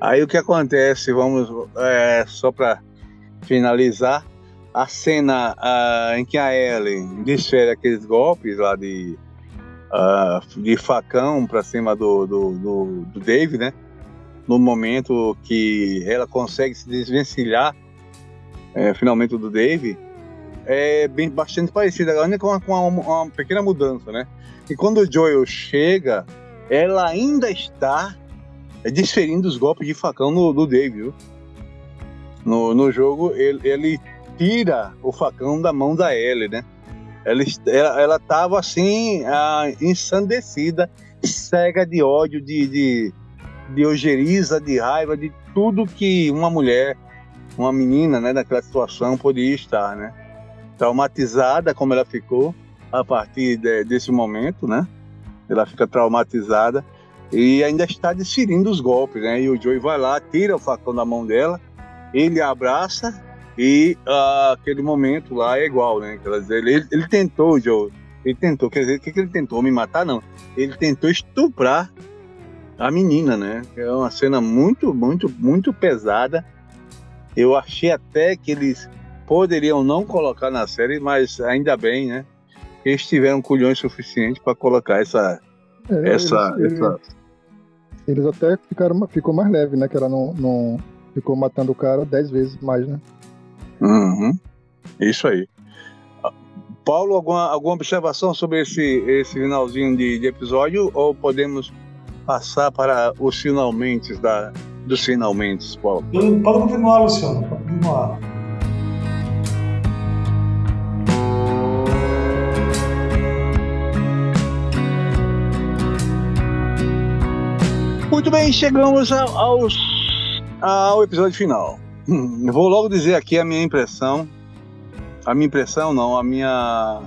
Aí o que acontece, vamos, é, só para finalizar, a cena em que a Ellen desfere aqueles golpes lá de, uh, de facão para cima do, do, do, do Dave, né? No momento que ela consegue se desvencilhar é, finalmente do Dave, é bem bastante parecida, agora com, uma, com uma, uma, pequena mudança, né? E quando o Joel chega, ela ainda está desferindo os golpes de facão no, no Dave, viu? No, no jogo, ele, ele tira o facão da mão da Ellie, né? ela ela, ela assim ah, ensandecida, cega de ódio, de, de, de ojeriza, de raiva, de tudo que uma mulher, uma menina, né, naquela situação poderia estar, né? Traumatizada como ela ficou a partir de, desse momento, né? Ela fica traumatizada e ainda está desferindo os golpes, né? E o Joey vai lá, tira o facão da mão dela, ele abraça e uh, aquele momento lá é igual, né? Quer dizer, ele, ele tentou, Joe, ele tentou, quer dizer, o que, que ele tentou? Me matar? Não. Ele tentou estuprar a menina, né? É uma cena muito, muito, muito pesada. Eu achei até que eles poderiam não colocar na série, mas ainda bem, né? Eles tiveram culhões suficientes para colocar essa, é, essa, eles, essa... Eles, até ficaram, ficou mais leve, né? Que ela não, não ficou matando o cara dez vezes mais, né? Uhum. Isso aí. Paulo, alguma, alguma observação sobre esse, esse finalzinho de, de episódio ou podemos passar para os finalmente da, dos finalmente, Paulo? Pode continuar, Luciano, pode continuar. Muito bem, chegamos aos, ao episódio final. Hum, vou logo dizer aqui a minha impressão. A minha impressão não, a minha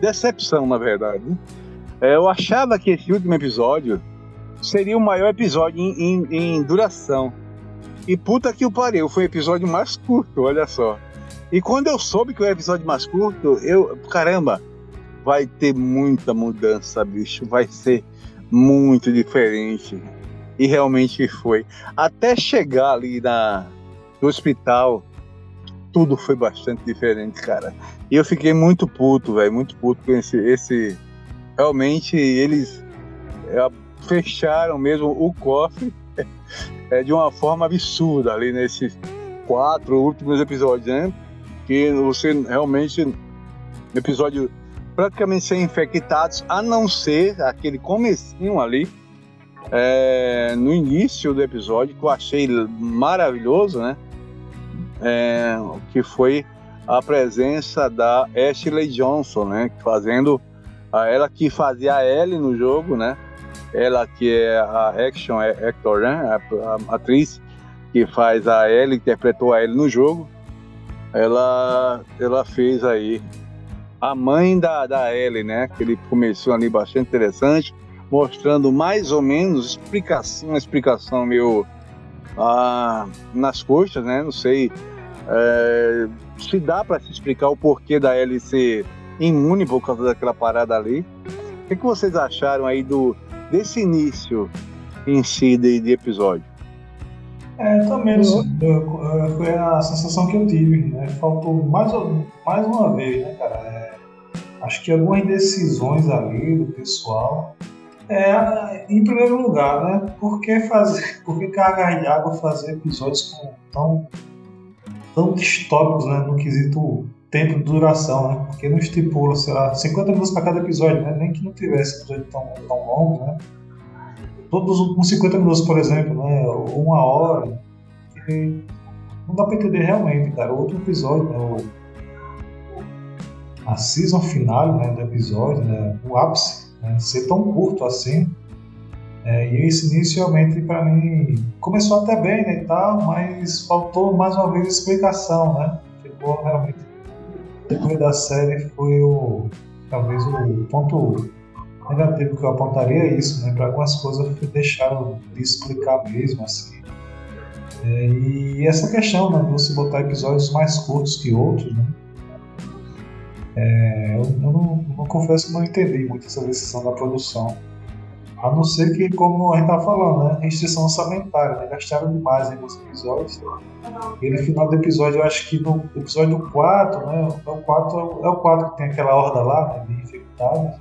decepção, na verdade. É, eu achava que esse último episódio seria o maior episódio em, em, em duração. E puta que o pariu, foi o episódio mais curto, olha só. E quando eu soube que o episódio mais curto, eu, caramba, vai ter muita mudança, bicho, vai ser muito diferente. E realmente foi. Até chegar ali na, no hospital, tudo foi bastante diferente, cara. E eu fiquei muito puto, velho, muito puto com esse, esse. Realmente eles é, fecharam mesmo o cofre é, de uma forma absurda ali nesses quatro últimos episódios, né? Que você realmente, episódio praticamente sem infectados, a não ser aquele comecinho ali, é, no início do episódio, que eu achei maravilhoso, né? é, que foi a presença da Ashley Johnson, né? Fazendo ela que fazia a Ellie no jogo, né? Ela que é a action actor, né? A, atriz que faz a Ellie, interpretou a Ellie no jogo. Ela, ela fez aí a mãe da, da Ellie, né? Aquele começou ali bastante interessante, mostrando mais ou menos explicação, uma explicação meio ah, nas coxas, né? Não sei é, se dá para se explicar o porquê da Ellie ser imune por causa daquela parada ali. O que, que vocês acharam aí do, desse início em si de, de episódio? É, também foi a sensação que eu tive, né? Faltou mais, mais uma vez, né, cara? É, acho que algumas decisões ali do pessoal. É, em primeiro lugar, né? Por que fazer, *laughs* por que carregar de água fazer episódios tão tão distópicos né, no quesito tempo de duração, né? Porque não estipula, sei lá, 50 minutos para cada episódio, né? Nem que não tivesse episódio tão, tão longo, né? Todos uns 50 minutos, por exemplo, né? Ou uma hora. não dá para entender realmente, cara. Outro episódio, né? A season final né, do episódio, né? O ápice, né? Ser tão curto assim é, e esse início realmente para mim começou até bem né, e tal, mas faltou mais uma vez explicação, né? Ficou realmente depois da série foi o talvez o ponto negativo que eu apontaria é isso, né? Para algumas coisas deixaram de explicar mesmo assim. É, e essa questão né, de você botar episódios mais curtos que outros, né? É, eu, eu não, não confesso que não entendi muito essa decisão da produção. A não ser que, como a gente tá falando, né? Restrição orçamentária, né? Gastaram demais em alguns episódios. E no final do episódio, eu acho que no episódio 4, né? É o 4, é o 4 que tem aquela horda lá, né? De infectados.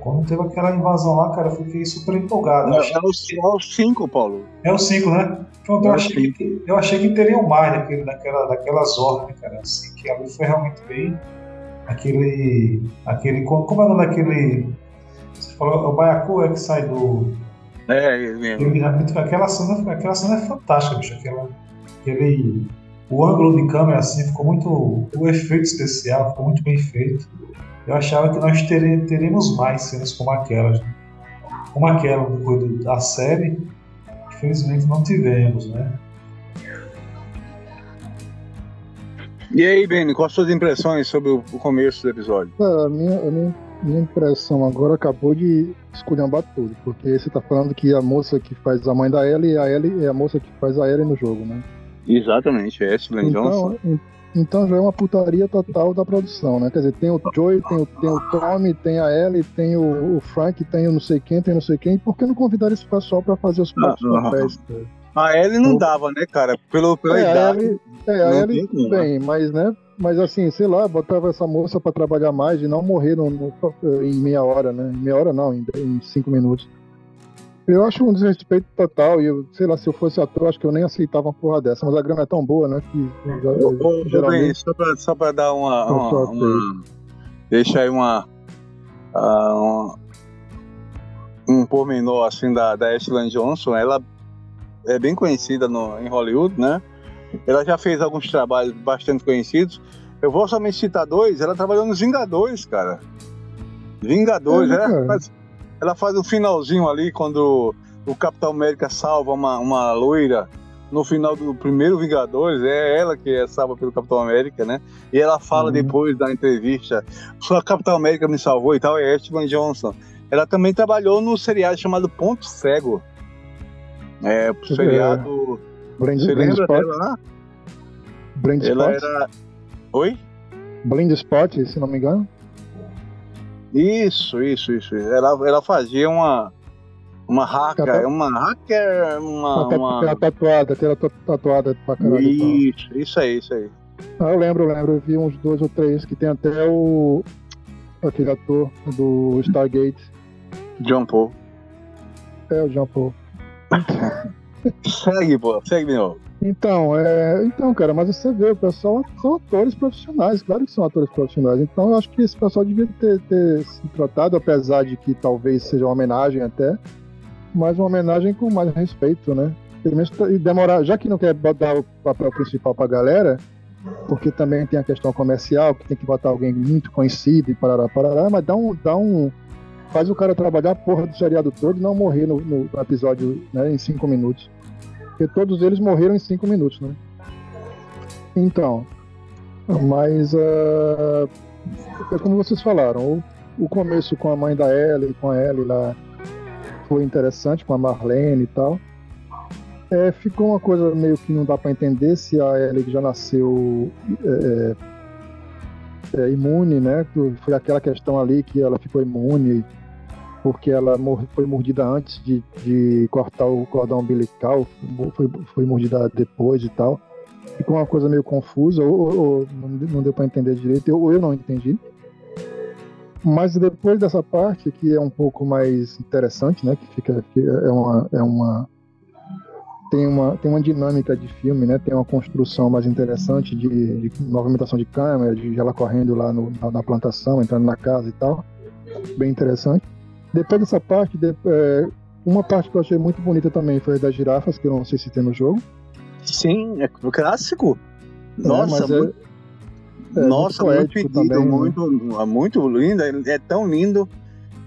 Quando teve aquela invasão lá, cara, eu fiquei super empolgado. Não, é, o, 5, Paulo. É o 5, né? Pronto, eu, é achei que, eu achei que teriam mais daquele, daquela, daquelas hordas, né, cara? Assim, que ali foi realmente bem. Aquele. aquele como é o nome daquele você falou, o Baiacu é que sai do. É, ele mesmo. aquela, cena, aquela cena é fantástica, bicho. Aquela, aquele, o ângulo de câmera assim ficou muito. O efeito especial ficou muito bem feito. Eu achava que nós tere, teremos mais cenas como aquelas. Né? Como aquela depois da série, infelizmente não tivemos, né? E aí, Benny, quais suas impressões sobre o começo do episódio? a minha, a minha, minha impressão agora acabou de esculhambar tudo, porque você tá falando que a moça que faz a mãe da Ellie, a Ellie é a moça que faz a Ellie no jogo, né? Exatamente, é Ashley então, Johnson. Então já é uma putaria total da produção, né? Quer dizer, tem o Joey, tem o, tem o Tommy, tem a Ellie, tem o, o Frank, tem o não sei quem, tem não sei quem. Por que não convidar esse pessoal pra fazer os próprios ah, papéis? A Ellie não dava, né, cara? Pelo, pela é, idade. A Ellie, é, a Ellie bem, mas, né? Mas assim, sei lá, botava essa moça para trabalhar mais e não morrer no, no, em meia hora, né? Em meia hora não, em, em, cinco minutos. Eu acho um desrespeito total, e eu, sei lá, se eu fosse ator, acho que eu nem aceitava uma porra dessa, mas a grana é tão boa, né? Que, ô, geralmente... só, pra, só pra dar uma. uma, uma deixa aí uma, uh, uma. um pormenor assim da, da Ashley Johnson, ela é bem conhecida no, em Hollywood, né? Ela já fez alguns trabalhos bastante conhecidos. Eu vou somente citar dois. Ela trabalhou nos Vingadores, cara. Vingadores, é, ela, faz, ela faz o finalzinho ali quando o Capitão América salva uma, uma loira no final do primeiro Vingadores, é ela que é salva pelo Capitão América, né? E ela fala uhum. depois da entrevista, só Capitão América me salvou e tal, é Ashton Johnson. Ela também trabalhou no seriado chamado Ponto Cego. É, o seriado Blind, Você Spot? lá? Ela Spot? Era... Oi? Blind Spot, se não me engano. Isso, isso, isso. Ela, ela fazia uma uma hacker, Cata... uma hacker, uma, uma... Aquela tatuada, aquela tatuada pra caralho. Isso, isso aí, isso aí. Ah, eu lembro, eu lembro, eu vi uns dois ou três que tem até o aquele ator do Stargate. John Paul. É, o John Paul. *laughs* segue, pô, segue novo. Então, é, então, cara, mas você vê, o pessoal são atores profissionais, claro que são atores profissionais. Então, eu acho que esse pessoal devia ter, ter se tratado, apesar de que talvez seja uma homenagem até, mas uma homenagem com mais respeito, né? Pelo menos e demorar, já que não quer dar o papel principal pra galera, porque também tem a questão comercial, que tem que botar alguém muito conhecido e parará, parará, mas dá um, dá um, faz o cara trabalhar a porra do seriado todo e não morrer no, no episódio né, em cinco minutos. Porque todos eles morreram em cinco minutos, né? Então, mas uh, é como vocês falaram, o, o, começo com a mãe da Ellie, com a Ellie lá, foi interessante, com a Marlene e tal. É, ficou uma coisa meio que não dá para entender se a Ellie já nasceu é, é, é imune, né? Foi aquela questão ali que ela ficou imune porque ela foi mordida antes de, de cortar o cordão umbilical, foi, foi mordida depois e tal. Ficou uma coisa meio confusa, ou, ou não deu para entender direito, ou eu não entendi. Mas depois dessa parte, que é um pouco mais interessante, né, que fica que é uma, é uma tem uma tem uma dinâmica de filme, né, tem uma construção mais interessante de, de movimentação de câmera, de ela correndo lá no, na, na plantação, entrando na casa e tal, bem interessante. Depois dessa parte, de, é, uma parte que eu achei muito bonita também foi a das girafas, que eu não sei se tem no jogo. Sim, é clássico. É, Nossa, é, muito, é, Nossa, muito, muito pedido, também, muito, né? muito lindo. É tão lindo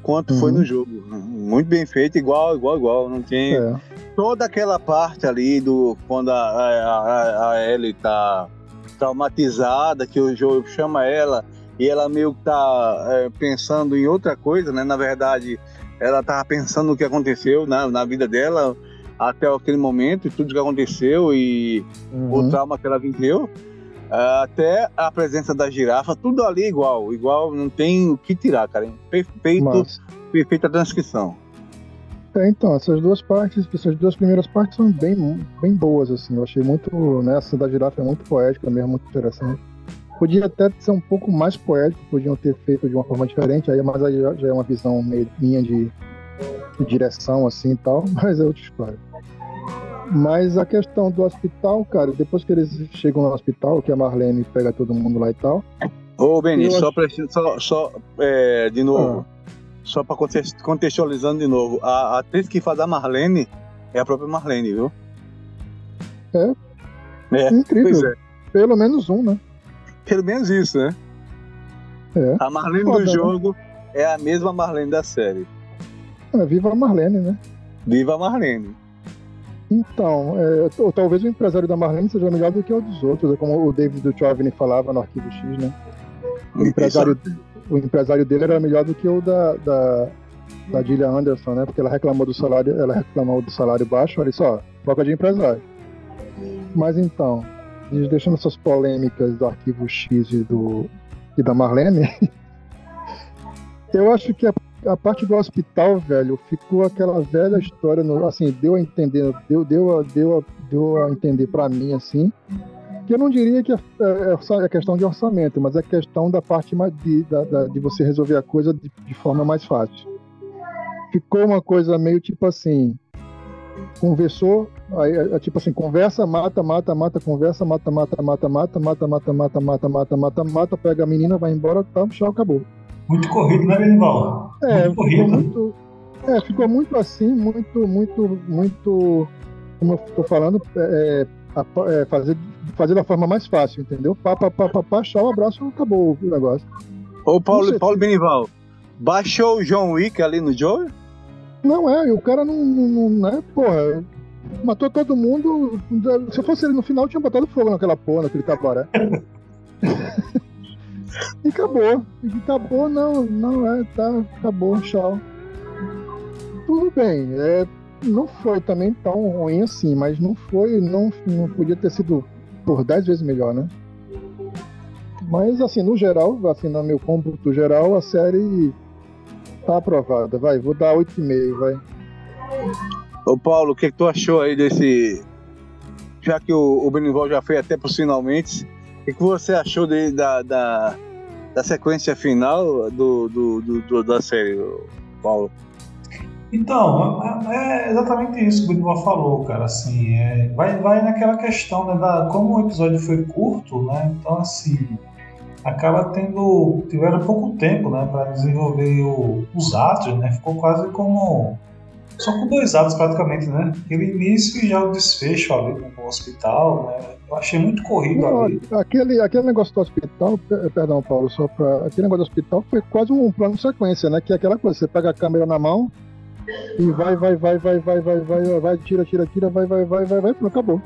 quanto uhum. foi no jogo. Muito bem feito, igual, igual, igual. Não tem é. toda aquela parte ali do quando a, a, a Ellie tá traumatizada, que o jogo chama ela e ela meio que tá é, pensando em outra coisa, né? Na verdade, ela tava pensando no que aconteceu na, na vida dela até aquele momento, tudo que aconteceu e uhum. o trauma que ela viveu, até a presença da girafa, tudo ali igual, igual, não tem o que tirar, cara. Perfeito, Mas... perfeita transcrição. É, então, essas duas partes, essas duas primeiras partes são bem, bem boas, assim. Eu achei muito, né, essa da girafa é muito poética mesmo, muito interessante. Podia até ser um pouco mais poético, podiam ter feito de uma forma diferente, aí, mas aí já, já é uma visão meio minha de, de direção assim e tal, *laughs* mas é outra história. Mas a questão do hospital, cara, depois que eles chegam no hospital, que a Marlene pega todo mundo lá e tal. Ô, Beni, só, acho... só, só é, de novo, ah. só para contextualizando de novo, a, a atriz que faz a Marlene é a própria Marlene, viu? É. É, Incrível. É. Pelo menos um, né? Pelo menos isso, né? É. A Marlene Foda, do né? jogo né? é a mesma Marlene da série. É, viva a Marlene, né? Viva a Marlene. Então, é, ou talvez o empresário da Marlene seja melhor do que o dos outros, é como o David Duchovny falava no Arquivo X, né? O empresário, o empresário dele era melhor do que o da, da, da Gillian Anderson, né? Porque ela reclamou do salário, ela reclamou do salário baixo, olha só, troca de empresário. Mas então, deixando essas polêmicas do Arquivo X e, do, e da Marlene, *laughs* eu acho que a a parte do hospital, velho, ficou aquela velha história, no, assim, deu a entender, deu, deu, a, deu, a, deu a entender para mim, assim, que eu não diria que é, é, é, questão de orçamento, mas é questão da parte de, da, da, de você resolver a coisa de, de, forma mais fácil. Ficou uma coisa meio tipo assim, conversou, aí, é, tipo assim, conversa, mata, mata, mata, conversa, mata, mata, mata, mata, mata, mata, mata, mata, mata, mata, mata, pega a menina, vai embora, tá, tchau, acabou. Muito corrido, né, Benival? É, muito corrido. Ficou muito, é, ficou muito assim, muito, muito, muito, como eu tô falando, é, é, fazer, fazer da forma mais fácil, entendeu? Pá, pá, pá, pá, pá, tchau, abraço, acabou o negócio. Ô, Paulo, Paulo Benival, baixou o John Wick ali no Joe? Não é, o cara não, não, não é, porra, matou todo mundo. Se eu fosse ele no final, tinha botado fogo naquela porra, naquele cabaré. *laughs* E acabou. E acabou, não, não é, tá, acabou, tchau. Tudo bem, é, não foi também tão ruim assim, mas não foi, não, não podia ter sido por 10 vezes melhor, né? Mas assim, no geral, assim, no meu cômputo geral, a série tá aprovada. Vai, vou dar 8,5, vai. Ô Paulo, o que, que tu achou aí desse. Já que o, o Benival já foi até pros finalmente, o que, que você achou de, da, da, da sequência final do, do, do, do da série, Paulo? Então, é, é exatamente isso que o Benival falou, cara. Assim, é, vai, vai naquela questão, né? Da, como o episódio foi curto, né? Então, assim, acaba tendo. tiveram pouco tempo, né? Para desenvolver o, os atos, né? Ficou quase como. Só com dois atos praticamente, né? Aquele início e já o desfecho ali no hospital, né? Eu achei muito corrido Não, ali. Aquele, aquele negócio do hospital, perdão, Paulo, só para aquele negócio do hospital foi quase um plano de sequência, né? Que é aquela coisa, você pega a câmera na mão e vai, vai, vai, vai, vai, vai, vai, vai, tira, tira, tira, vai, vai, vai, vai, vai, acabou.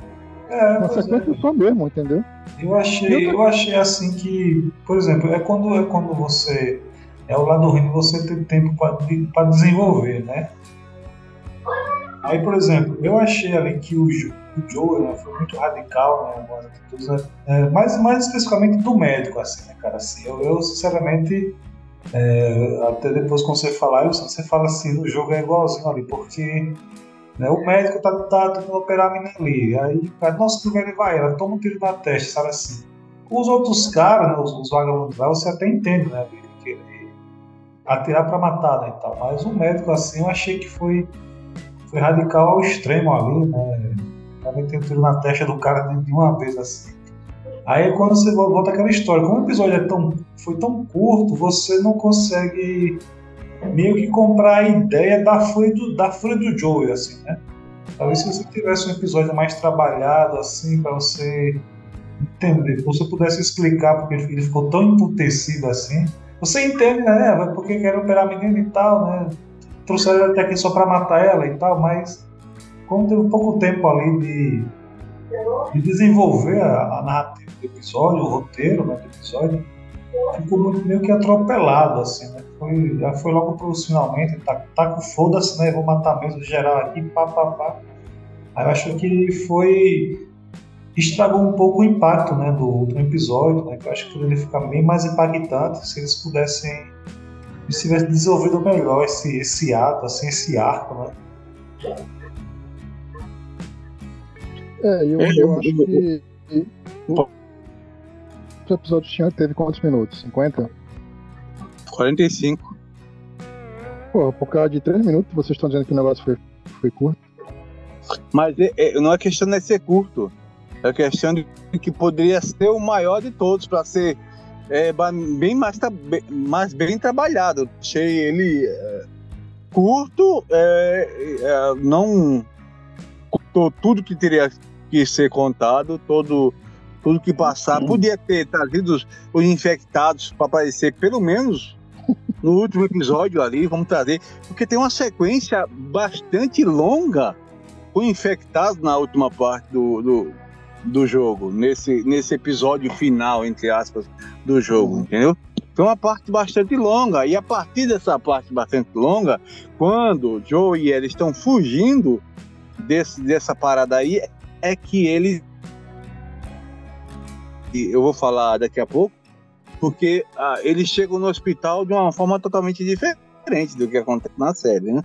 É, Uma sequência é. só mesmo, entendeu? Eu achei, eu achei assim que, por exemplo, é quando, é quando você. É o lado ruim você ter tempo para desenvolver, né? Aí, por exemplo, eu achei ali que o, o Joe né, foi muito radical, né, algumas atitudes, né, é, mais, mais especificamente do médico, assim, né, cara, assim, eu, eu sinceramente, é, até depois quando você falar, você fala assim, o jogo é igualzinho ali, porque né, o médico tá, tá tentando operar a menina ali, aí o cara, nossa, que ele vai, ela toma um tiro na testa, sabe assim. Os outros caras, né, os, os vagabundos lá, você até entende, né, que ele atirar pra matar, né, e tal, mas o médico, assim, eu achei que foi foi radical ao extremo ali, né? Também tem um tiro na testa do cara de uma vez assim. Aí quando você volta aquela história, como o episódio é tão, foi tão curto, você não consegue meio que comprar a ideia da fúria do, da fúria do Joey, assim, né? Talvez se você tivesse um episódio mais trabalhado, assim, para você entender, se você pudesse explicar porque ele ficou tão emputecido assim, você entende, né? Porque quer operar a menina e tal, né? trouxeram ele até aqui só para matar ela e tal, mas como teve pouco tempo ali de, de desenvolver a, a, narrativa do episódio, o roteiro né, do episódio, ficou muito meio que atropelado, assim, né? Foi, já foi logo pro finalmente, tá, tá com foda-se, né? Vou matar mesmo geral aqui, pá, pá, pá. Aí eu acho que foi. estragou um pouco o impacto né, do, do episódio, né? Que eu acho que poderia ficar bem mais impactante se eles pudessem se tivesse desenvolvido melhor esse, esse ato, assim, esse arco, né? É, eu, eu, eu acho que. O episódio tinha, teve quantos minutos? 50? 45. Pô, por causa de 3 minutos vocês estão dizendo que o negócio foi, foi curto? Mas é, é, não é questão de ser curto. É questão de que poderia ser o maior de todos para ser é, bem mais, mais bem trabalhado. Achei ele é, curto, é, é, não contou tudo que teria que ser contado, todo, tudo que passar. Podia ter trazido os, os infectados para aparecer pelo menos no último episódio ali, vamos trazer, porque tem uma sequência bastante longa com infectados na última parte do, do, do jogo, nesse, nesse episódio final, entre aspas, do jogo, uhum. entendeu? Tem uma parte bastante longa, e a partir dessa parte bastante longa, quando Joe e eles estão fugindo desse, dessa parada aí, é que eles. Eu vou falar daqui a pouco, porque ah, eles chegam no hospital de uma forma totalmente diferente do que acontece na série, né?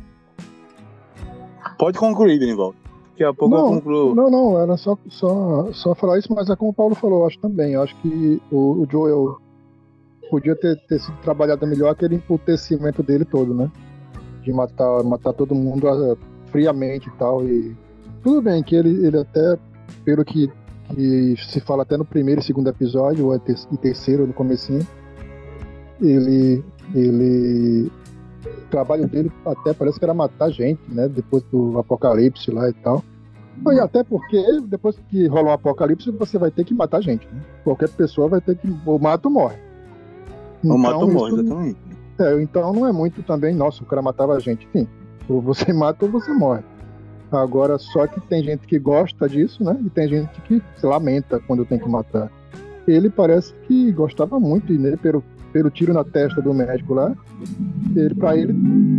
Pode concluir, Benival. Daqui a pouco não, eu concluo. Não, não, era só, só, só falar isso, mas é como o Paulo falou, eu acho também. Eu acho que o, o Joel podia ter, ter sido trabalhado melhor aquele emputecimento dele todo, né? De matar, matar todo mundo uh, friamente e tal. E tudo bem que ele, ele até, pelo que que se fala até no primeiro e segundo episódio, ou é e terceiro no comecinho, ele, ele o trabalho dele até parece que era matar gente, né? Depois do apocalipse lá e tal. E até porque depois que rola um apocalipse, você vai ter que matar gente. Né? Qualquer pessoa vai ter que. Ou mata ou morre. Então, ou mata ou morre, exatamente. É, então não é muito também, nossa, o cara matava gente. Enfim, ou você *laughs* mata ou você morre. Agora, só que tem gente que gosta disso, né? E tem gente que se lamenta quando tem que matar. Ele parece que gostava muito, e né, pelo, pelo tiro na testa do médico lá, ele, pra ele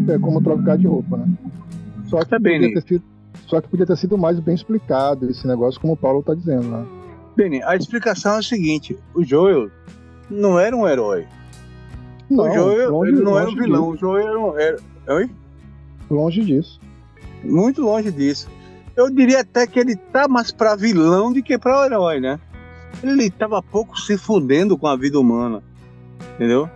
é como trocar de roupa, né? Só que, tá podia ter sido, só que podia ter sido mais bem explicado esse negócio, como o Paulo tá dizendo lá. Né? Beni, a explicação é a seguinte: o Joel não era um herói. Não, o Joel longe, ele não era um vilão, disso. o Joel era um. Era... Oi? Longe disso. Muito longe disso. Eu diria até que ele tá mais para vilão do que para herói, né? Ele tava pouco se fudendo com a vida humana, entendeu?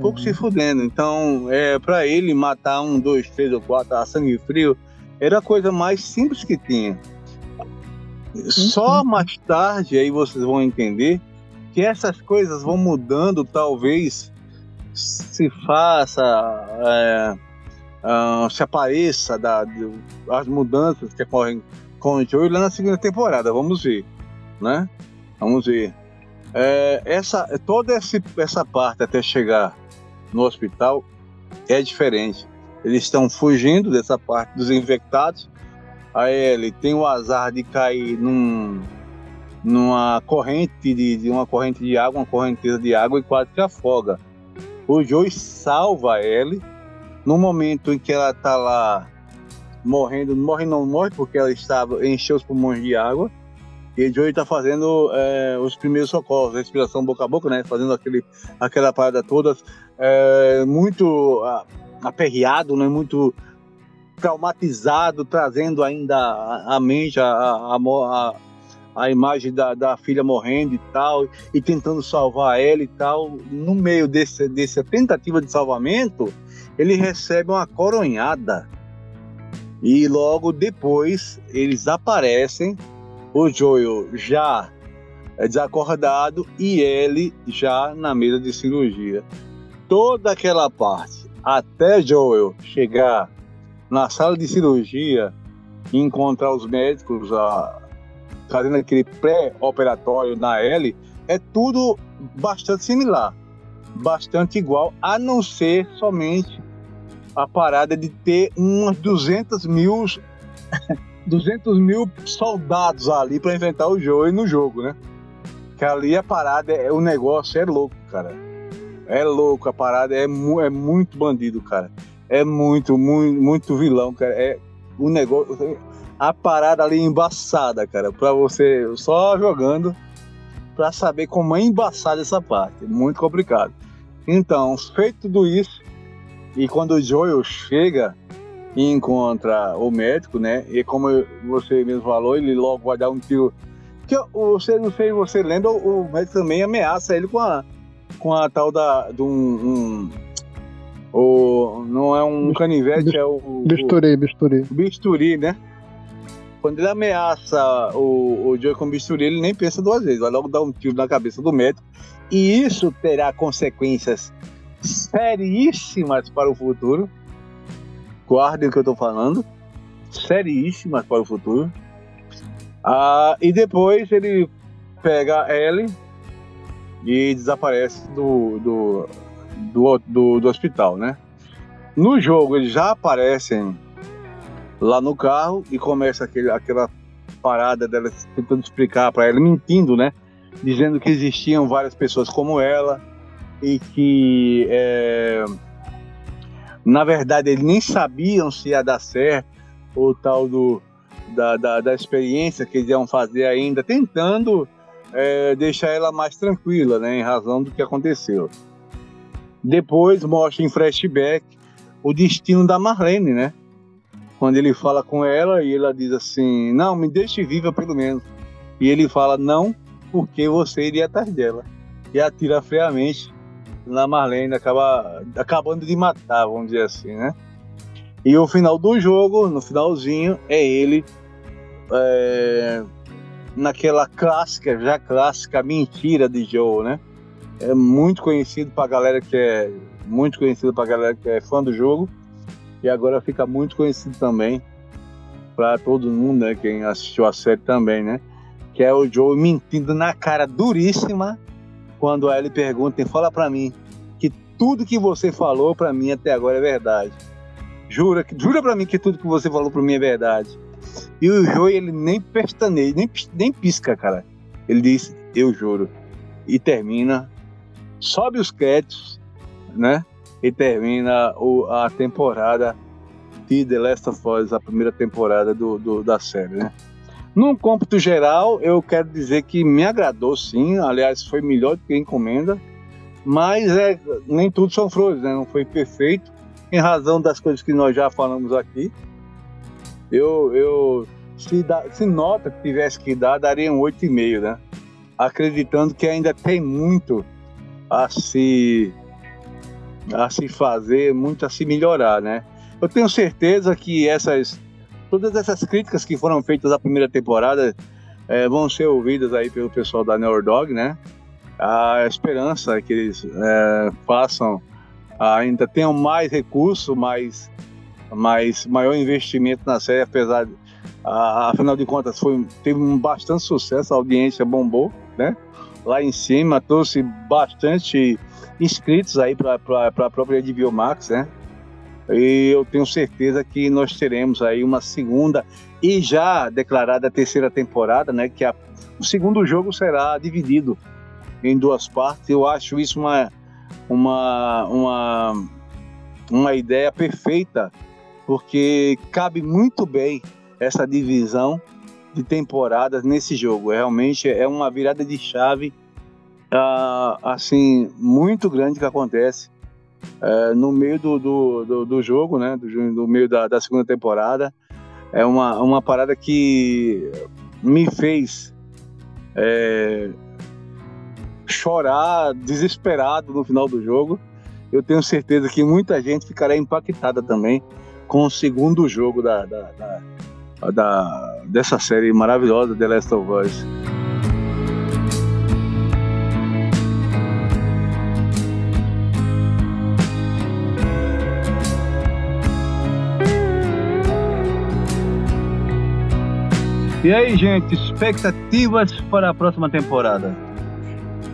Pouco uhum. se fudendo. Então, é para ele matar um, dois, três ou quatro a sangue frio era a coisa mais simples que tinha. Uhum. Só mais tarde aí vocês vão entender que essas coisas vão mudando, talvez se faça é, uh, se apareça da, de, as mudanças que ocorrem com o Joey lá na segunda temporada. Vamos ver, né? Vamos ver. É, essa, toda esse, essa parte até chegar no hospital é diferente. Eles estão fugindo dessa parte dos infectados. A Ellie tem o azar de cair num, numa corrente de, de, uma corrente de água, uma correnteza de água e quase que afoga. O Joey salva a no momento em que ela está lá morrendo, morre não morre porque ela estava encheu os pulmões de água. E Joey está fazendo é, os primeiros socorros, respiração boca a boca, né? Fazendo aquele, aquela parada toda, é, muito aperreado, né? Muito traumatizado, trazendo ainda a, a mente, a, a, a, a imagem da, da, filha morrendo e tal, e tentando salvar ela e tal. No meio desse, dessa tentativa de salvamento, ele recebe uma coronhada. E logo depois eles aparecem, o Joel já é desacordado e ele já na mesa de cirurgia. Toda aquela parte, até Joel chegar na sala de cirurgia e encontrar os médicos a, fazendo aquele pré-operatório na L, é tudo bastante similar, bastante igual, a não ser somente a parada de ter uns 200 mil *laughs* 200 mil soldados ali para enfrentar o Joey no jogo, né? Que ali a parada, é, o negócio é louco, cara. É louco, a parada é, mu é muito bandido, cara. É muito, muito, muito vilão, cara. É o negócio. A parada ali embaçada, cara. Pra você só jogando pra saber como é embaçada essa parte. Muito complicado. Então, feito tudo isso, e quando o Joel chega e encontra o médico, né? E como você mesmo falou, ele logo vai dar um tiro. Que você não sei, você lembra, o médico também ameaça ele com a com a tal da de um, um o, não é um canivete, é o. Bisturi, bisturi. Bisturi, né? Quando ele ameaça o, o Joe com bisturi, ele nem pensa duas vezes, vai logo dar um tiro na cabeça do médico. E isso terá consequências seríssimas para o futuro. Guardem o que eu estou falando. Seríssimas para o futuro. Ah, e depois ele pega a Ellie e desaparece do, do, do, do, do hospital, né? No jogo eles já aparecem lá no carro e começa aquele, aquela parada dela tentando explicar para ela, mentindo, né? Dizendo que existiam várias pessoas como ela e que, é, na verdade, eles nem sabiam se ia dar certo o tal do, da, da, da experiência que eles iam fazer ainda, tentando é, deixar ela mais tranquila, né, em razão do que aconteceu. Depois mostra em flashback o destino da Marlene, né? Quando ele fala com ela e ela diz assim: Não, me deixe viva pelo menos. E ele fala: Não, porque você iria atrás dela. E atira friamente na Marlene, acaba acabando de matar, vamos dizer assim, né? E o final do jogo, no finalzinho, é ele é, naquela clássica, já clássica mentira de Joe, né? É muito conhecido pra galera que é muito conhecido pra galera que é fã do jogo e agora fica muito conhecido também para todo mundo, né? Quem assistiu a série também, né? Que é o Joe mentindo na cara duríssima quando ele pergunta, fala para mim que tudo que você falou para mim até agora é verdade. Jura, jura para mim que tudo que você falou para mim é verdade. E o Joey, ele nem pestaneja, nem, nem pisca, cara. Ele diz, eu juro. E termina, sobe os créditos, né? E termina o, a temporada de The Last of Us, a primeira temporada do, do, da série, né? Num cômputo geral, eu quero dizer que me agradou sim, aliás, foi melhor do que a encomenda, mas é, nem tudo são flores, né? Não foi perfeito, em razão das coisas que nós já falamos aqui, eu, eu se, se nota que tivesse que dar, daria um 8,5, né? Acreditando que ainda tem muito a se, a se fazer, muito a se melhorar, né? Eu tenho certeza que essas, todas essas críticas que foram feitas na primeira temporada é, vão ser ouvidas aí pelo pessoal da Neurdog, né? A esperança é que eles é, façam, ainda tenham mais recurso, mais mas maior investimento na série, apesar de, a, afinal de contas foi teve um bastante sucesso, a audiência bombou, né? Lá em cima trouxe bastante inscritos aí para a própria HBO Max, né? E eu tenho certeza que nós teremos aí uma segunda e já declarada terceira temporada, né? Que a, o segundo jogo será dividido em duas partes. Eu acho isso uma uma uma, uma ideia perfeita porque cabe muito bem essa divisão de temporadas nesse jogo. Realmente é uma virada de chave uh, assim muito grande que acontece uh, no meio do, do, do, do, jogo, né? Do, do meio da, da, segunda temporada. É uma, uma parada que me fez é, chorar desesperado no final do jogo. Eu tenho certeza que muita gente ficará impactada também com o segundo jogo da, da, da, da dessa série maravilhosa The Last of Us. E aí, gente, expectativas para a próxima temporada?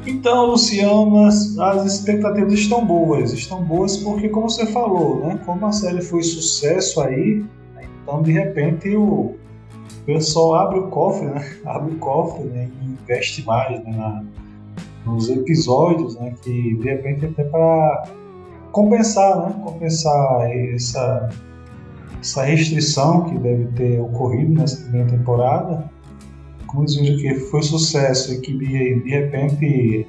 Então, Luciano, as, as, expectativas estão boas. Estão boas porque, como você falou, né? Como a série foi sucesso aí, então de repente o pessoal abre o cofre, né? *laughs* Abre o cofre né? e investe mais né? Na, nos episódios, né? Que de repente até para compensar, né? Compensar essa, essa restrição que deve ter ocorrido nessa primeira temporada como eles viram que foi sucesso e que de, repente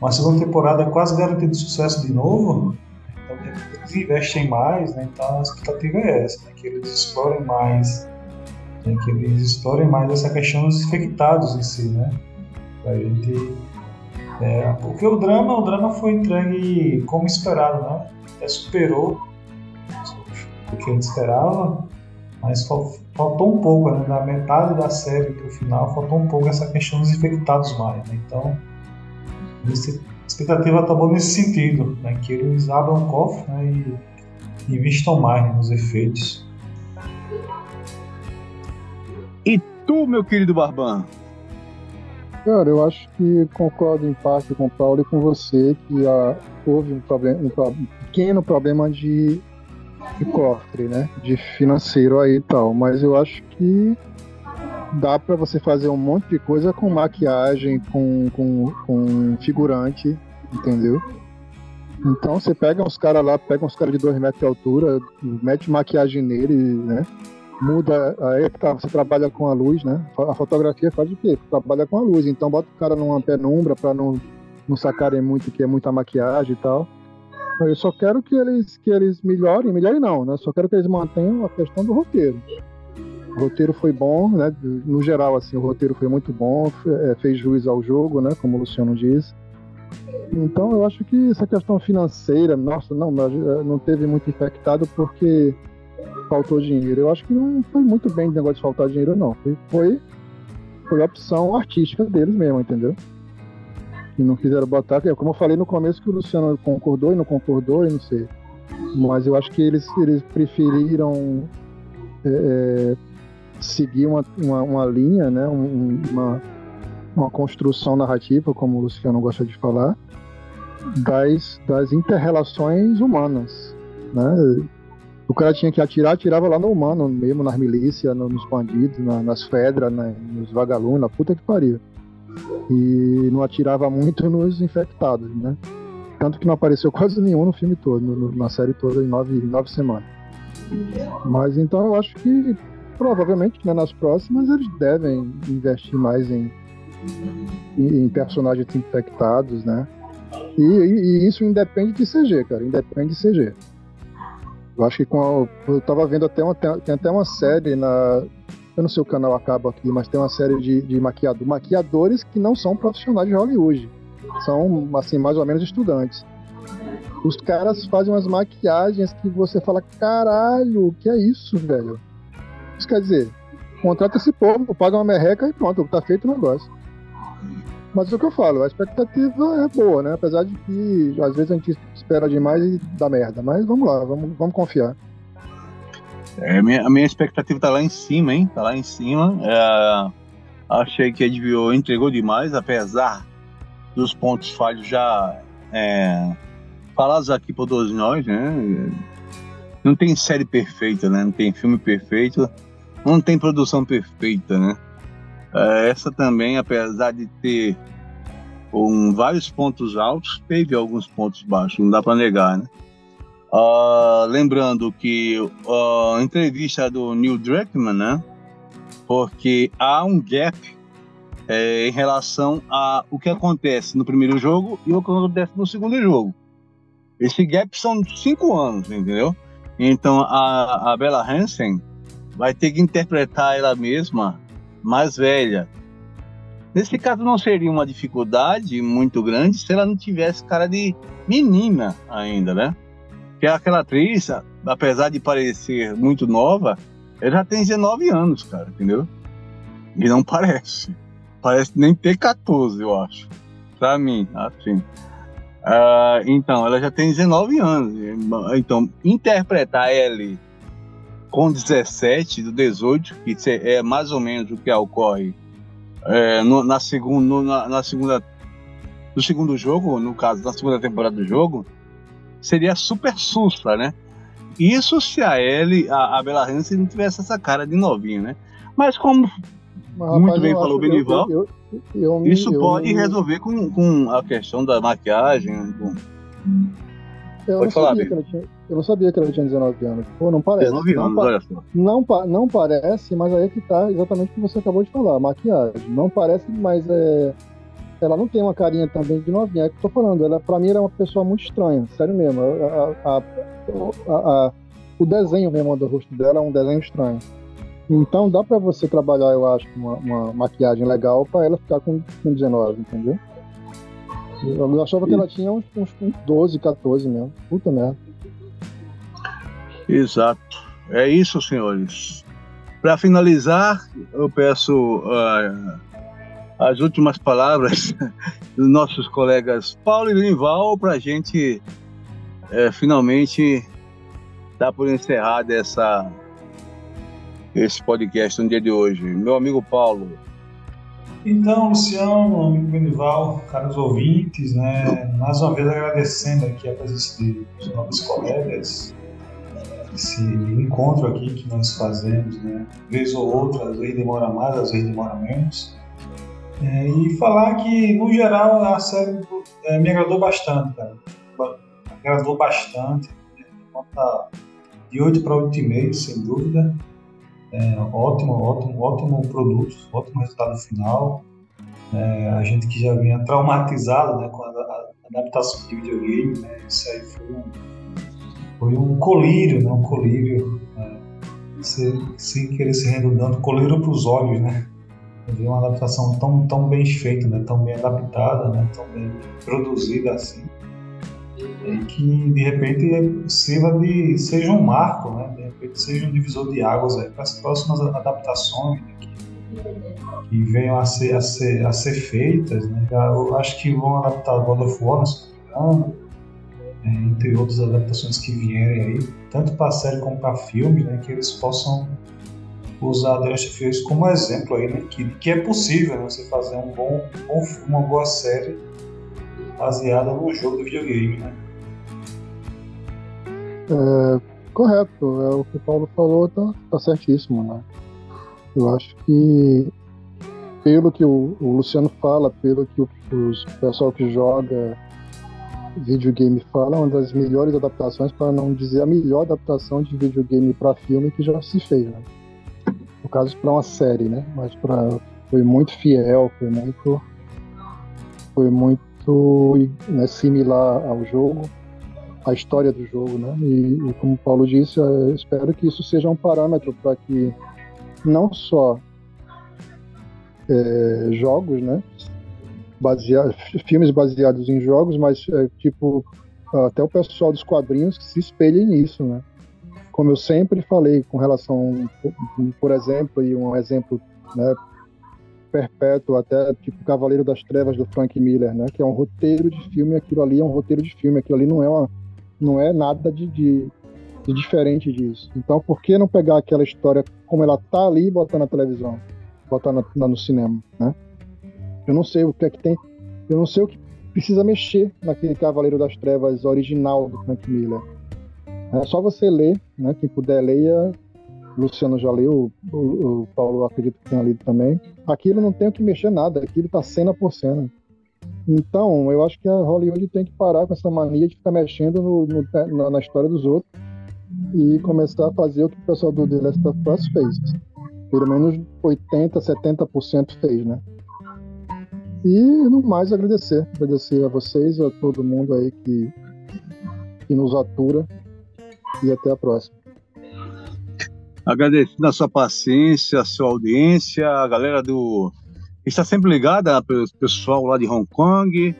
uma segunda temporada quase garantida de sucesso de novo, então eles investem mais, né? então a expectativa é essa, né? que eles explorem mais, né? que eles explorem mais essa questão dos infectados em si, né? Pra gente, é, porque o drama, o drama foi entregue como esperado, né? Até superou o que a gente esperava, mas faltou um pouco, né? da metade da série para o final, faltou um pouco essa questão dos infectados mais. Né? Então, a expectativa está boa nesse sentido, né? que eles abram o cofre né? e investam mais né? nos efeitos. E tu, meu querido Barban? Cara, eu acho que concordo em parte com o Paulo e com você que ah, houve um, problema, um, um pequeno problema de, de cofre, né? De financeiro aí e tal. Mas eu acho que dá para você fazer um monte de coisa com maquiagem, com, com, com figurante, entendeu? Então você pega uns caras lá, pega uns caras de 2 metros de altura, mete maquiagem nele, né? Muda, aí tá, você trabalha com a luz, né? A fotografia faz o quê? Trabalha com a luz, então bota o cara numa penumbra para não, não sacarem muito que é muita maquiagem e tal. Eu só quero que eles, que eles melhorem, melhorem não, né? Só quero que eles mantenham a questão do roteiro. O roteiro foi bom, né? No geral, assim, o roteiro foi muito bom, é, fez juiz ao jogo, né? Como o Luciano disse. Então eu acho que essa questão financeira, nossa, não, eh, não teve muito infectado porque faltou dinheiro. Eu acho que não foi muito bem o negócio de faltar dinheiro, não. Foi, foi, foi opção artística deles mesmo, entendeu? E não quiseram botar, como eu falei no começo que o Luciano concordou e não concordou, e não sei. Mas eu acho que eles, eles preferiram é, seguir uma, uma, uma, linha, né? Um, uma, uma construção narrativa, como o Luciano gosta de falar, das, das interrelações humanas. Né? O cara tinha que atirar, atirava lá no humano mesmo, nas milícias, nos bandidos, na, nas fedras, nos vagalumes, na puta que pariu. E não atirava muito *laughs* nos infectados, né? Tanto que não apareceu quase nenhum no filme todo, no, na série toda, em nove, nove semanas. Mas então eu acho que provavelmente né, nas próximas eles devem investir mais em, em personagens infectados, né? E, e, e, isso independe de CG, cara. Independe de CG. Eu acho que com a, eu tava vendo até uma, tem até uma série na. Eu não sei o canal acaba aqui, mas tem uma série de, de maquiador, maquiadores que não são profissionais de Hollywood. São, assim, mais ou menos estudantes. Os caras fazem umas maquiagens que você fala, caralho, o que é isso, velho? Isso quer dizer, contrata esse povo, paga uma merreca e pronto, tá feito o negócio. Mas é o que eu falo, a expectativa é boa, né? Apesar de que às vezes a gente espera demais e dá merda. Mas vamos lá, vamos, vamos confiar. É, minha, a minha expectativa tá lá em cima, hein? Tá lá em cima. É, achei que a HBO entregou demais, apesar dos pontos falhos já é, falados aqui por todos nós, né? Não tem série perfeita, né? Não tem filme perfeito, não tem produção perfeita, né? É, essa também, apesar de ter um, vários pontos altos, teve alguns pontos baixos, não dá para negar, né? Uh, lembrando que uh, a entrevista do Neil Druckmann, né? Porque há um gap é, em relação a o que acontece no primeiro jogo e o que acontece no segundo jogo. Esse gap são cinco anos, entendeu? Então a, a Bella Hansen vai ter que interpretar ela mesma mais velha. Nesse caso, não seria uma dificuldade muito grande se ela não tivesse cara de menina ainda, né? Que aquela atriz, apesar de parecer muito nova, ela já tem 19 anos, cara, entendeu? E não parece. Parece nem ter 14, eu acho. Pra mim, assim. Uh, então, ela já tem 19 anos. Então, interpretar ela com 17 do 18, que é mais ou menos o que ocorre é, no, na, segunda, no, na, na, segunda no segundo jogo, no caso da segunda temporada do jogo, seria super sussa, né? Isso se a Ellie, a, a Bella Hansen não tivesse essa cara de novinha, né? Mas como Mas, muito rapaz, bem falou o Benival, eu, eu, eu, isso pode resolver com, com a questão da maquiagem. Com... Eu Pode não falar, sabia que ela tinha, eu não sabia que ela tinha 19 anos. Pô, não parece. 19 anos, não, olha só. Não, não parece, mas aí é que tá exatamente o que você acabou de falar, maquiagem. Não parece, mas é. Ela não tem uma carinha também de novinha, é que eu tô falando. Ela, pra mim, ela é uma pessoa muito estranha, sério mesmo. A, a, a, o desenho mesmo do rosto dela é um desenho estranho. Então dá pra você trabalhar, eu acho, uma, uma maquiagem legal pra ela ficar com, com 19, entendeu? Eu achava que ela tinha uns, uns, uns 12, 14 mesmo. Puta merda. Exato. É isso, senhores. Para finalizar, eu peço uh, as últimas palavras *laughs* dos nossos colegas Paulo e Linival para a gente uh, finalmente dar por encerrado essa, esse podcast no dia de hoje. Meu amigo Paulo, Então, Luciano, amigo Benival, caros ouvintes, né, mais uma vez agradecendo aqui a presença dos nossos colegas, esse encontro aqui que nós fazemos, né, vez ou outra, às vezes demora mais, às vezes demora menos, é, e falar que, no geral, a série é, me agradou bastante, cara, agradou bastante, nota de 8 para 8,5, sem dúvida, é, ótimo, ótimo, ótimo produto, ótimo resultado final. É, a gente que já vinha traumatizado né, com a, a adaptação de videogame, né, isso aí foi um, foi um colírio, né, um colírio, né, sem, sem querer ser redundante, colírio para os olhos, né? Ver uma adaptação tão, tão bem feita, né, tão bem adaptada, né, tão bem produzida assim e que de repente sirva de seja um marco, né? De repente seja um divisor de águas aí para as próximas adaptações né? que, que, venham a ser, a ser, a ser feitas, né? Eu acho que vão adaptar God of War, se não me engano, é, entre outras adaptações que vierem aí, tanto para série como para filmes, né? Que eles possam usar The Last of Us como exemplo aí, né? Que, que é possível né? você fazer um bom, bom uma boa série baseada no jogo do videogame, né? É, correto, é o que o Paulo falou, tá, tá certíssimo, né? Eu acho que pelo que o, o Luciano fala, pelo que o, os pessoal que joga videogame fala, é uma das melhores adaptações, para não dizer a melhor adaptação de videogame para filme que já se fez, né? No caso para uma série, né? Mas para foi muito fiel, foi muito foi muito né, similar ao jogo, à história do jogo, né? E, e como o Paulo disse, eu espero que isso seja um parâmetro para que não só é, jogos, né? Baseado, filmes baseados em jogos, mas é, tipo até o pessoal dos quadrinhos que se espelhem nisso, né? Como eu sempre falei com relação, por exemplo, e um exemplo né, perpétuo, até tipo Cavaleiro das Trevas do Frank Miller, né? Que é um roteiro de filme, aquilo ali é um roteiro de filme, aquilo ali não é uma, não é nada de, de, de diferente disso. Então, por que não pegar aquela história como ela tá ali e botar na televisão, botar na, na, no cinema, né? Eu não sei o que é que tem, eu não sei o que precisa mexer naquele Cavaleiro das Trevas original do Frank Miller. É só você ler, né? Quem puder leia Luciano já leu, o, o, Paulo acredito que tenha lido também. Aquilo não tem o que mexer nada, aquilo tá cena por cena. Então, eu acho que a Hollywood tem que parar com essa mania de ficar mexendo no, no, na, na, história dos outros e começar a fazer o que o pessoal do The Last of Us fez. Pelo menos 80, 70% fez, né? E no mais agradecer, agradecer a vocês, a todo mundo aí que, que nos atura e até a próxima agradecendo a sua paciência, a sua audiência, a galera do. Está sempre ligada pelo pessoal lá de Hong Kong,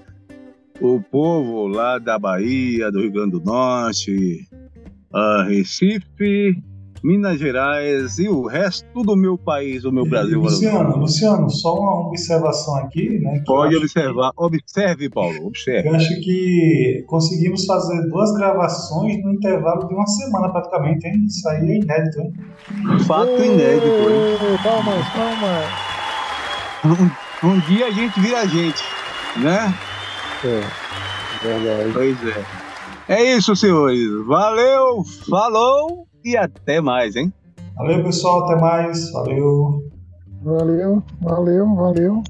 o povo lá da Bahia, do Rio Grande do Norte, Recife, Minas Gerais e o resto do meu país, o meu Brasil. Luciano, Luciano, só uma observação aqui, né? Pode observar. Que... Observe, Paulo, observe. Eu acho que conseguimos fazer duas gravações no intervalo de uma semana praticamente, hein? Isso aí é inédito, hein? Fato inédito, hein? Calma, calma. Um, um dia a gente vira a gente, né? É, verdade. Pois é. É isso, senhores. Valeu, falou e até mais, hein? Valeu, pessoal. Até mais. Valeu. Valeu, valeu, valeu.